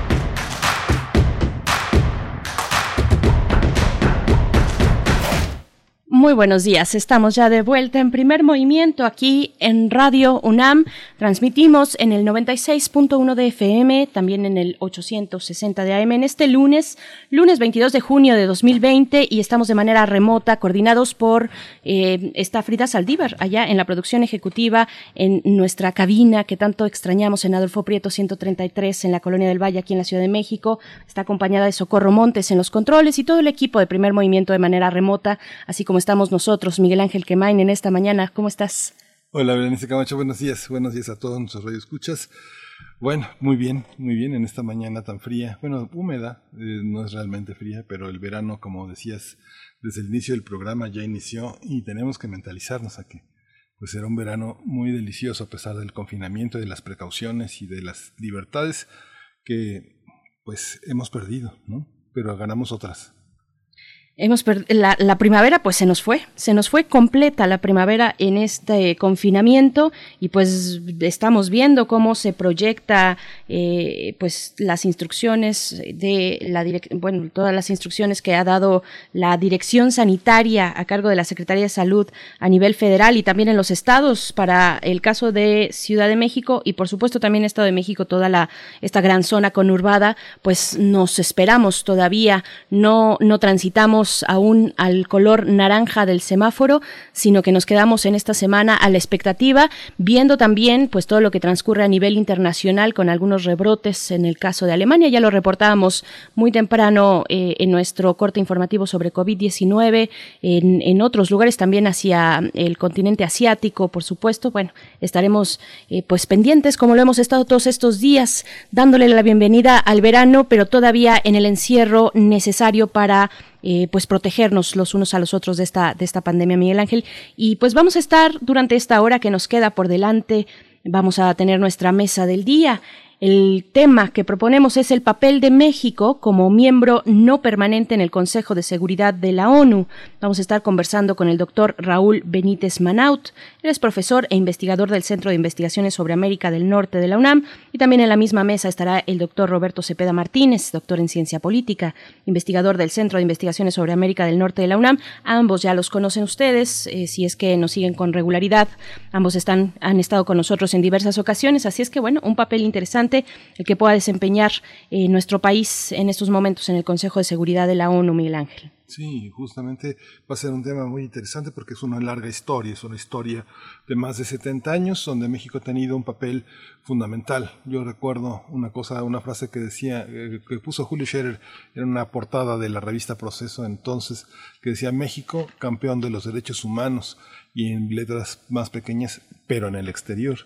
Muy buenos días, estamos ya de vuelta en primer movimiento aquí en Radio UNAM. Transmitimos en el 96.1 de FM, también en el 860 de AM en este lunes, lunes 22 de junio de 2020 y estamos de manera remota, coordinados por eh, esta Frida Saldívar, allá en la producción ejecutiva, en nuestra cabina que tanto extrañamos en Adolfo Prieto 133 en la Colonia del Valle, aquí en la Ciudad de México. Está acompañada de Socorro Montes en los controles y todo el equipo de primer movimiento de manera remota, así como está estamos nosotros, Miguel Ángel Quemain, en esta mañana. ¿Cómo estás? Hola, Berenice Camacho, buenos días. Buenos días a todos nuestros radioescuchas. Bueno, muy bien, muy bien en esta mañana tan fría. Bueno, húmeda, eh, no es realmente fría, pero el verano, como decías, desde el inicio del programa ya inició y tenemos que mentalizarnos a que pues será un verano muy delicioso a pesar del confinamiento, de las precauciones y de las libertades que pues hemos perdido, ¿no? Pero ganamos otras. Hemos la, la, primavera pues se nos fue, se nos fue completa la primavera en este confinamiento y pues estamos viendo cómo se proyecta eh, pues las instrucciones de la bueno todas las instrucciones que ha dado la dirección sanitaria a cargo de la Secretaría de Salud a nivel federal y también en los estados para el caso de Ciudad de México y por supuesto también Estado de México toda la esta gran zona conurbada pues nos esperamos todavía no no transitamos aún al color naranja del semáforo, sino que nos quedamos en esta semana a la expectativa, viendo también pues todo lo que transcurre a nivel internacional con algunos rebrotes en el caso de Alemania. Ya lo reportábamos muy temprano eh, en nuestro corte informativo sobre COVID-19, en, en, otros lugares también hacia el continente asiático, por supuesto. Bueno, estaremos eh, pues pendientes, como lo hemos estado todos estos días, dándole la bienvenida al verano, pero todavía en el encierro necesario para eh, pues protegernos los unos a los otros de esta, de esta pandemia, Miguel Ángel. Y pues vamos a estar durante esta hora que nos queda por delante, vamos a tener nuestra mesa del día. El tema que proponemos es el papel de México como miembro no permanente en el Consejo de Seguridad de la ONU. Vamos a estar conversando con el doctor Raúl Benítez Manaut. Él es profesor e investigador del Centro de Investigaciones sobre América del Norte de la UNAM. Y también en la misma mesa estará el doctor Roberto Cepeda Martínez, doctor en Ciencia Política, investigador del Centro de Investigaciones sobre América del Norte de la UNAM. Ambos ya los conocen ustedes, eh, si es que nos siguen con regularidad. Ambos están, han estado con nosotros en diversas ocasiones, así es que bueno, un papel interesante el que pueda desempeñar eh, nuestro país en estos momentos en el Consejo de Seguridad de la ONU, Miguel Ángel. Sí, justamente va a ser un tema muy interesante porque es una larga historia, es una historia de más de 70 años donde México ha tenido un papel fundamental. Yo recuerdo una cosa, una frase que decía, eh, que puso Julio Scherer en una portada de la revista Proceso entonces, que decía México, campeón de los derechos humanos y en letras más pequeñas, pero en el exterior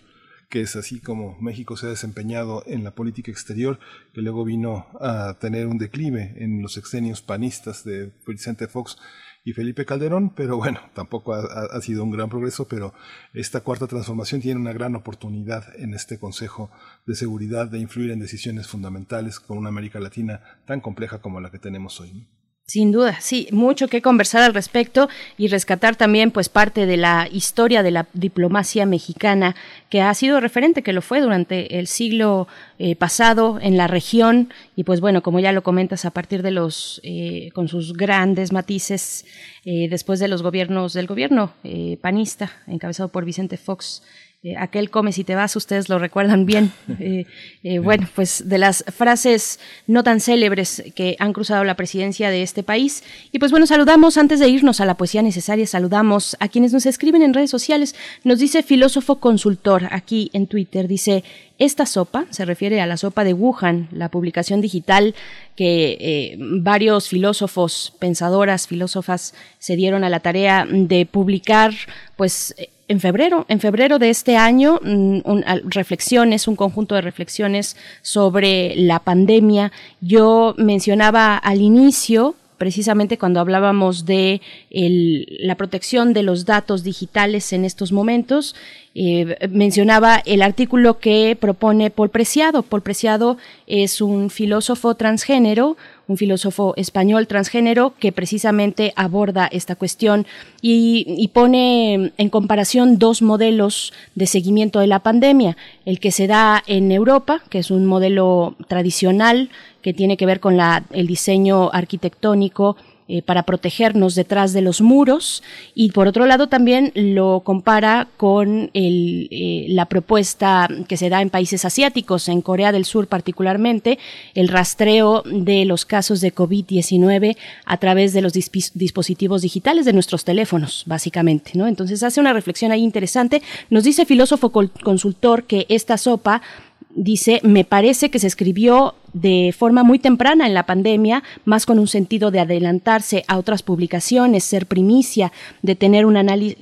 que es así como México se ha desempeñado en la política exterior, que luego vino a tener un declive en los exenios panistas de Vicente Fox y Felipe Calderón, pero bueno, tampoco ha, ha, sido un gran progreso, pero esta cuarta transformación tiene una gran oportunidad en este Consejo de Seguridad de influir en decisiones fundamentales con una América Latina tan compleja como la que tenemos hoy. Sin duda, sí, mucho que conversar al respecto y rescatar también pues parte de la historia de la diplomacia mexicana que ha sido referente, que lo fue durante el siglo eh, pasado en la región. Y pues bueno, como ya lo comentas a partir de los, eh, con sus grandes matices eh, después de los gobiernos, del gobierno panista encabezado por Vicente Fox eh, aquel come si te vas, ustedes lo recuerdan bien. Eh, eh, bueno, pues de las frases no tan célebres que han cruzado la presidencia de este país. Y pues bueno, saludamos antes de irnos a la poesía necesaria, saludamos a quienes nos escriben en redes sociales. Nos dice filósofo consultor aquí en Twitter, dice, esta sopa se refiere a la sopa de Wuhan, la publicación digital que eh, varios filósofos, pensadoras, filósofas se dieron a la tarea de publicar, pues en febrero, en febrero de este año, mm, un, reflexiones, un conjunto de reflexiones sobre la pandemia. Yo mencionaba al inicio precisamente cuando hablábamos de la protección de los datos digitales en estos momentos, eh, mencionaba el artículo que propone Paul Preciado. Paul Preciado es un filósofo transgénero, un filósofo español transgénero que precisamente aborda esta cuestión y, pone en comparación dos modelos de seguimiento de la pandemia, el que se da en Europa, que es un modelo tradicional que tiene que ver con la, el diseño arquitectónico eh, para protegernos detrás de los muros y por otro lado también lo compara con el, eh, la propuesta que se da en países asiáticos, en Corea del Sur particularmente, el rastreo de los casos de COVID-19 a través de los disp- dispositivos digitales de nuestros teléfonos, básicamente, ¿no? Entonces hace una reflexión ahí interesante. Nos dice filósofo consultor que esta sopa Dice, me parece que se escribió de forma muy temprana en la pandemia, más con un sentido de adelantarse a otras publicaciones, ser primicia, de tener un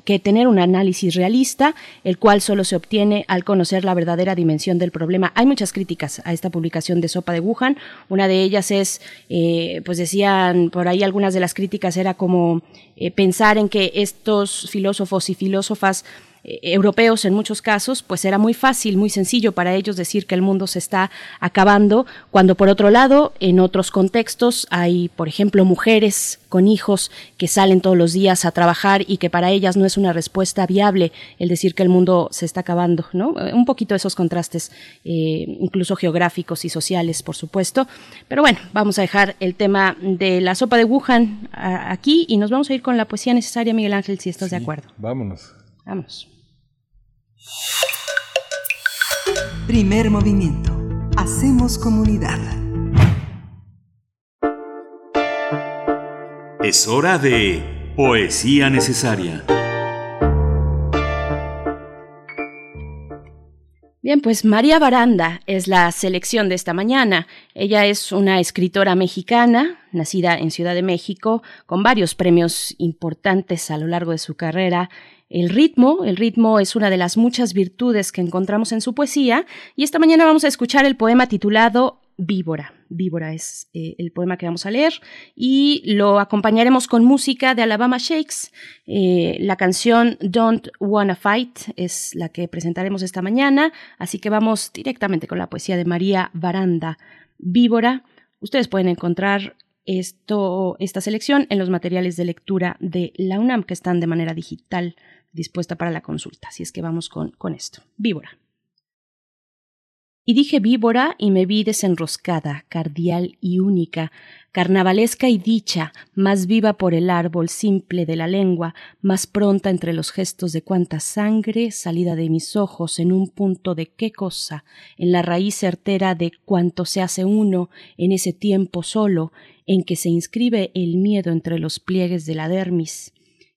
que tener un análisis realista, el cual solo se obtiene al conocer la verdadera dimensión del problema. Hay muchas críticas a esta publicación de Sopa de Wuhan. Una de ellas es, eh, pues decían por ahí algunas de las críticas era como eh, pensar en que estos filósofos y filósofas eh, europeos en muchos casos, pues era muy fácil, muy sencillo para ellos decir que el mundo se está acabando, cuando por otro lado, en otros contextos hay, por ejemplo, mujeres con hijos que salen todos los días a trabajar y que para ellas no es una respuesta viable el decir que el mundo se está acabando, ¿no? Eh, Un poquito esos contrastes, eh, incluso geográficos y sociales, por supuesto. Pero bueno, vamos a dejar el tema de la sopa de Wuhan a- aquí y nos vamos a ir con la poesía necesaria, Miguel Ángel, si estás de acuerdo. Vámonos. Vamos. Primer movimiento. Hacemos comunidad. Es hora de Poesía Necesaria. Bien, pues María Baranda es la selección de esta mañana. Ella es una escritora mexicana, nacida en Ciudad de México, con varios premios importantes a lo largo de su carrera. El ritmo, el ritmo es una de las muchas virtudes que encontramos en su poesía y esta mañana vamos a escuchar el poema titulado Víbora. Víbora es eh, el poema que vamos a leer y lo acompañaremos con música de Alabama Shakes. Eh, la canción Don't Wanna Fight es la que presentaremos esta mañana, así que vamos directamente con la poesía de María Baranda. Víbora. Ustedes pueden encontrar esto, esta selección en los materiales de lectura de la UNAM que están de manera digital dispuesta para la consulta. Así es que vamos con, con esto. Víbora. Y dije víbora y me vi desenroscada, cardial y única, carnavalesca y dicha, más viva por el árbol simple de la lengua, más pronta entre los gestos de cuanta sangre salida de mis ojos en un punto de qué cosa, en la raíz certera de cuanto se hace uno en ese tiempo solo, en que se inscribe el miedo entre los pliegues de la dermis.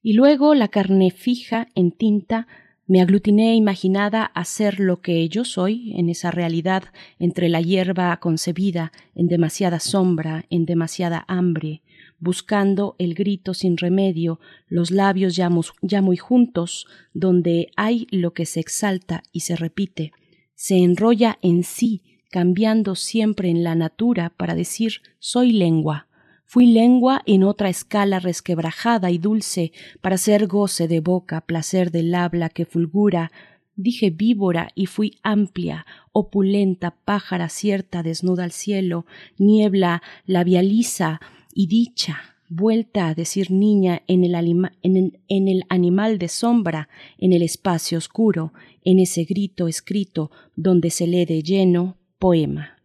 Y luego la carne fija en tinta me aglutiné imaginada a ser lo que yo soy en esa realidad entre la hierba concebida en demasiada sombra, en demasiada hambre, buscando el grito sin remedio, los labios ya, ya muy juntos, donde hay lo que se exalta y se repite, se enrolla en sí, cambiando siempre en la natura para decir soy lengua. Fui lengua en otra escala resquebrajada y dulce, para ser goce de boca, placer del habla que fulgura. Dije víbora y fui amplia, opulenta, pájara cierta, desnuda al cielo, niebla labializa y dicha, vuelta a decir niña en el, en el animal de sombra, en el espacio oscuro, en ese grito escrito donde se lee de lleno poema.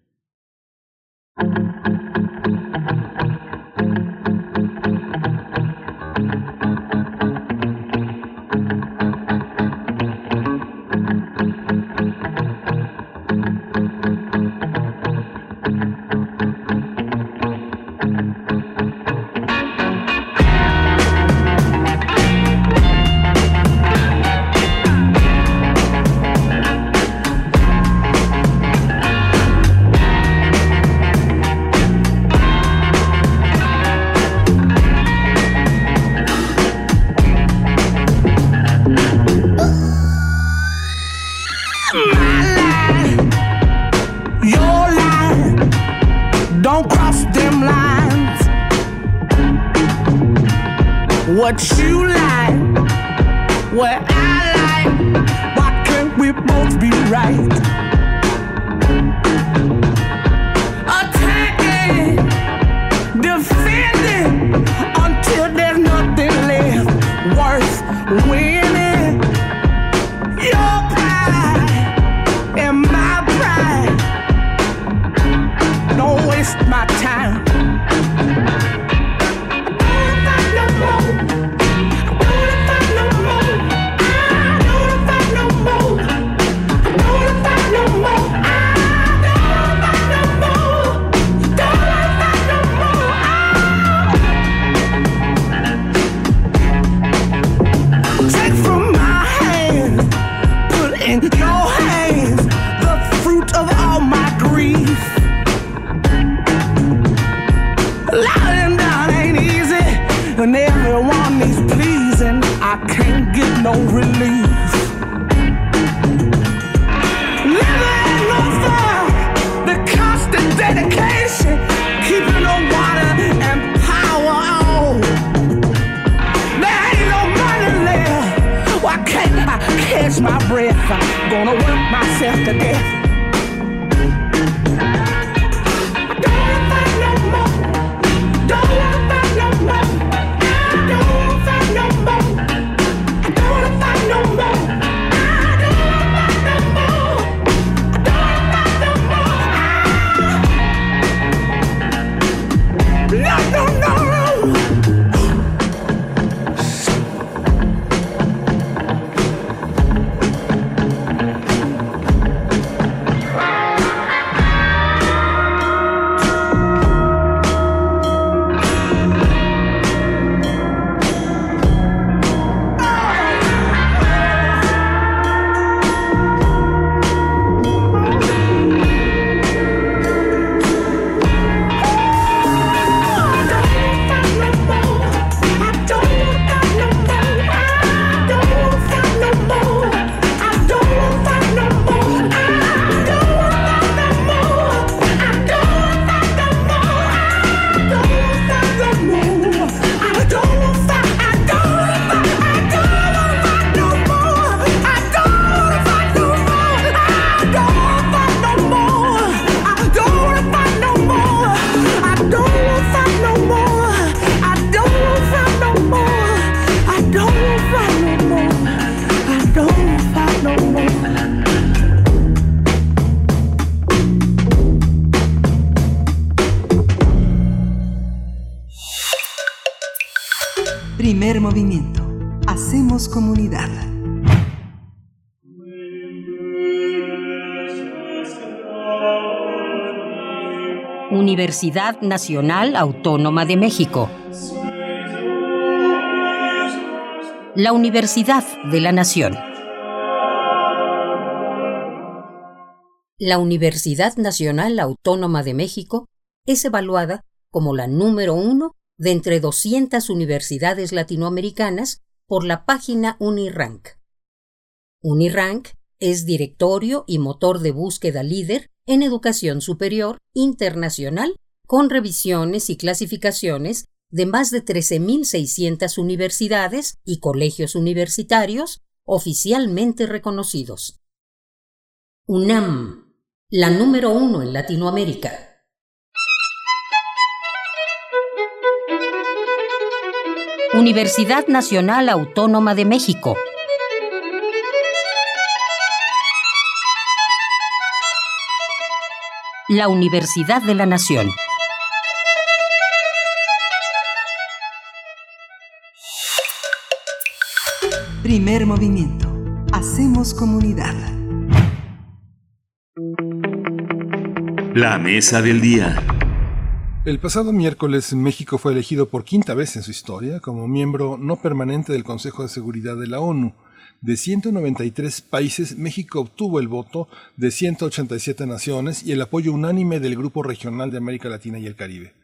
Universidad Nacional Autónoma de México. La Universidad de la Nación. La Universidad Nacional Autónoma de México es evaluada como la número uno de entre 200 universidades latinoamericanas por la página Unirank. Unirank es directorio y motor de búsqueda líder en educación superior internacional con revisiones y clasificaciones de más de 13.600 universidades y colegios universitarios oficialmente reconocidos. UNAM, la número uno en Latinoamérica. Universidad Nacional Autónoma de México. La Universidad de la Nación. Primer movimiento. Hacemos comunidad. La mesa del día. El pasado miércoles México fue elegido por quinta vez en su historia como miembro no permanente del Consejo de Seguridad de la ONU. De 193 países, México obtuvo el voto de 187 naciones y el apoyo unánime del Grupo Regional de América Latina y el Caribe.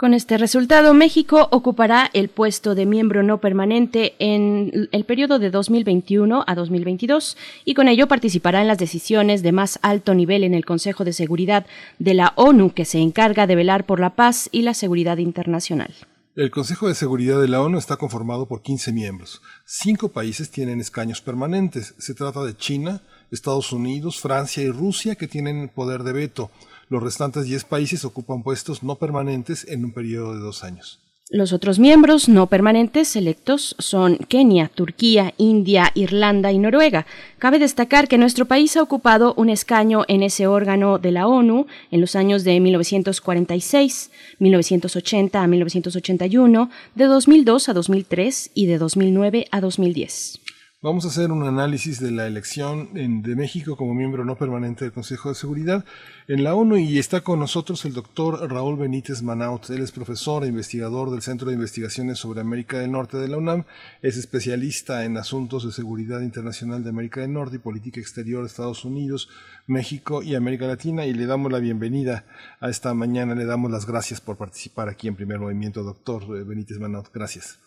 Con este resultado, México ocupará el puesto de miembro no permanente en el periodo de 2021 a 2022 y con ello participará en las decisiones de más alto nivel en el Consejo de Seguridad de la ONU, que se encarga de velar por la paz y la seguridad internacional. El Consejo de Seguridad de la ONU está conformado por 15 miembros. Cinco países tienen escaños permanentes. Se trata de China, Estados Unidos, Francia y Rusia, que tienen poder de veto. Los restantes 10 países ocupan puestos no permanentes en un periodo de dos años. Los otros miembros no permanentes electos son Kenia, Turquía, India, Irlanda y Noruega. Cabe destacar que nuestro país ha ocupado un escaño en ese órgano de la ONU en los años de 1946, 1980 a 1981, de 2002 a 2003 y de 2009 a 2010. Vamos a hacer un análisis de la elección en- de México como miembro no permanente del Consejo de Seguridad en la ONU y está con nosotros el doctor Raúl Benítez Manaut. Él es profesor e investigador del Centro de Investigaciones sobre América del Norte de la UNAM. Es especialista en asuntos de seguridad internacional de América del Norte y política exterior de Estados Unidos, México y América Latina y le damos la bienvenida a esta mañana. Le damos las gracias por participar aquí en Primer Movimiento, doctor eh, Benítez Manaut. Gracias.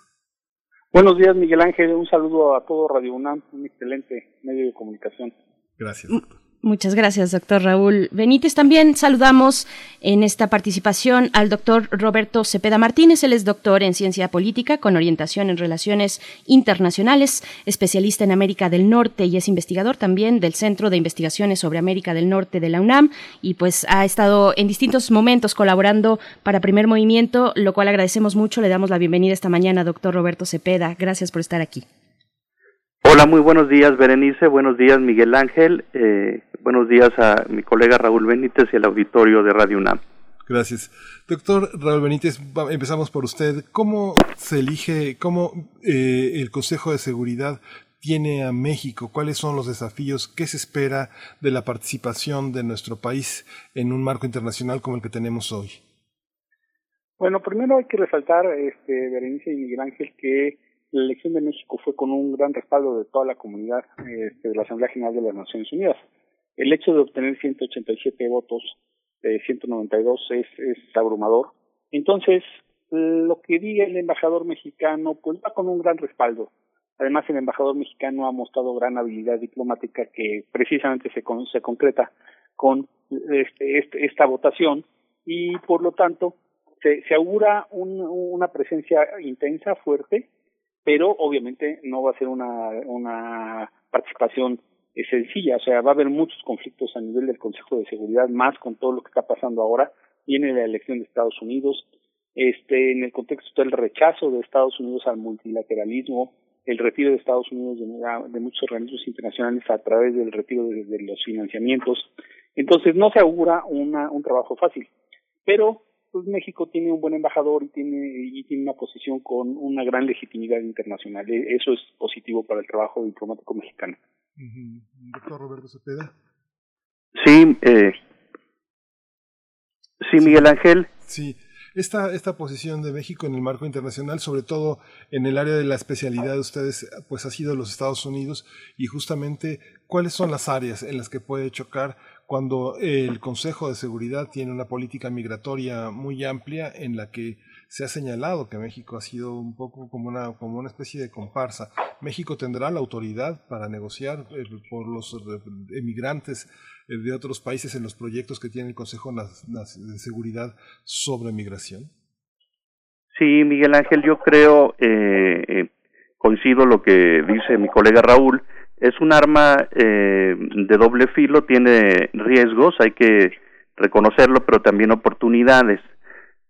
Buenos días, Miguel Ángel. Un saludo a todo Radio UNAM, un excelente medio de comunicación. Gracias. Muchas gracias, doctor Raúl Benítez. También saludamos en esta participación al doctor Roberto Cepeda Martínez. Él es doctor en ciencia política con orientación en relaciones internacionales, especialista en América del Norte y es investigador también del Centro de Investigaciones sobre América del Norte de la UNAM y pues ha estado en distintos momentos colaborando para Primer Movimiento, lo cual agradecemos mucho. Le damos la bienvenida esta mañana, doctor Roberto Cepeda. Gracias por estar aquí. Hola, muy buenos días, Berenice. Buenos días, Miguel Ángel. Eh, buenos días a mi colega Raúl Benítez y al auditorio de Radio UNAM. Gracias. Doctor Raúl Benítez, empezamos por usted. ¿Cómo se elige, cómo eh, el Consejo de Seguridad tiene a México? ¿Cuáles son los desafíos? ¿Qué se espera de la participación de nuestro país en un marco internacional como el que tenemos hoy? Bueno, primero hay que resaltar, este, Berenice y Miguel Ángel, que la elección de México fue con un gran respaldo de toda la comunidad este, de la Asamblea General de las Naciones Unidas. El hecho de obtener 187 votos de 192 es, es abrumador. Entonces, lo que diga el embajador mexicano, pues va con un gran respaldo. Además, el embajador mexicano ha mostrado gran habilidad diplomática que precisamente se, con, se concreta con este, este, esta votación y, por lo tanto, se, se augura un, una presencia intensa, fuerte, pero obviamente no va a ser una, una participación eh, sencilla, o sea, va a haber muchos conflictos a nivel del Consejo de Seguridad, más con todo lo que está pasando ahora, viene la elección de Estados Unidos, este, en el contexto del rechazo de Estados Unidos al multilateralismo, el retiro de Estados Unidos de, muchos organismos internacionales a través del retiro de, de, los financiamientos. Entonces no se augura una, un trabajo fácil, pero pues México tiene un buen embajador y tiene y tiene una posición con una gran legitimidad internacional. E, eso es positivo para el trabajo diplomático mexicano. Doctor Roberto Cepeda. Sí, eh, sí, Miguel Ángel. Sí, esta, esta posición de México en el marco internacional, sobre todo en el área de la especialidad de ustedes, pues ha sido los Estados Unidos y justamente cuáles son las áreas en las que puede chocar cuando el Consejo de Seguridad tiene una política migratoria muy amplia en la que se ha señalado que México ha sido un poco como una, como una especie de comparsa. México tendrá la autoridad para negociar eh, por los emigrantes eh, de otros países en los proyectos que tiene el Consejo de Seguridad sobre migración. Sí, Miguel Ángel, yo creo, eh, coincido lo que dice mi colega Raúl, es un arma eh, de doble filo, tiene riesgos, hay que reconocerlo, pero también oportunidades.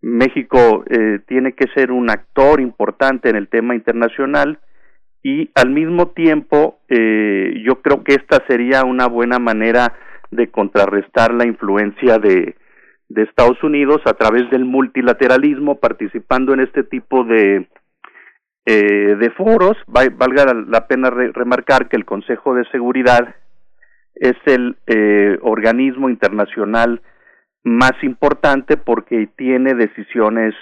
México eh, tiene que ser un actor importante en el tema internacional y al mismo tiempo eh, yo creo que esta sería una buena manera de contrarrestar la influencia de, de Estados Unidos a través del multilateralismo, participando en este tipo de eh, de foros, valga la pena remarcar que el Consejo de Seguridad es el eh, organismo internacional más importante porque tiene decisiones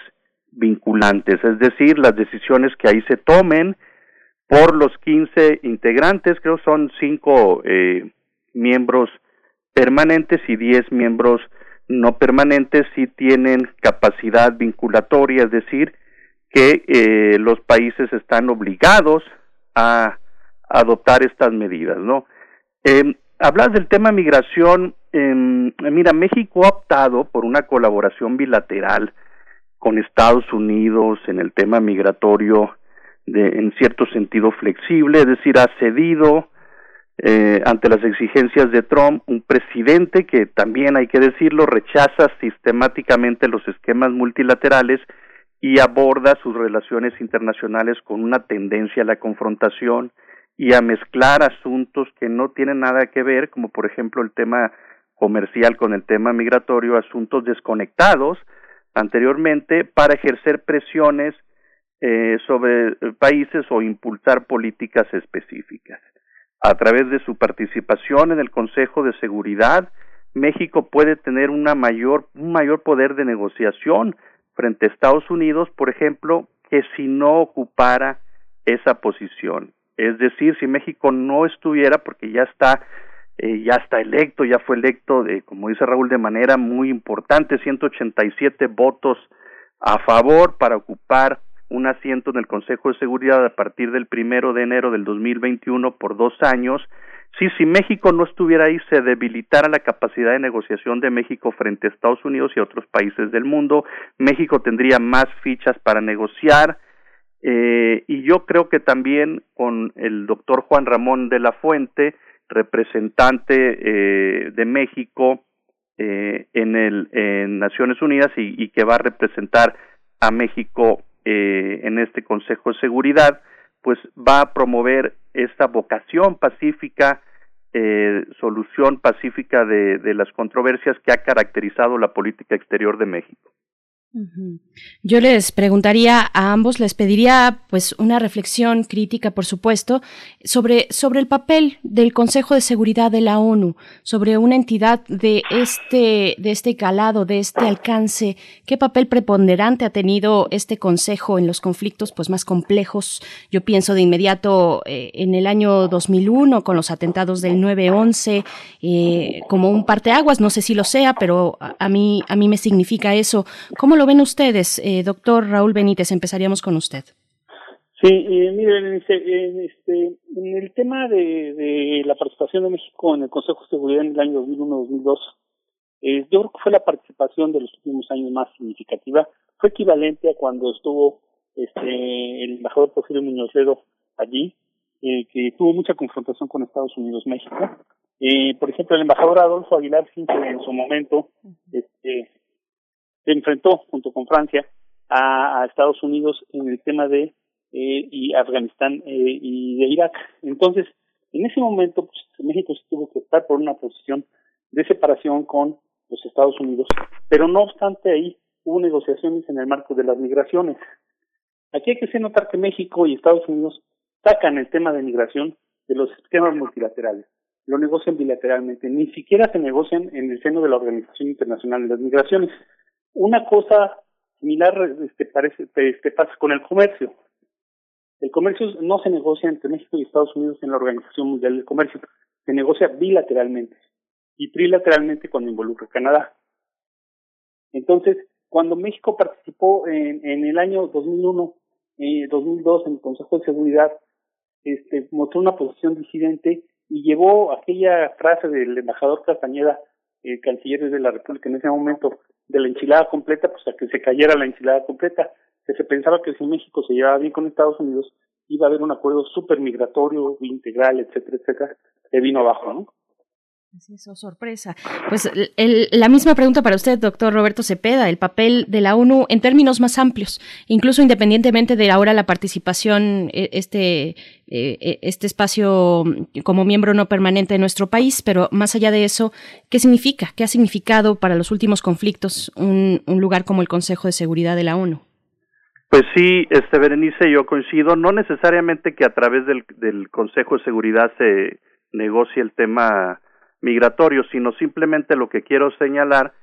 vinculantes, es decir, las decisiones que ahí se tomen por los 15 integrantes, creo son cinco eh, miembros permanentes y 10 miembros no permanentes, sí tienen capacidad vinculatoria, es decir, que eh, los países están obligados a adoptar estas medidas, ¿no? Eh, del tema migración, eh, mira, México ha optado por una colaboración bilateral con Estados Unidos en el tema migratorio de, en cierto sentido flexible, es decir, ha cedido eh, ante las exigencias de Trump, un presidente que también hay que decirlo rechaza sistemáticamente los esquemas multilaterales y aborda sus relaciones internacionales con una tendencia a la confrontación y a mezclar asuntos que no tienen nada que ver, como por ejemplo el tema comercial con el tema migratorio, asuntos desconectados anteriormente para ejercer presiones eh, sobre países o impulsar políticas específicas. A través de su participación en el Consejo de Seguridad, México puede tener una mayor, un mayor poder de negociación frente a Estados Unidos, por ejemplo, que si no ocupara esa posición. Es decir, si México no estuviera, porque ya está, eh, ya está electo, ya fue electo, de, como dice Raúl, de manera muy importante, 187 votos a favor para ocupar un asiento en el Consejo de Seguridad a partir del primero de enero del 2021 por dos años. Sí, si México no estuviera ahí, se debilitara la capacidad de negociación de México frente a Estados Unidos y otros países del mundo. México tendría más fichas para negociar. Eh, y yo creo que también con el doctor Juan Ramón de la Fuente, representante eh, de México eh, en, el, en Naciones Unidas y, y, que va a representar a México eh, en este Consejo de Seguridad, pues va a promover esta vocación pacífica, eh, solución pacífica de, de las controversias que ha caracterizado la política exterior de México. Yo les preguntaría a ambos, les pediría pues una reflexión crítica, por supuesto, sobre, sobre el papel del Consejo de Seguridad de la ONU, sobre una entidad de este, de este calado, de este alcance, qué papel preponderante ha tenido este Consejo en los conflictos pues más complejos. Yo pienso de inmediato eh, en el año 2001 con los atentados del 9/11 eh, como un parteaguas, no sé si lo sea, pero a, mí a mí me significa eso. ¿Cómo lo ven ustedes, eh, doctor Raúl Benítez? Empezaríamos con usted. Sí, eh, miren, en, este, en el tema de, de, la participación de México en el Consejo de Seguridad en el año 2001-2002, eh, yo creo que fue la participación de los últimos años más significativa. Fue equivalente a cuando estuvo este, el embajador Porfirio Muñoz Ledo allí, eh, que tuvo mucha confrontación con Estados Unidos-México. Eh, por ejemplo, el embajador Adolfo Aguilar en su momento este, se enfrentó junto con Francia a, Estados Unidos en el tema de eh, y Afganistán eh, y de Irak. Entonces, en ese momento, pues, México se tuvo que optar por una posición de separación con los Estados Unidos, pero no obstante ahí hubo negociaciones en el marco de las migraciones. Aquí hay que hacer notar que México y Estados Unidos sacan el tema de migración de los esquemas multilaterales, lo negocian bilateralmente, ni siquiera se negocian en el seno de la Organización Internacional de las Migraciones. Una cosa similar este, parece, este, pasa con el comercio. El comercio no se negocia entre México y Estados Unidos en la Organización Mundial del Comercio, se negocia bilateralmente y trilateralmente cuando involucra Canadá. Entonces, cuando México participó en, en el año 2001, eh, 2002 en el Consejo de Seguridad, este, mostró una posición disidente y llevó aquella frase del embajador Castañeda, el canciller de la República en ese momento, de la enchilada completa, pues a que se cayera la enchilada completa, que se pensaba que si México se llevaba bien con Estados Unidos, iba a haber un acuerdo súper migratorio, integral, etcétera, etcétera, que vino abajo, ¿no? Así oh, sorpresa. Pues la misma pregunta para usted, doctor Roberto Cepeda, el papel de la ONU en términos más amplios, incluso independientemente de ahora la participación, este, este espacio como miembro no permanente de nuestro país, pero más allá de eso, ¿qué significa? ¿Qué ha significado para los últimos conflictos un, un lugar como el Consejo de Seguridad de la ONU? Pues sí, este Berenice, yo coincido, no necesariamente que a través del, del Consejo de Seguridad se negocie el tema migratorio, sino simplemente lo que quiero señalar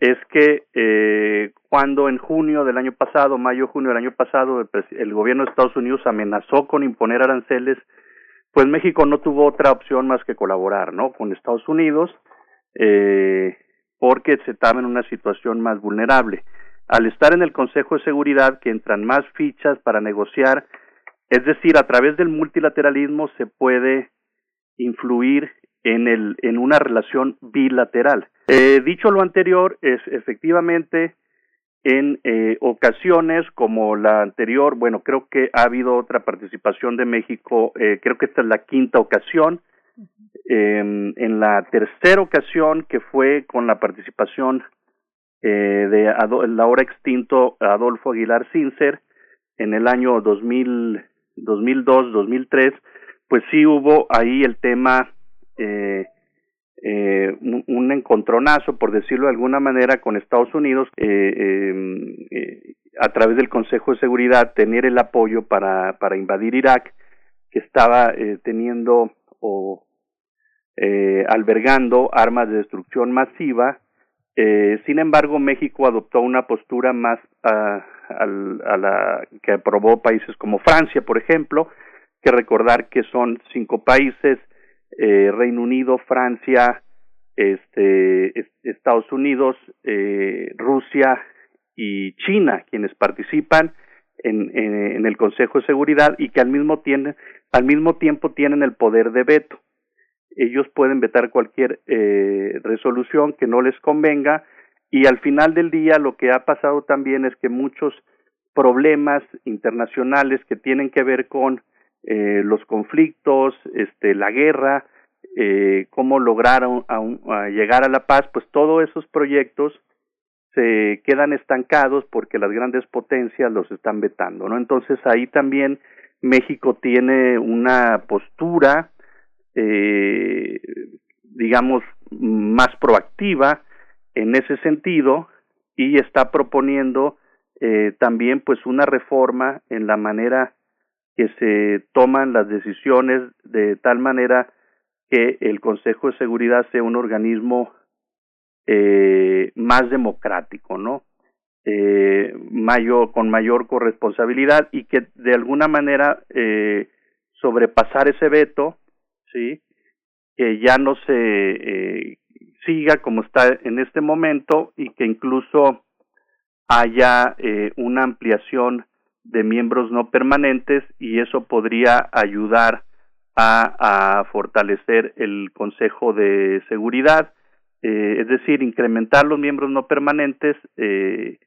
es que eh, cuando en junio del año pasado, mayo, junio del año pasado, el, el, gobierno de Estados Unidos amenazó con imponer aranceles, pues México no tuvo otra opción más que colaborar, ¿no? Con Estados Unidos, eh, porque se estaba en una situación más vulnerable. Al estar en el Consejo de Seguridad, que entran más fichas para negociar, es decir, a través del multilateralismo se puede influir en, el, en una relación bilateral. Eh, dicho lo anterior, es efectivamente en eh, ocasiones como la anterior, bueno, creo que ha habido otra participación de México, eh, creo que esta es la quinta ocasión, eh, en la tercera ocasión que fue con la participación eh, de el ahora extinto Adolfo Aguilar Cincer en el año 2000, 2002, 2003, pues sí hubo ahí el tema eh, eh, un, encontronazo, por decirlo de alguna manera, con Estados Unidos eh, em, eh, a través del Consejo de Seguridad, tener el apoyo para, para invadir Irak, que estaba eh, teniendo o albergando armas de destrucción masiva. sin embargo, México adoptó una postura más a, a, a la que aprobó países como Francia, por ejemplo, que recordar que son cinco países eh, Reino Unido, Francia, este, Estados Unidos, eh, Rusia y China, quienes participan en, el Consejo de Seguridad y que al mismo, tiene, al mismo tiempo tienen el poder de veto. ellos pueden vetar cualquier eh, resolución que no les convenga y al final del día lo que ha pasado también es que muchos problemas internacionales que tienen que ver con eh, los conflictos, este, la guerra, eh, cómo lograr a, llegar a la paz, pues todos esos proyectos se quedan estancados porque las grandes potencias los están vetando, ¿no? Entonces ahí también México tiene una postura, eh, digamos, más proactiva en ese sentido y está proponiendo eh, también pues una reforma en la manera que se toman las decisiones de tal manera que el Consejo de Seguridad sea un organismo eh, más democrático, ¿no? Eh, mayor, con mayor corresponsabilidad y que de alguna manera eh, sobrepasar ese veto, sí, que ya no se eh, siga como está en este momento y que incluso haya eh, una ampliación de miembros no permanentes y eso podría ayudar a, fortalecer el Consejo de Seguridad, eh, es decir, incrementar los miembros no permanentes, eh,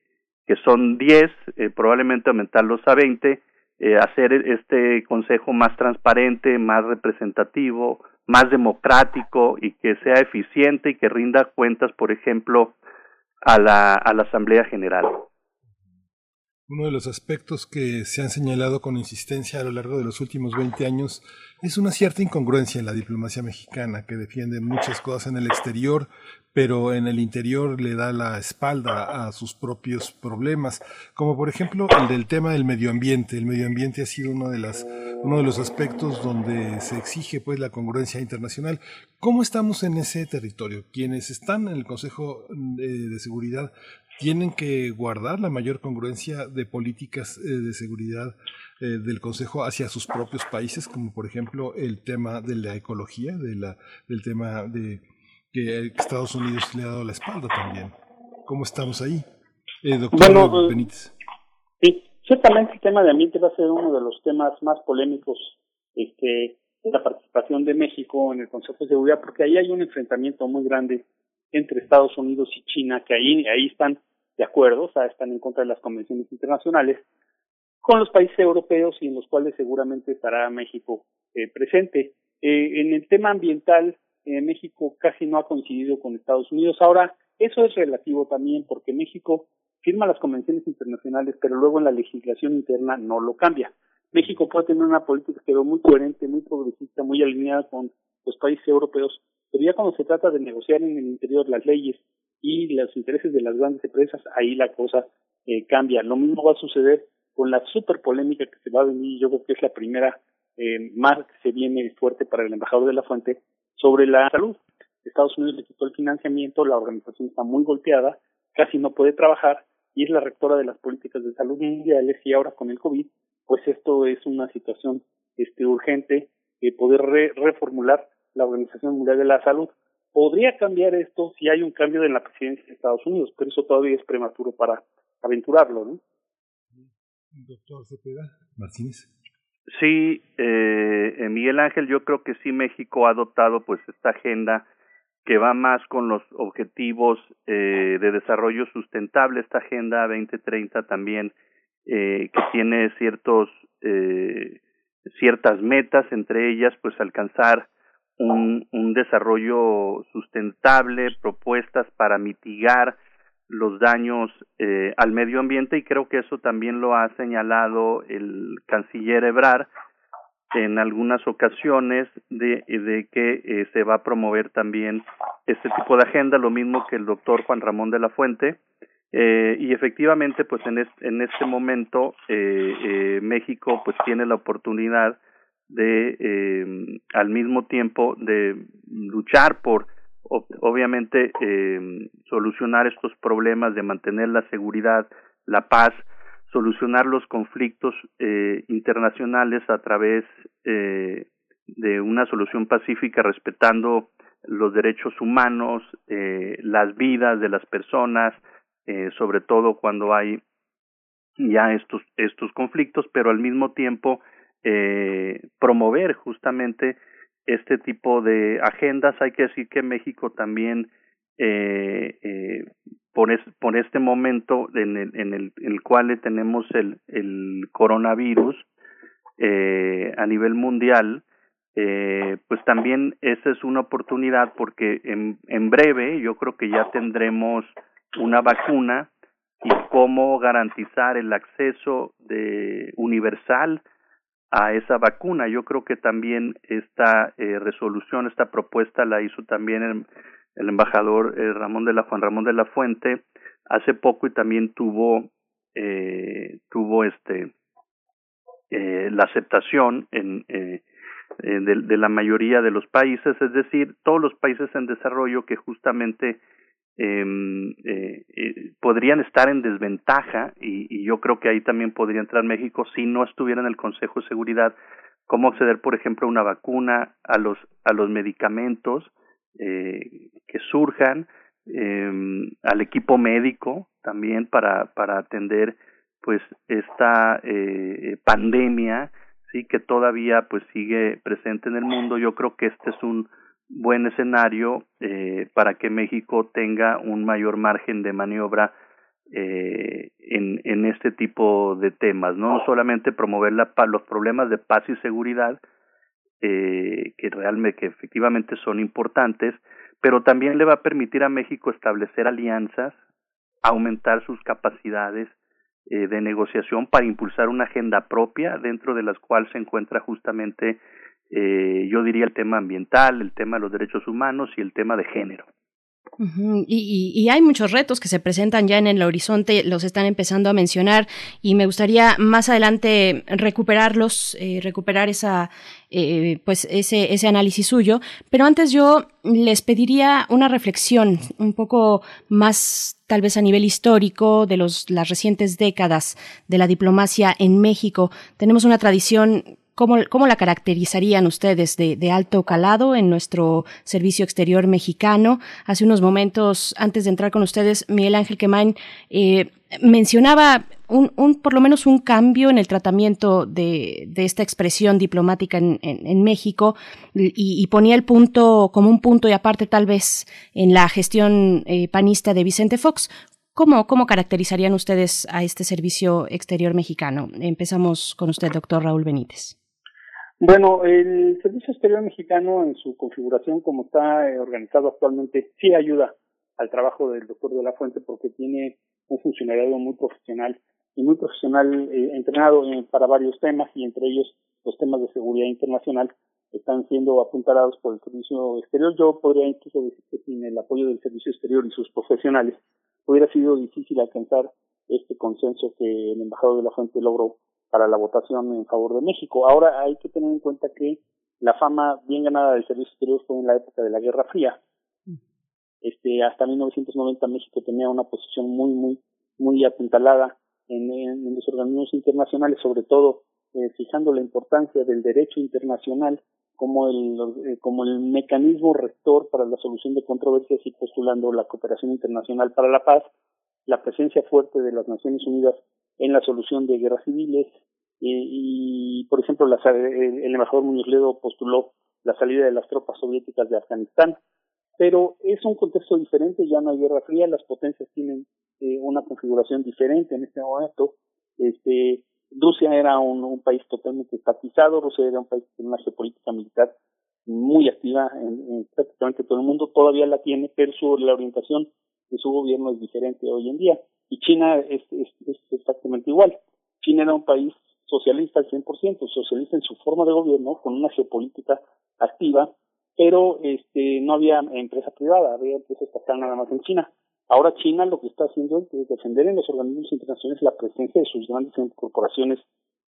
que son 10, eh, probablemente aumentarlos a 20, eh, hacer este Consejo más transparente, más representativo, más democrático y que sea eficiente y que rinda cuentas, por ejemplo, a la, a la Asamblea General. Uno de los aspectos que se han señalado con insistencia a lo largo de los últimos 20 años es una cierta incongruencia en la diplomacia mexicana, que defiende muchas cosas en el exterior, pero en el interior le da la espalda a sus propios problemas, como por ejemplo el del tema del medio ambiente. El medio ambiente ha sido uno de, uno de los aspectos donde se exige pues la congruencia internacional. ¿Cómo estamos en ese territorio? Quienes están en el Consejo eh, de Seguridad tienen que guardar la mayor congruencia de políticas eh, de seguridad eh, del Consejo hacia sus propios países, como por ejemplo el tema de la ecología, de la, del tema de que Estados Unidos le ha dado la espalda también. ¿Cómo estamos ahí? Eh, doctor bueno, Benítez. Sí, ciertamente el tema de ambiente va a ser uno de los temas más polémicos este, la participación de México en el Consejo de Seguridad, porque ahí hay un enfrentamiento muy grande entre Estados Unidos y China, que ahí, ahí están de acuerdo, o sea, están en contra de las convenciones internacionales, con los países europeos y en los cuales seguramente estará México eh, presente. Eh, en el tema ambiental, eh, México casi no ha coincidido con Estados Unidos. Ahora, eso es relativo también porque México firma las convenciones internacionales, pero luego en la legislación interna no lo cambia. México puede tener una política que muy coherente, muy progresista, muy alineada con los países europeos, pero ya cuando se trata de negociar en el interior las leyes y los intereses de las grandes empresas, ahí la cosa eh, cambia. Lo mismo va a suceder con la super polémica que se va a venir, yo creo que es la primera eh, más que se viene fuerte para el embajador de la fuente, sobre la salud. Estados Unidos le quitó el financiamiento, la organización está muy golpeada, casi no puede trabajar y es la rectora de las políticas de salud mundiales y ahora con el COVID, pues esto es una situación este, urgente de poder reformular la Organización Mundial de la Salud. Podría cambiar esto si hay un cambio en la presidencia de Estados Unidos, pero eso todavía es prematuro para aventurarlo, ¿no? Doctor Cepeda Martínez. Sí, eh, Miguel Ángel, yo creo que sí México ha adoptado pues esta agenda que va más con los objetivos eh, de desarrollo sustentable, esta agenda 2030 también eh, que tiene ciertos eh, ciertas metas, entre ellas pues alcanzar un, un desarrollo sustentable, propuestas para mitigar los daños eh, al medio ambiente y creo que eso también lo ha señalado el canciller Ebrard en algunas ocasiones de, de que eh, se va a promover también este tipo de agenda, lo mismo que el doctor Juan Ramón de la Fuente, eh, y efectivamente, pues en, en este momento eh, México pues tiene la oportunidad de eh, al mismo tiempo de luchar por obviamente eh, solucionar estos problemas de mantener la seguridad, la paz, solucionar los conflictos eh, internacionales a través de una solución pacífica respetando los derechos humanos, las vidas de las personas, sobre todo cuando hay ya estos estos conflictos, pero al mismo tiempo eh, promover justamente este tipo de agendas. Hay que decir que México también eh, eh, por, es, por este momento en el, en el, el cual tenemos el, el coronavirus eh, a nivel mundial, eh, pues también esa es una oportunidad porque en, en breve yo creo que ya tendremos una vacuna y cómo garantizar el acceso de universal a esa vacuna. Yo creo que también esta eh, resolución, esta propuesta la hizo también el, el embajador eh, Ramón de la Juan Ramón de la Fuente hace poco y también tuvo eh, tuvo este eh, la aceptación en eh, de, la mayoría de los países, es decir, todos los países en desarrollo que justamente em, eh, eh, podrían estar en desventaja y, yo creo que ahí también podría entrar México si no estuviera en el Consejo de Seguridad, cómo acceder, por ejemplo, a una vacuna, a los a los medicamentos eh, que surjan, eh, al equipo médico también para para atender pues esta eh, pandemia sí que todavía pues sigue presente en el mundo. Yo creo que este es un buen escenario eh, para que México tenga un mayor margen de maniobra eh, en, este tipo de temas no, no solamente promover la, los problemas de paz y seguridad eh, que realmente que efectivamente son importantes pero también le va a permitir a México establecer alianzas aumentar sus capacidades eh, de negociación para impulsar una agenda propia dentro de las cuales se encuentra justamente, eh, yo diría, el tema ambiental, el tema de los derechos humanos y el tema de género. Y, hay muchos retos que se presentan ya en el horizonte, los están empezando a mencionar y me gustaría más adelante recuperarlos, eh, recuperar esa, eh, pues ese, ese análisis suyo. Pero antes yo les pediría una reflexión un poco más tal vez a nivel histórico de los, las recientes décadas de la diplomacia en México. Tenemos una tradición ¿Cómo, ¿Cómo, la caracterizarían ustedes de, de, alto calado en nuestro servicio exterior mexicano? Hace unos momentos, antes de entrar con ustedes, Miguel Ángel Quemain eh, mencionaba un, un, por lo menos un cambio en el tratamiento de, de esta expresión diplomática en, en, en México y, y, ponía el punto como un punto y aparte tal vez en la gestión eh, panista de Vicente Fox. ¿Cómo, ¿Cómo caracterizarían ustedes a este servicio exterior mexicano? Empezamos con usted, doctor Raúl Benítez. Bueno, el Servicio Exterior Mexicano en su configuración como está eh, organizado actualmente sí ayuda al trabajo del doctor de la Fuente porque tiene un funcionariado muy profesional y muy profesional eh, entrenado eh, para varios temas y entre ellos los temas de seguridad internacional están siendo apuntalados por el Servicio Exterior. Yo podría incluso decir que sin el apoyo del Servicio Exterior y sus profesionales hubiera sido difícil alcanzar este consenso que el embajador de la Fuente logró para la votación en favor de México. Ahora hay que tener en cuenta que la fama bien ganada del servicio exterior fue en la época de la Guerra Fría. Este, hasta 1990 México tenía una posición muy, muy, muy apuntalada en, en, en los organismos internacionales, sobre todo eh, fijando la importancia del derecho internacional como el, eh, como el mecanismo rector para la solución de controversias y postulando la cooperación internacional para la paz, la presencia fuerte de las Naciones Unidas en la solución de guerras civiles y, y por ejemplo, la, el, embajador Muñoz Ledo postuló la salida de las tropas soviéticas de Afganistán, pero es un contexto diferente, ya no hay guerra fría, las potencias tienen eh, una configuración diferente en este momento. Este, Rusia era un, un país totalmente estatizado, Rusia era un país con una geopolítica militar muy activa en, en, prácticamente todo el mundo, todavía la tiene, pero su, la orientación de su gobierno es diferente hoy en día. Y China es, es, es exactamente igual. China era un país socialista al 100%, socialista en su forma de gobierno, con una geopolítica activa, pero este no había empresa privada, había empresas estatales nada más en China. Ahora China lo que está haciendo es defender en los organismos internacionales la presencia de sus grandes corporaciones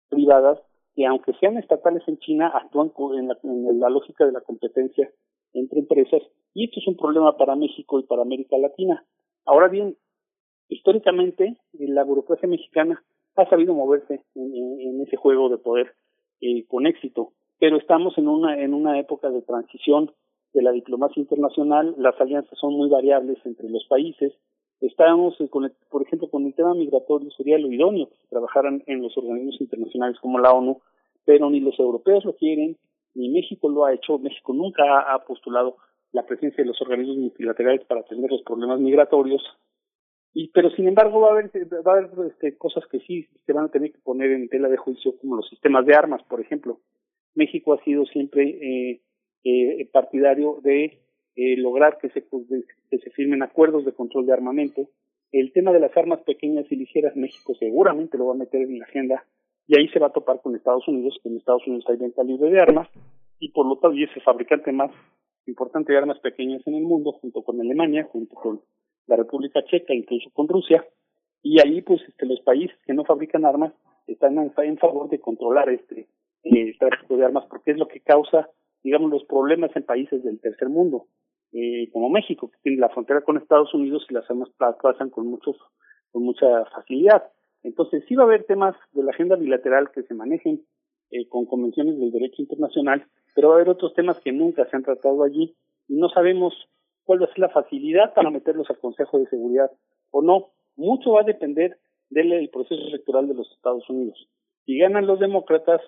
privadas que aunque sean estatales en China actúan en la, en la lógica de la competencia entre empresas y esto es un problema para México y para América Latina. Ahora bien, históricamente la burocracia mexicana ha sabido moverse en, ese juego de poder eh, con éxito, pero estamos en una en una época de transición de la diplomacia internacional, las alianzas son muy variables entre los países. Estamos, eh, con el, por ejemplo, con el tema migratorio, sería lo idóneo que trabajaran en los organismos internacionales como la ONU, pero ni los europeos lo quieren, ni México lo ha hecho. México nunca ha, postulado la presencia de los organismos multilaterales para atender los problemas migratorios. Y, pero sin embargo va a haber, va a haber este, cosas que sí se van a tener que poner en tela de juicio, como los sistemas de armas, por ejemplo. México ha sido siempre eh, eh, partidario de eh, lograr que se, que se firmen acuerdos de control de armamento. El tema de las armas pequeñas y ligeras, México seguramente lo va a meter en la agenda y ahí se va a topar con Estados Unidos, que en Estados Unidos hay venta libre de armas y por lo tanto es el fabricante más importante de armas pequeñas en el mundo, junto con Alemania, junto con la República Checa, incluso con Rusia, y ahí pues este, los países que no fabrican armas están en, favor de controlar este eh, tráfico de armas porque es lo que causa digamos los problemas en países del tercer mundo eh, como México que tiene la frontera con Estados Unidos y las armas pasan con muchos con mucha facilidad. Entonces sí va a haber temas de la agenda bilateral que se manejen eh, con convenciones del derecho internacional pero va a haber otros temas que nunca se han tratado allí y no sabemos cuál va a ser la facilidad para meterlos al Consejo de Seguridad o no. Mucho va a depender del proceso electoral de los Estados Unidos. Si ganan los demócratas,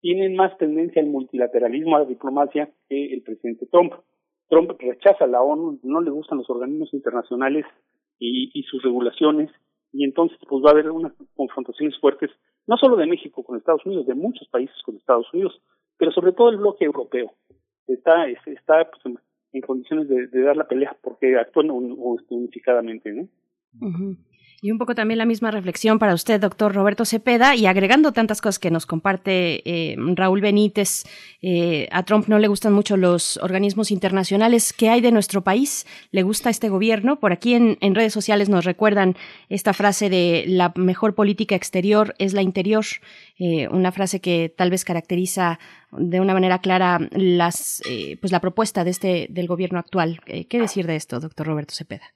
tienen más tendencia al multilateralismo, a la diplomacia, que el presidente Trump. Trump rechaza la ONU, no le gustan los organismos internacionales y, y sus regulaciones, y entonces pues va a haber unas confrontaciones fuertes, no solo de México con Estados Unidos, de muchos países con Estados Unidos, pero sobre todo el bloque europeo. Está, está pues, en condiciones de, dar la pelea porque actúan unificadamente, ¿no? Y un poco también la misma reflexión para usted, doctor Roberto Cepeda, y agregando tantas cosas que nos comparte eh, Raúl Benítez, eh, a Trump no le gustan mucho los organismos internacionales. ¿Qué hay de nuestro país? ¿Le gusta este gobierno? Por aquí en, redes sociales nos recuerdan esta frase de la mejor política exterior es la interior, eh, una frase que tal vez caracteriza de una manera clara las, pues la propuesta de este del gobierno actual. ¿Qué decir de esto, doctor Roberto Cepeda?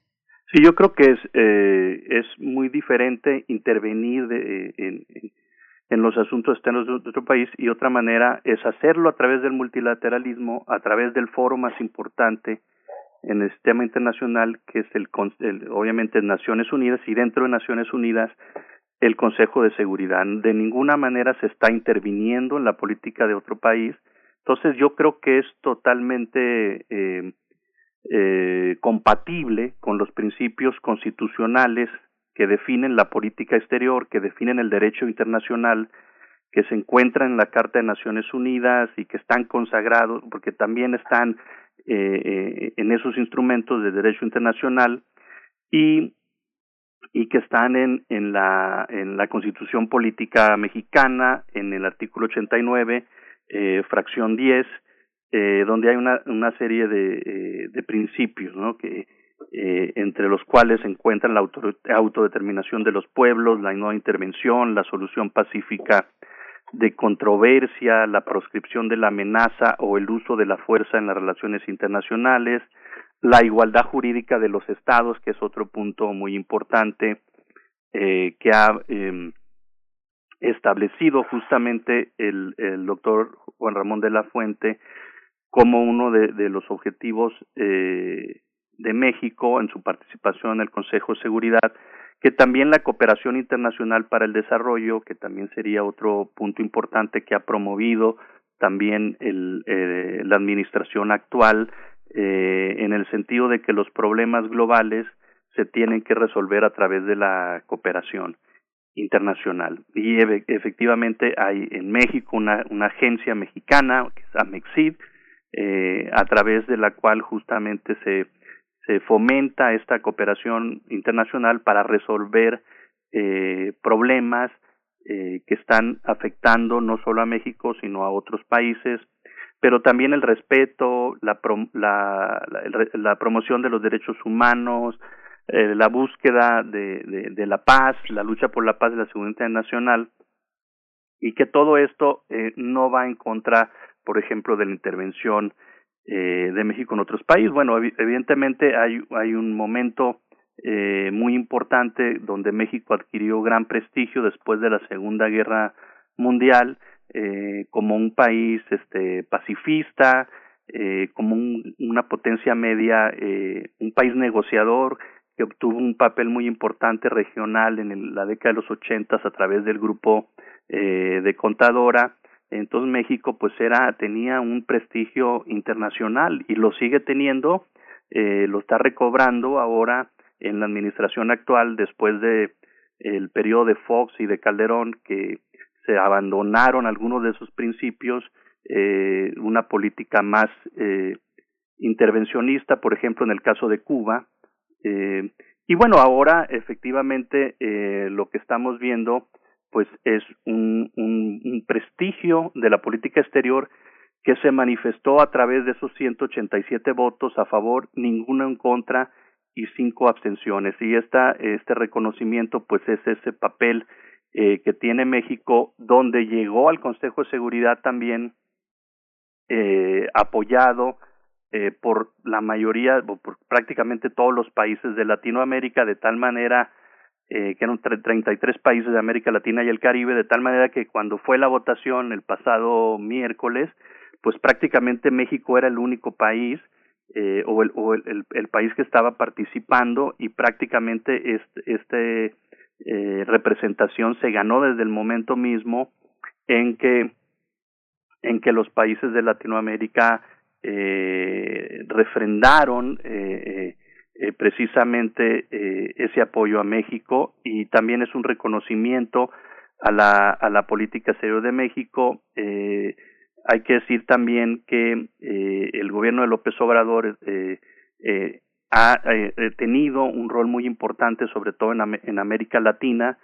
Sí, yo creo que es, eh, es muy diferente intervenir de, en, en los asuntos externos de otro país y otra manera es hacerlo a través del multilateralismo, a través del foro más importante en el sistema internacional, que es el, el obviamente Naciones Unidas y dentro de Naciones Unidas el Consejo de Seguridad. De ninguna manera se está interviniendo en la política de otro país. Entonces yo creo que es totalmente eh, eh, compatible con los principios constitucionales que definen la política exterior, que definen el derecho internacional, que se encuentran en la Carta de Naciones Unidas y que están consagrados, porque también están eh, eh, en esos instrumentos de derecho internacional y y que están en, en la en la Constitución Política Mexicana en el artículo 89 eh, fracción 10 eh, donde hay una, una serie de, eh, de principios, ¿no? Que, eh, entre los cuales se encuentran la autodeterminación de los pueblos, la no intervención, la solución pacífica de controversia, la proscripción de la amenaza o el uso de la fuerza en las relaciones internacionales, la igualdad jurídica de los estados, que es otro punto muy importante eh, que ha eh, establecido justamente el doctor Juan Ramón de la Fuente como uno de, los objetivos eh, de México en su participación en el Consejo de Seguridad, que también la cooperación internacional para el desarrollo, que también sería otro punto importante que ha promovido también eh, la administración actual, eh, en el sentido de que los problemas globales se tienen que resolver a través de la cooperación internacional. Y efectivamente hay en México una, una agencia mexicana, que es AMEXID, eh, a través de la cual justamente se, se fomenta esta cooperación internacional para resolver eh, problemas eh, que están afectando no solo a México, sino a otros países, pero también el respeto, la, la, promoción de los derechos humanos, eh, la búsqueda de, de, de, la paz, la lucha por la paz y la seguridad internacional, y que todo esto eh, no va en contra por ejemplo, de la intervención eh, de México en otros países. Bueno, evidentemente hay, hay un momento eh, muy importante donde México adquirió gran prestigio después de la Segunda Guerra Mundial eh, como un país este, pacifista, eh, como un, una potencia media, eh, un país negociador que obtuvo un papel muy importante regional en la década de los ochentas a través del grupo eh, de Contadora entonces México pues era tenía un prestigio internacional y lo sigue teniendo, eh, lo está recobrando ahora en la administración actual después de el periodo de Fox y de Calderón que se abandonaron algunos de esos principios, eh, una política más eh, intervencionista, por ejemplo, en el caso de Cuba. Eh, y bueno, ahora efectivamente eh, lo que estamos viendo pues es un, un, prestigio de la política exterior que se manifestó a través de esos 187 votos a favor, ninguno en contra y cinco abstenciones. Y esta, este reconocimiento pues es ese papel eh, que tiene México, donde llegó al Consejo de Seguridad también eh, apoyado eh, por la mayoría, por prácticamente todos los países de Latinoamérica, de tal manera eh, que eran 33 países de América Latina y el Caribe, de tal manera que cuando fue la votación el pasado miércoles, pues prácticamente México era el único país eh, o, el, o el, el, país que estaba participando y prácticamente este, este eh, representación se ganó desde el momento mismo en que en que los países de Latinoamérica eh, refrendaron eh, eh, precisamente eh, ese apoyo a México y también es un reconocimiento a la, a la política exterior de México. Eh, hay que decir también que el gobierno de López Obrador ha tenido un rol muy importante, sobre todo en, en América Latina,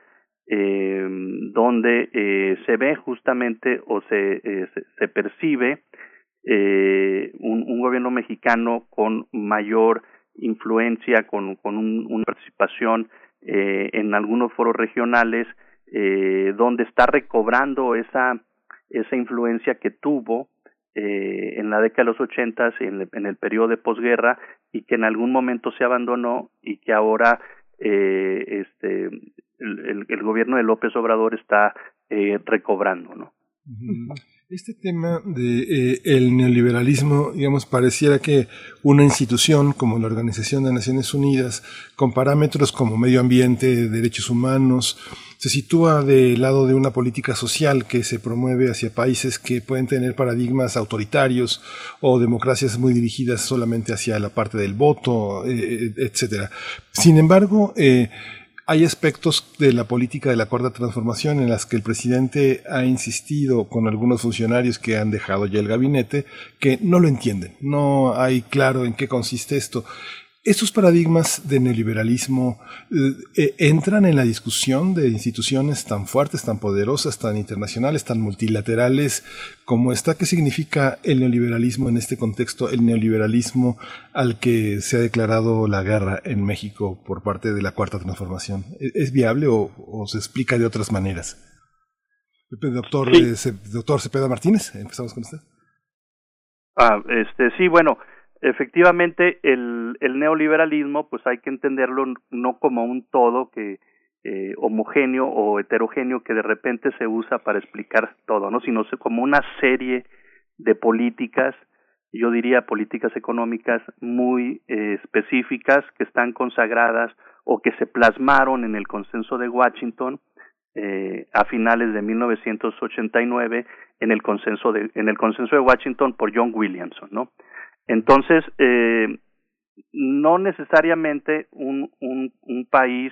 donde se ve justamente o se, se, percibe un, gobierno mexicano con mayor influencia, con, con un, una participación eh, en algunos foros regionales, eh, donde está recobrando esa, esa influencia que tuvo eh, en la década de los ochentas, en, en el periodo de posguerra, y que en algún momento se abandonó y que ahora eh, este el, gobierno de López Obrador está eh, recobrando, ¿no? Este tema de eh, neoliberalismo, digamos, pareciera que una institución como la Organización de Naciones Unidas, con parámetros como medio ambiente, derechos humanos, se sitúa del lado de una política social que se promueve hacia países que pueden tener paradigmas autoritarios o democracias muy dirigidas solamente hacia la parte del voto, eh, etcétera. Sin embargo, eh, hay aspectos de la política de la cuarta transformación en las que el presidente ha insistido con algunos funcionarios que han dejado ya el gabinete que no lo entienden. No hay claro en qué consiste esto. ¿Estos paradigmas de neoliberalismo eh, entran en la discusión de instituciones tan fuertes, tan poderosas, tan internacionales, tan multilaterales como esta? ¿Qué significa el neoliberalismo en este contexto, el neoliberalismo al que se ha declarado la guerra en México por parte de la Cuarta Transformación? ¿Es viable o, o se explica de otras maneras? Doctor, sí. eh, doctor Cepeda Martínez, empezamos con usted. Ah, este, sí, bueno, efectivamente el, el neoliberalismo pues hay que entenderlo no como un todo que eh, homogéneo o heterogéneo que de repente se usa para explicar todo, ¿no? sino como una serie de políticas, yo diría políticas económicas muy eh, específicas que están consagradas o que se plasmaron en el consenso de Washington eh, a finales de 1989 en el consenso de en el consenso de Washington por John Williamson, ¿no? Entonces, eh, no necesariamente un, un, país,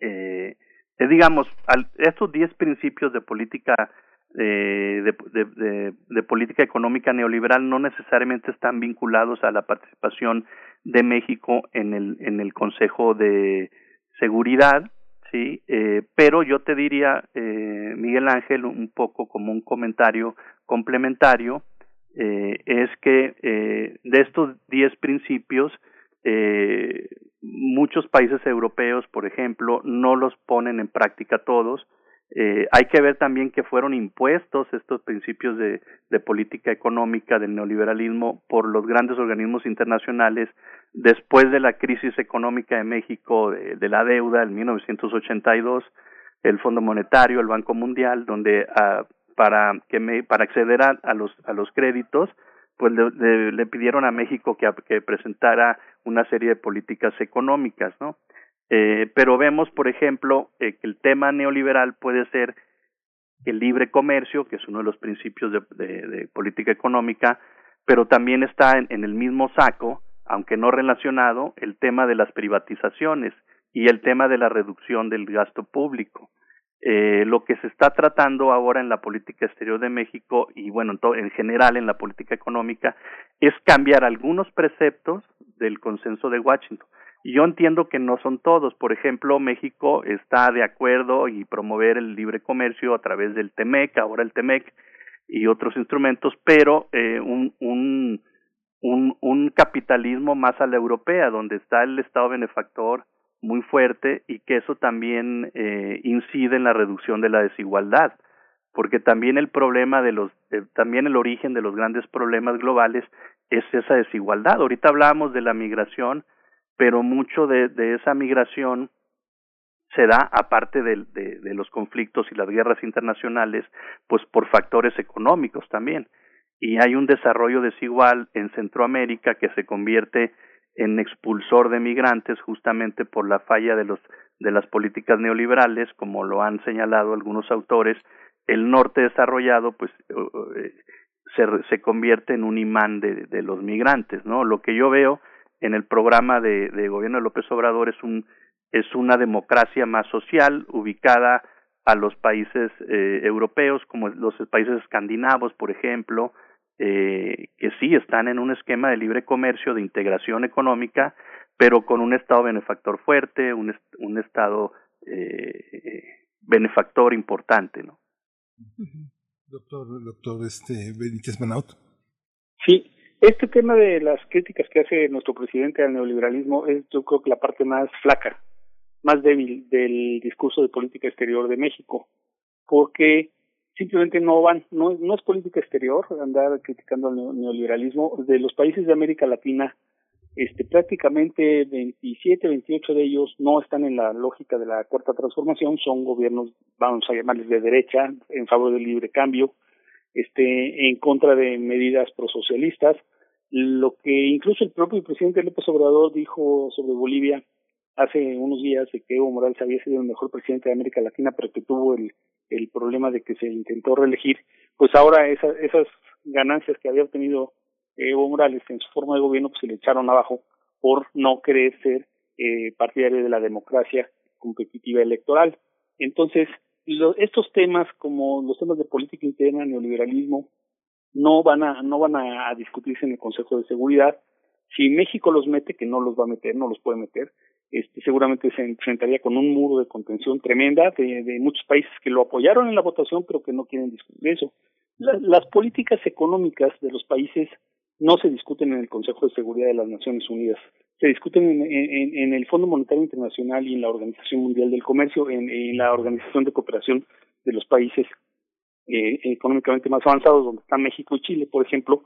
eh, eh, digamos, al, estos diez principios de política eh, de, de, de, de, política económica neoliberal no necesariamente están vinculados a la participación de México en el en el Consejo de Seguridad, sí, eh, pero yo te diría, eh, Miguel Ángel, un poco como un comentario complementario, eh, es que eh, de estos diez principios, eh, muchos países europeos, por ejemplo, no los ponen en práctica todos. Eh, hay que ver también que fueron impuestos estos principios de, política económica del neoliberalismo por los grandes organismos internacionales después de la crisis económica de México, de, la deuda en 1982, el Fondo Monetario, el Banco Mundial, donde uh, para que me, para acceder a, los a los créditos pues le pidieron a México que, que, presentara una serie de políticas económicas no eh, pero vemos por ejemplo eh, que el tema neoliberal puede ser el libre comercio, que es uno de los principios de, política económica, pero también está en, el mismo saco, aunque no relacionado, el tema de las privatizaciones y el tema de la reducción del gasto público. Eh, lo que se está tratando ahora en la política exterior de México y bueno, en, en general en la política económica es cambiar algunos preceptos del consenso de Washington. Y yo entiendo que no son todos. Por ejemplo, México está de acuerdo y promover el libre comercio a través del TEMEC, ahora el TEMEC y otros instrumentos, pero eh, un, un, capitalismo más a la europea, donde está el Estado benefactor muy fuerte y que eso también eh, incide en la reducción de la desigualdad porque también el problema de los eh, también el origen de los grandes problemas globales es esa desigualdad ahorita hablábamos de la migración pero mucho de, esa migración se da aparte de, de, de, los conflictos y las guerras internacionales, pues por factores económicos también. Y hay un desarrollo desigual en Centroamérica que se convierte en expulsor de migrantes justamente por la falla de los de las políticas neoliberales, como lo han señalado algunos autores, el norte desarrollado pues eh, se, se convierte en un imán de, de los migrantes, ¿no? Lo que yo veo en el programa de, de gobierno de López Obrador es un es una democracia más social ubicada a los países eh, europeos como los países escandinavos por ejemplo eh, que sí están en un esquema de libre comercio de integración económica pero con un estado benefactor fuerte un, un estado eh, benefactor importante no doctor doctor este Benítez Manaut sí este tema de las críticas que hace nuestro presidente al neoliberalismo es yo creo que la parte más flaca, más débil del discurso de política exterior de México, porque simplemente no van, no, no es política exterior andar criticando al neoliberalismo. De los países de América Latina, este, prácticamente 27, 28 de ellos no están en la lógica de la cuarta transformación, son gobiernos, vamos a llamarles de derecha, en favor del libre cambio, este, en contra de medidas prosocialistas, lo que incluso el propio presidente López Obrador dijo sobre Bolivia hace unos días de que Evo Morales había sido el mejor presidente de América Latina, pero que tuvo el, el problema de que se intentó reelegir, pues ahora esas, esas ganancias que había obtenido Evo Morales en su forma de gobierno pues se le echaron abajo por no querer ser eh, partidario de la democracia competitiva electoral. Entonces, estos temas como los temas de política interna, neoliberalismo, no van a no van a, discutirse en el Consejo de Seguridad. Si México los mete, que no los va a meter, no los puede meter, este, seguramente se enfrentaría con un muro de contención tremenda de, muchos países que lo apoyaron en la votación, pero que no quieren discutir eso. las políticas económicas de los países no se discuten en el Consejo de Seguridad de las Naciones Unidas, se discuten en, el Fondo Monetario Internacional y en la Organización Mundial del Comercio, en, en la Organización de Cooperación de los Países eh, económicamente más avanzados, donde están México y Chile, por ejemplo,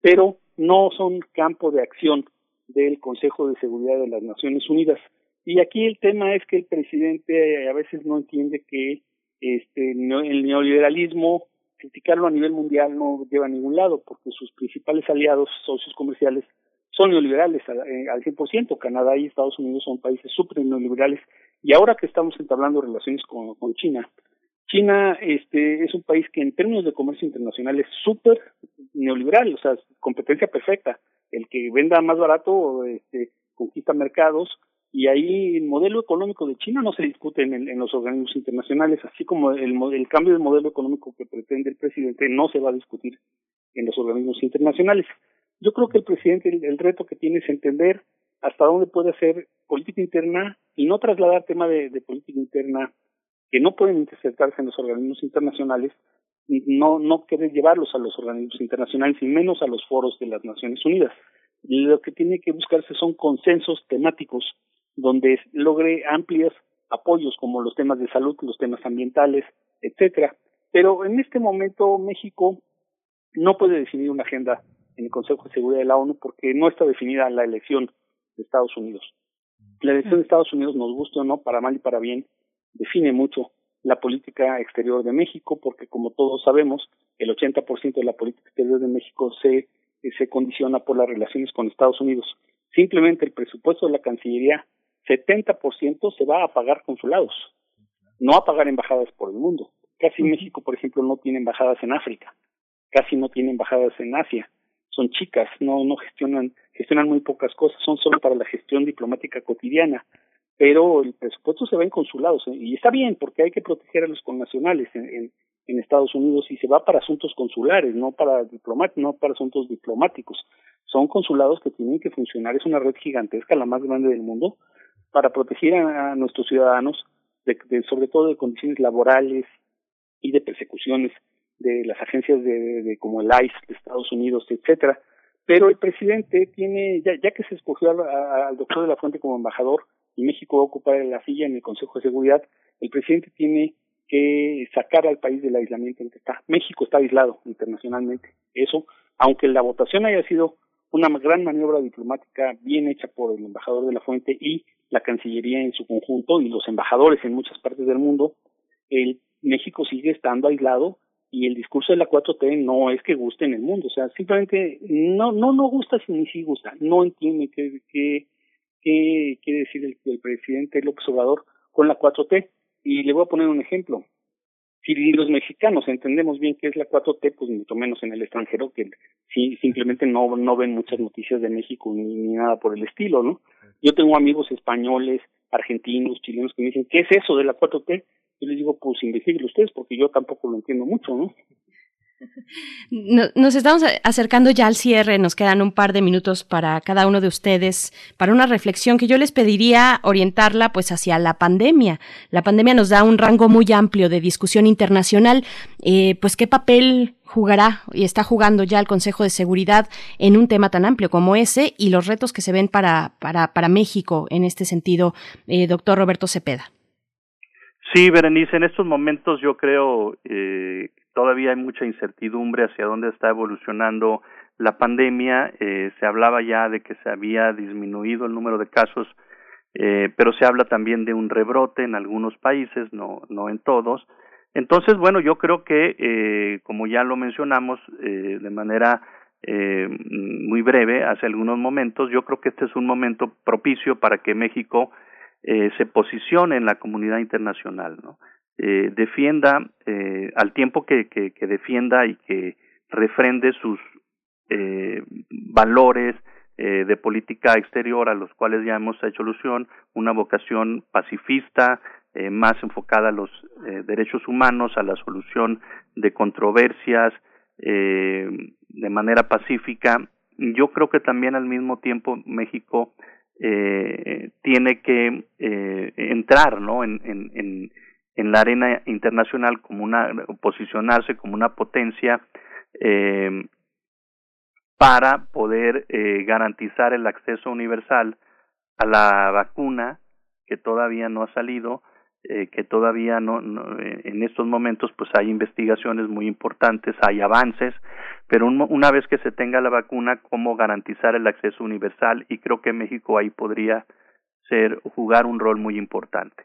pero no son campo de acción del Consejo de Seguridad de las Naciones Unidas. Y aquí el tema es que el presidente a veces no entiende que este el neoliberalismo criticarlo a nivel mundial no lleva a ningún lado, porque sus principales aliados, socios comerciales, son neoliberales eh, al 100%. Canadá y Estados Unidos son países súper neoliberales. Y ahora que estamos entablando relaciones con, con China, China este, es un país que en términos de comercio internacional es súper neoliberal, o sea, competencia perfecta. El que venda más barato este, conquista mercados y ahí el modelo económico de China no se discute en, en los organismos internacionales, así como el, el cambio de modelo económico que pretende el presidente no se va a discutir en los organismos internacionales. Yo creo que el presidente, el, reto que tiene es entender hasta dónde puede hacer política interna y no trasladar tema de, de política interna que no pueden interceptarse en los organismos internacionales, no, no querer llevarlos a los organismos internacionales y menos a los foros de las Naciones Unidas. Lo que tiene que buscarse son consensos temáticos donde logre amplios apoyos como los temas de salud, los temas ambientales, etcétera. Pero en este momento México no puede definir una agenda en el Consejo de Seguridad de la ONU porque no está definida la elección de Estados Unidos. La elección de Estados Unidos, nos guste o no, para mal y para bien, define mucho la política exterior de México porque como todos sabemos, el 80% de la política exterior de México se, se condiciona por las relaciones con Estados Unidos. Simplemente el presupuesto de la Cancillería 70% se va a pagar consulados, no a pagar embajadas por el mundo. Casi México, por ejemplo, no tiene embajadas en África, casi no tiene embajadas en Asia. Son chicas, no no gestionan gestionan muy pocas cosas, son solo para la gestión diplomática cotidiana. Pero el presupuesto se va en consulados ¿eh? y está bien porque hay que proteger a los connacionales en, en, Estados Unidos y se va para asuntos consulares, no para diplomat no para asuntos diplomáticos. Son consulados que tienen que funcionar, es una red gigantesca, la más grande del mundo, para proteger a, nuestros ciudadanos, de, de, sobre todo de condiciones laborales y de persecuciones de las agencias de, de, como el ICE de Estados Unidos, etcétera. Pero el presidente tiene, ya, ya que se escogió al doctor de la Fuente como embajador y México va a ocupar la silla en el Consejo de Seguridad, el presidente tiene que sacar al país del aislamiento en que está. México está aislado internacionalmente. Eso, aunque la votación haya sido una gran maniobra diplomática bien hecha por el embajador de la Fuente y la Cancillería en su conjunto y los embajadores en muchas partes del mundo, el México sigue estando aislado y el discurso de la 4T no es que guste en el mundo, o sea, simplemente no no no gusta ni si gusta, no entiende qué qué qué quiere decir el, presidente López Obrador con la 4T y le voy a poner un ejemplo. Si los mexicanos entendemos bien qué es la 4T, pues mucho menos en el extranjero, que si simplemente no, no ven muchas noticias de México ni, nada por el estilo, ¿no? Yo tengo amigos españoles, argentinos, chilenos que me dicen, ¿qué es eso de la 4T? Yo les digo, pues investiguen ustedes, porque yo tampoco lo entiendo mucho, ¿no? Nos estamos acercando ya al cierre, nos quedan un par de minutos para cada uno de ustedes, para una reflexión que yo les pediría orientarla pues hacia la pandemia. La pandemia nos da un rango muy amplio de discusión internacional, eh, pues qué papel jugará y está jugando ya el Consejo de Seguridad en un tema tan amplio como ese y los retos que se ven para, para, para México en este sentido, eh, doctor Roberto Cepeda. Sí, Berenice, en estos momentos yo creo eh, todavía hay mucha incertidumbre hacia dónde está evolucionando la pandemia. Eh, se hablaba ya de que se había disminuido el número de casos, eh, pero se habla también de un rebrote en algunos países, no, no en todos. Entonces, bueno, yo creo que, eh, como ya lo mencionamos eh, de manera eh, muy breve hace algunos momentos, yo creo que este es un momento propicio para que México se posicione en la comunidad internacional, ¿no? Eh, defienda eh, al tiempo que, que, que, defienda y que refrende sus eh, valores eh, de política exterior a los cuales ya hemos hecho alusión, una vocación pacifista, eh, más enfocada a los eh, derechos humanos, a la solución de controversias de manera pacífica. Yo creo que también al mismo tiempo México tiene que entrar ¿no? en, en, en en la arena internacional como una posicionarse como una potencia eh, para poder eh, garantizar el acceso universal a la vacuna que todavía no ha salido eh, que todavía no, en estos momentos pues hay investigaciones muy importantes hay avances pero un, una vez que se tenga la vacuna cómo garantizar el acceso universal y creo que México ahí podría ser jugar un rol muy importante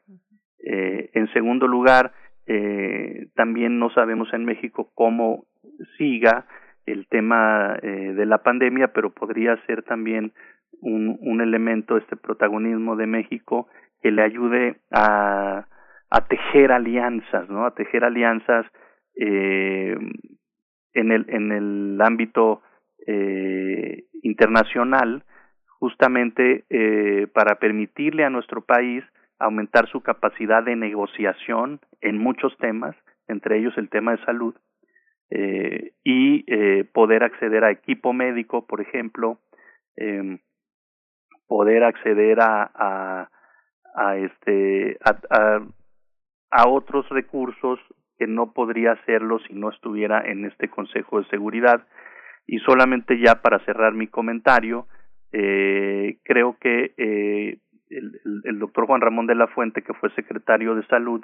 eh, en segundo lugar, eh, también no sabemos en México cómo siga el tema eh, de la pandemia, pero podría ser también un, elemento, este protagonismo de México, que le ayude a, a tejer alianzas, ¿no? A tejer alianzas eh, en el en el ámbito eh, internacional, justamente eh, para permitirle a nuestro país aumentar su capacidad de negociación en muchos temas, entre ellos el tema de salud, eh, y eh, poder acceder a equipo médico, por ejemplo, eh, poder acceder a, a, a este a, a, otros recursos que no podría hacerlo si no estuviera en este Consejo de Seguridad. Y solamente ya para cerrar mi comentario, eh, creo que el, doctor Juan Ramón de la Fuente, que fue secretario de salud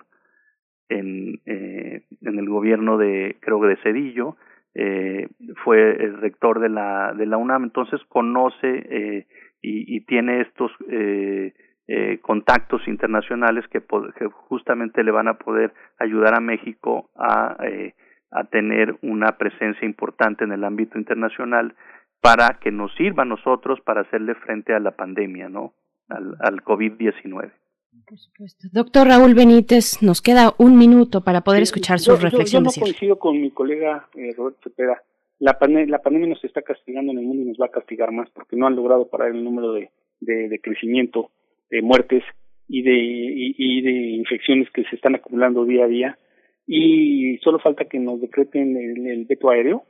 en, eh, en el gobierno de, creo que de Cedillo, eh, fue el rector de la, de la UNAM, entonces conoce eh, y, y tiene estos eh, eh, contactos internacionales que, que justamente le van a poder ayudar a México a, eh, a tener una presencia importante en el ámbito internacional para que nos sirva a nosotros para hacerle frente a la pandemia, ¿no? Al, al COVID-19. Por supuesto. Doctor Raúl Benítez, nos queda un minuto para poder escuchar sus reflexiones. Yo, no coincido con mi colega eh, Roberto Cepeda. La, la pandemia nos está castigando en el mundo y nos va a castigar más porque no han logrado parar el número de, de, crecimiento, de muertes y de, y, de infecciones que se están acumulando día a día. Y solo falta que nos decreten el, veto aéreo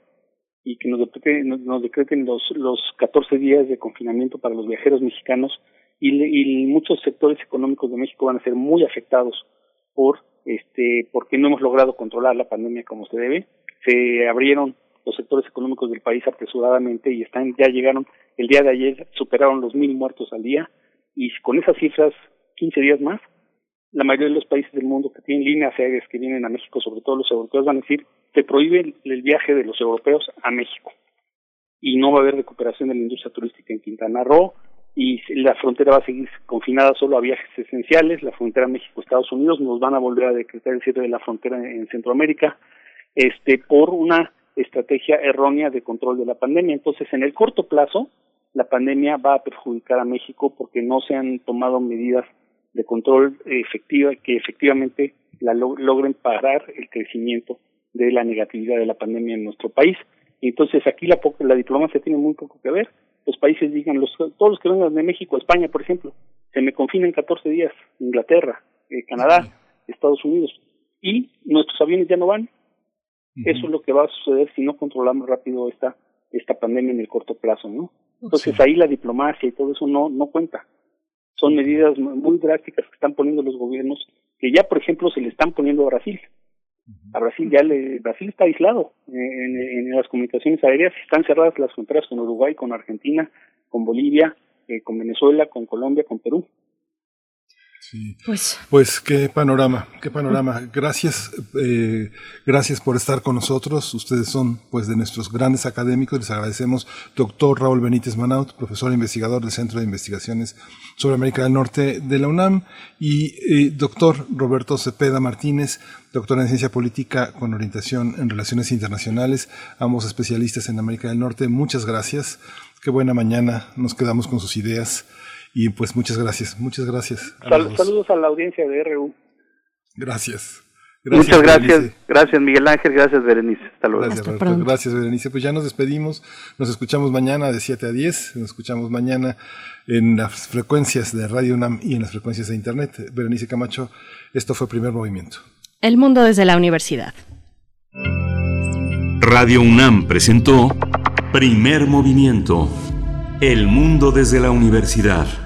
y que nos decreten, nos, decreten los, los 14 días de confinamiento para los viajeros mexicanos y, muchos sectores económicos de México van a ser muy afectados por este porque no hemos logrado controlar la pandemia como se debe. Se abrieron los sectores económicos del país apresuradamente y están ya llegaron el día de ayer superaron los mil muertos al día y con esas cifras 15 días más la mayoría de los países del mundo que tienen líneas aéreas que vienen a México, sobre todo los europeos, van a decir se prohíbe el viaje de los europeos a México y no va a haber recuperación de la industria turística en Quintana Roo, y la frontera va a seguir confinada solo a viajes esenciales, la frontera México-Estados Unidos, nos van a volver a decretar el cierre de la frontera en Centroamérica, este, por una estrategia errónea de control de la pandemia. Entonces, en el corto plazo, la pandemia va a perjudicar a México porque no se han tomado medidas de control efectiva que efectivamente la logren parar el crecimiento de la negatividad de la pandemia en nuestro país. Entonces aquí la, la diplomacia tiene muy poco que ver los países digan, los, todos los que vengan de México, España, por ejemplo, se me confinan 14 días, Inglaterra, eh, Canadá, Estados Unidos, y nuestros aviones ya no van. Eso es lo que va a suceder si no controlamos rápido esta, esta pandemia en el corto plazo, ¿no? Entonces ahí la diplomacia y todo eso no, no cuenta. Son medidas muy drásticas que están poniendo los gobiernos, que ya, por ejemplo, se le están poniendo a Brasil. A Brasil ya le, Brasil está aislado en, las comunicaciones aéreas, están cerradas las fronteras con Uruguay, con Argentina, con Bolivia, eh, con Venezuela, con Colombia, con Perú. Pues, pues qué panorama, qué panorama. Gracias, eh, gracias por estar con nosotros. Ustedes son pues de nuestros grandes académicos. Les agradecemos, doctor Raúl Benítez Manaut, profesor e investigador del Centro de Investigaciones sobre América del Norte de la UNAM, y eh, doctor Roberto Cepeda Martínez, doctor en ciencia política con orientación en relaciones internacionales, ambos especialistas en América del Norte. Muchas gracias. Qué buena mañana. Nos quedamos con sus ideas. Y pues muchas gracias, muchas gracias. saludos a la audiencia de RU. Gracias. Muchas gracias, gracias Miguel Ángel, gracias Berenice. Hasta luego. Gracias, gracias Berenice. Pues ya nos despedimos, nos escuchamos mañana de 7 a 10, nos escuchamos mañana en las frecuencias de Radio UNAM y en las frecuencias de Internet. Berenice Camacho, esto fue Primer Movimiento. El mundo desde la universidad. Radio UNAM presentó Primer Movimiento. El mundo desde la universidad.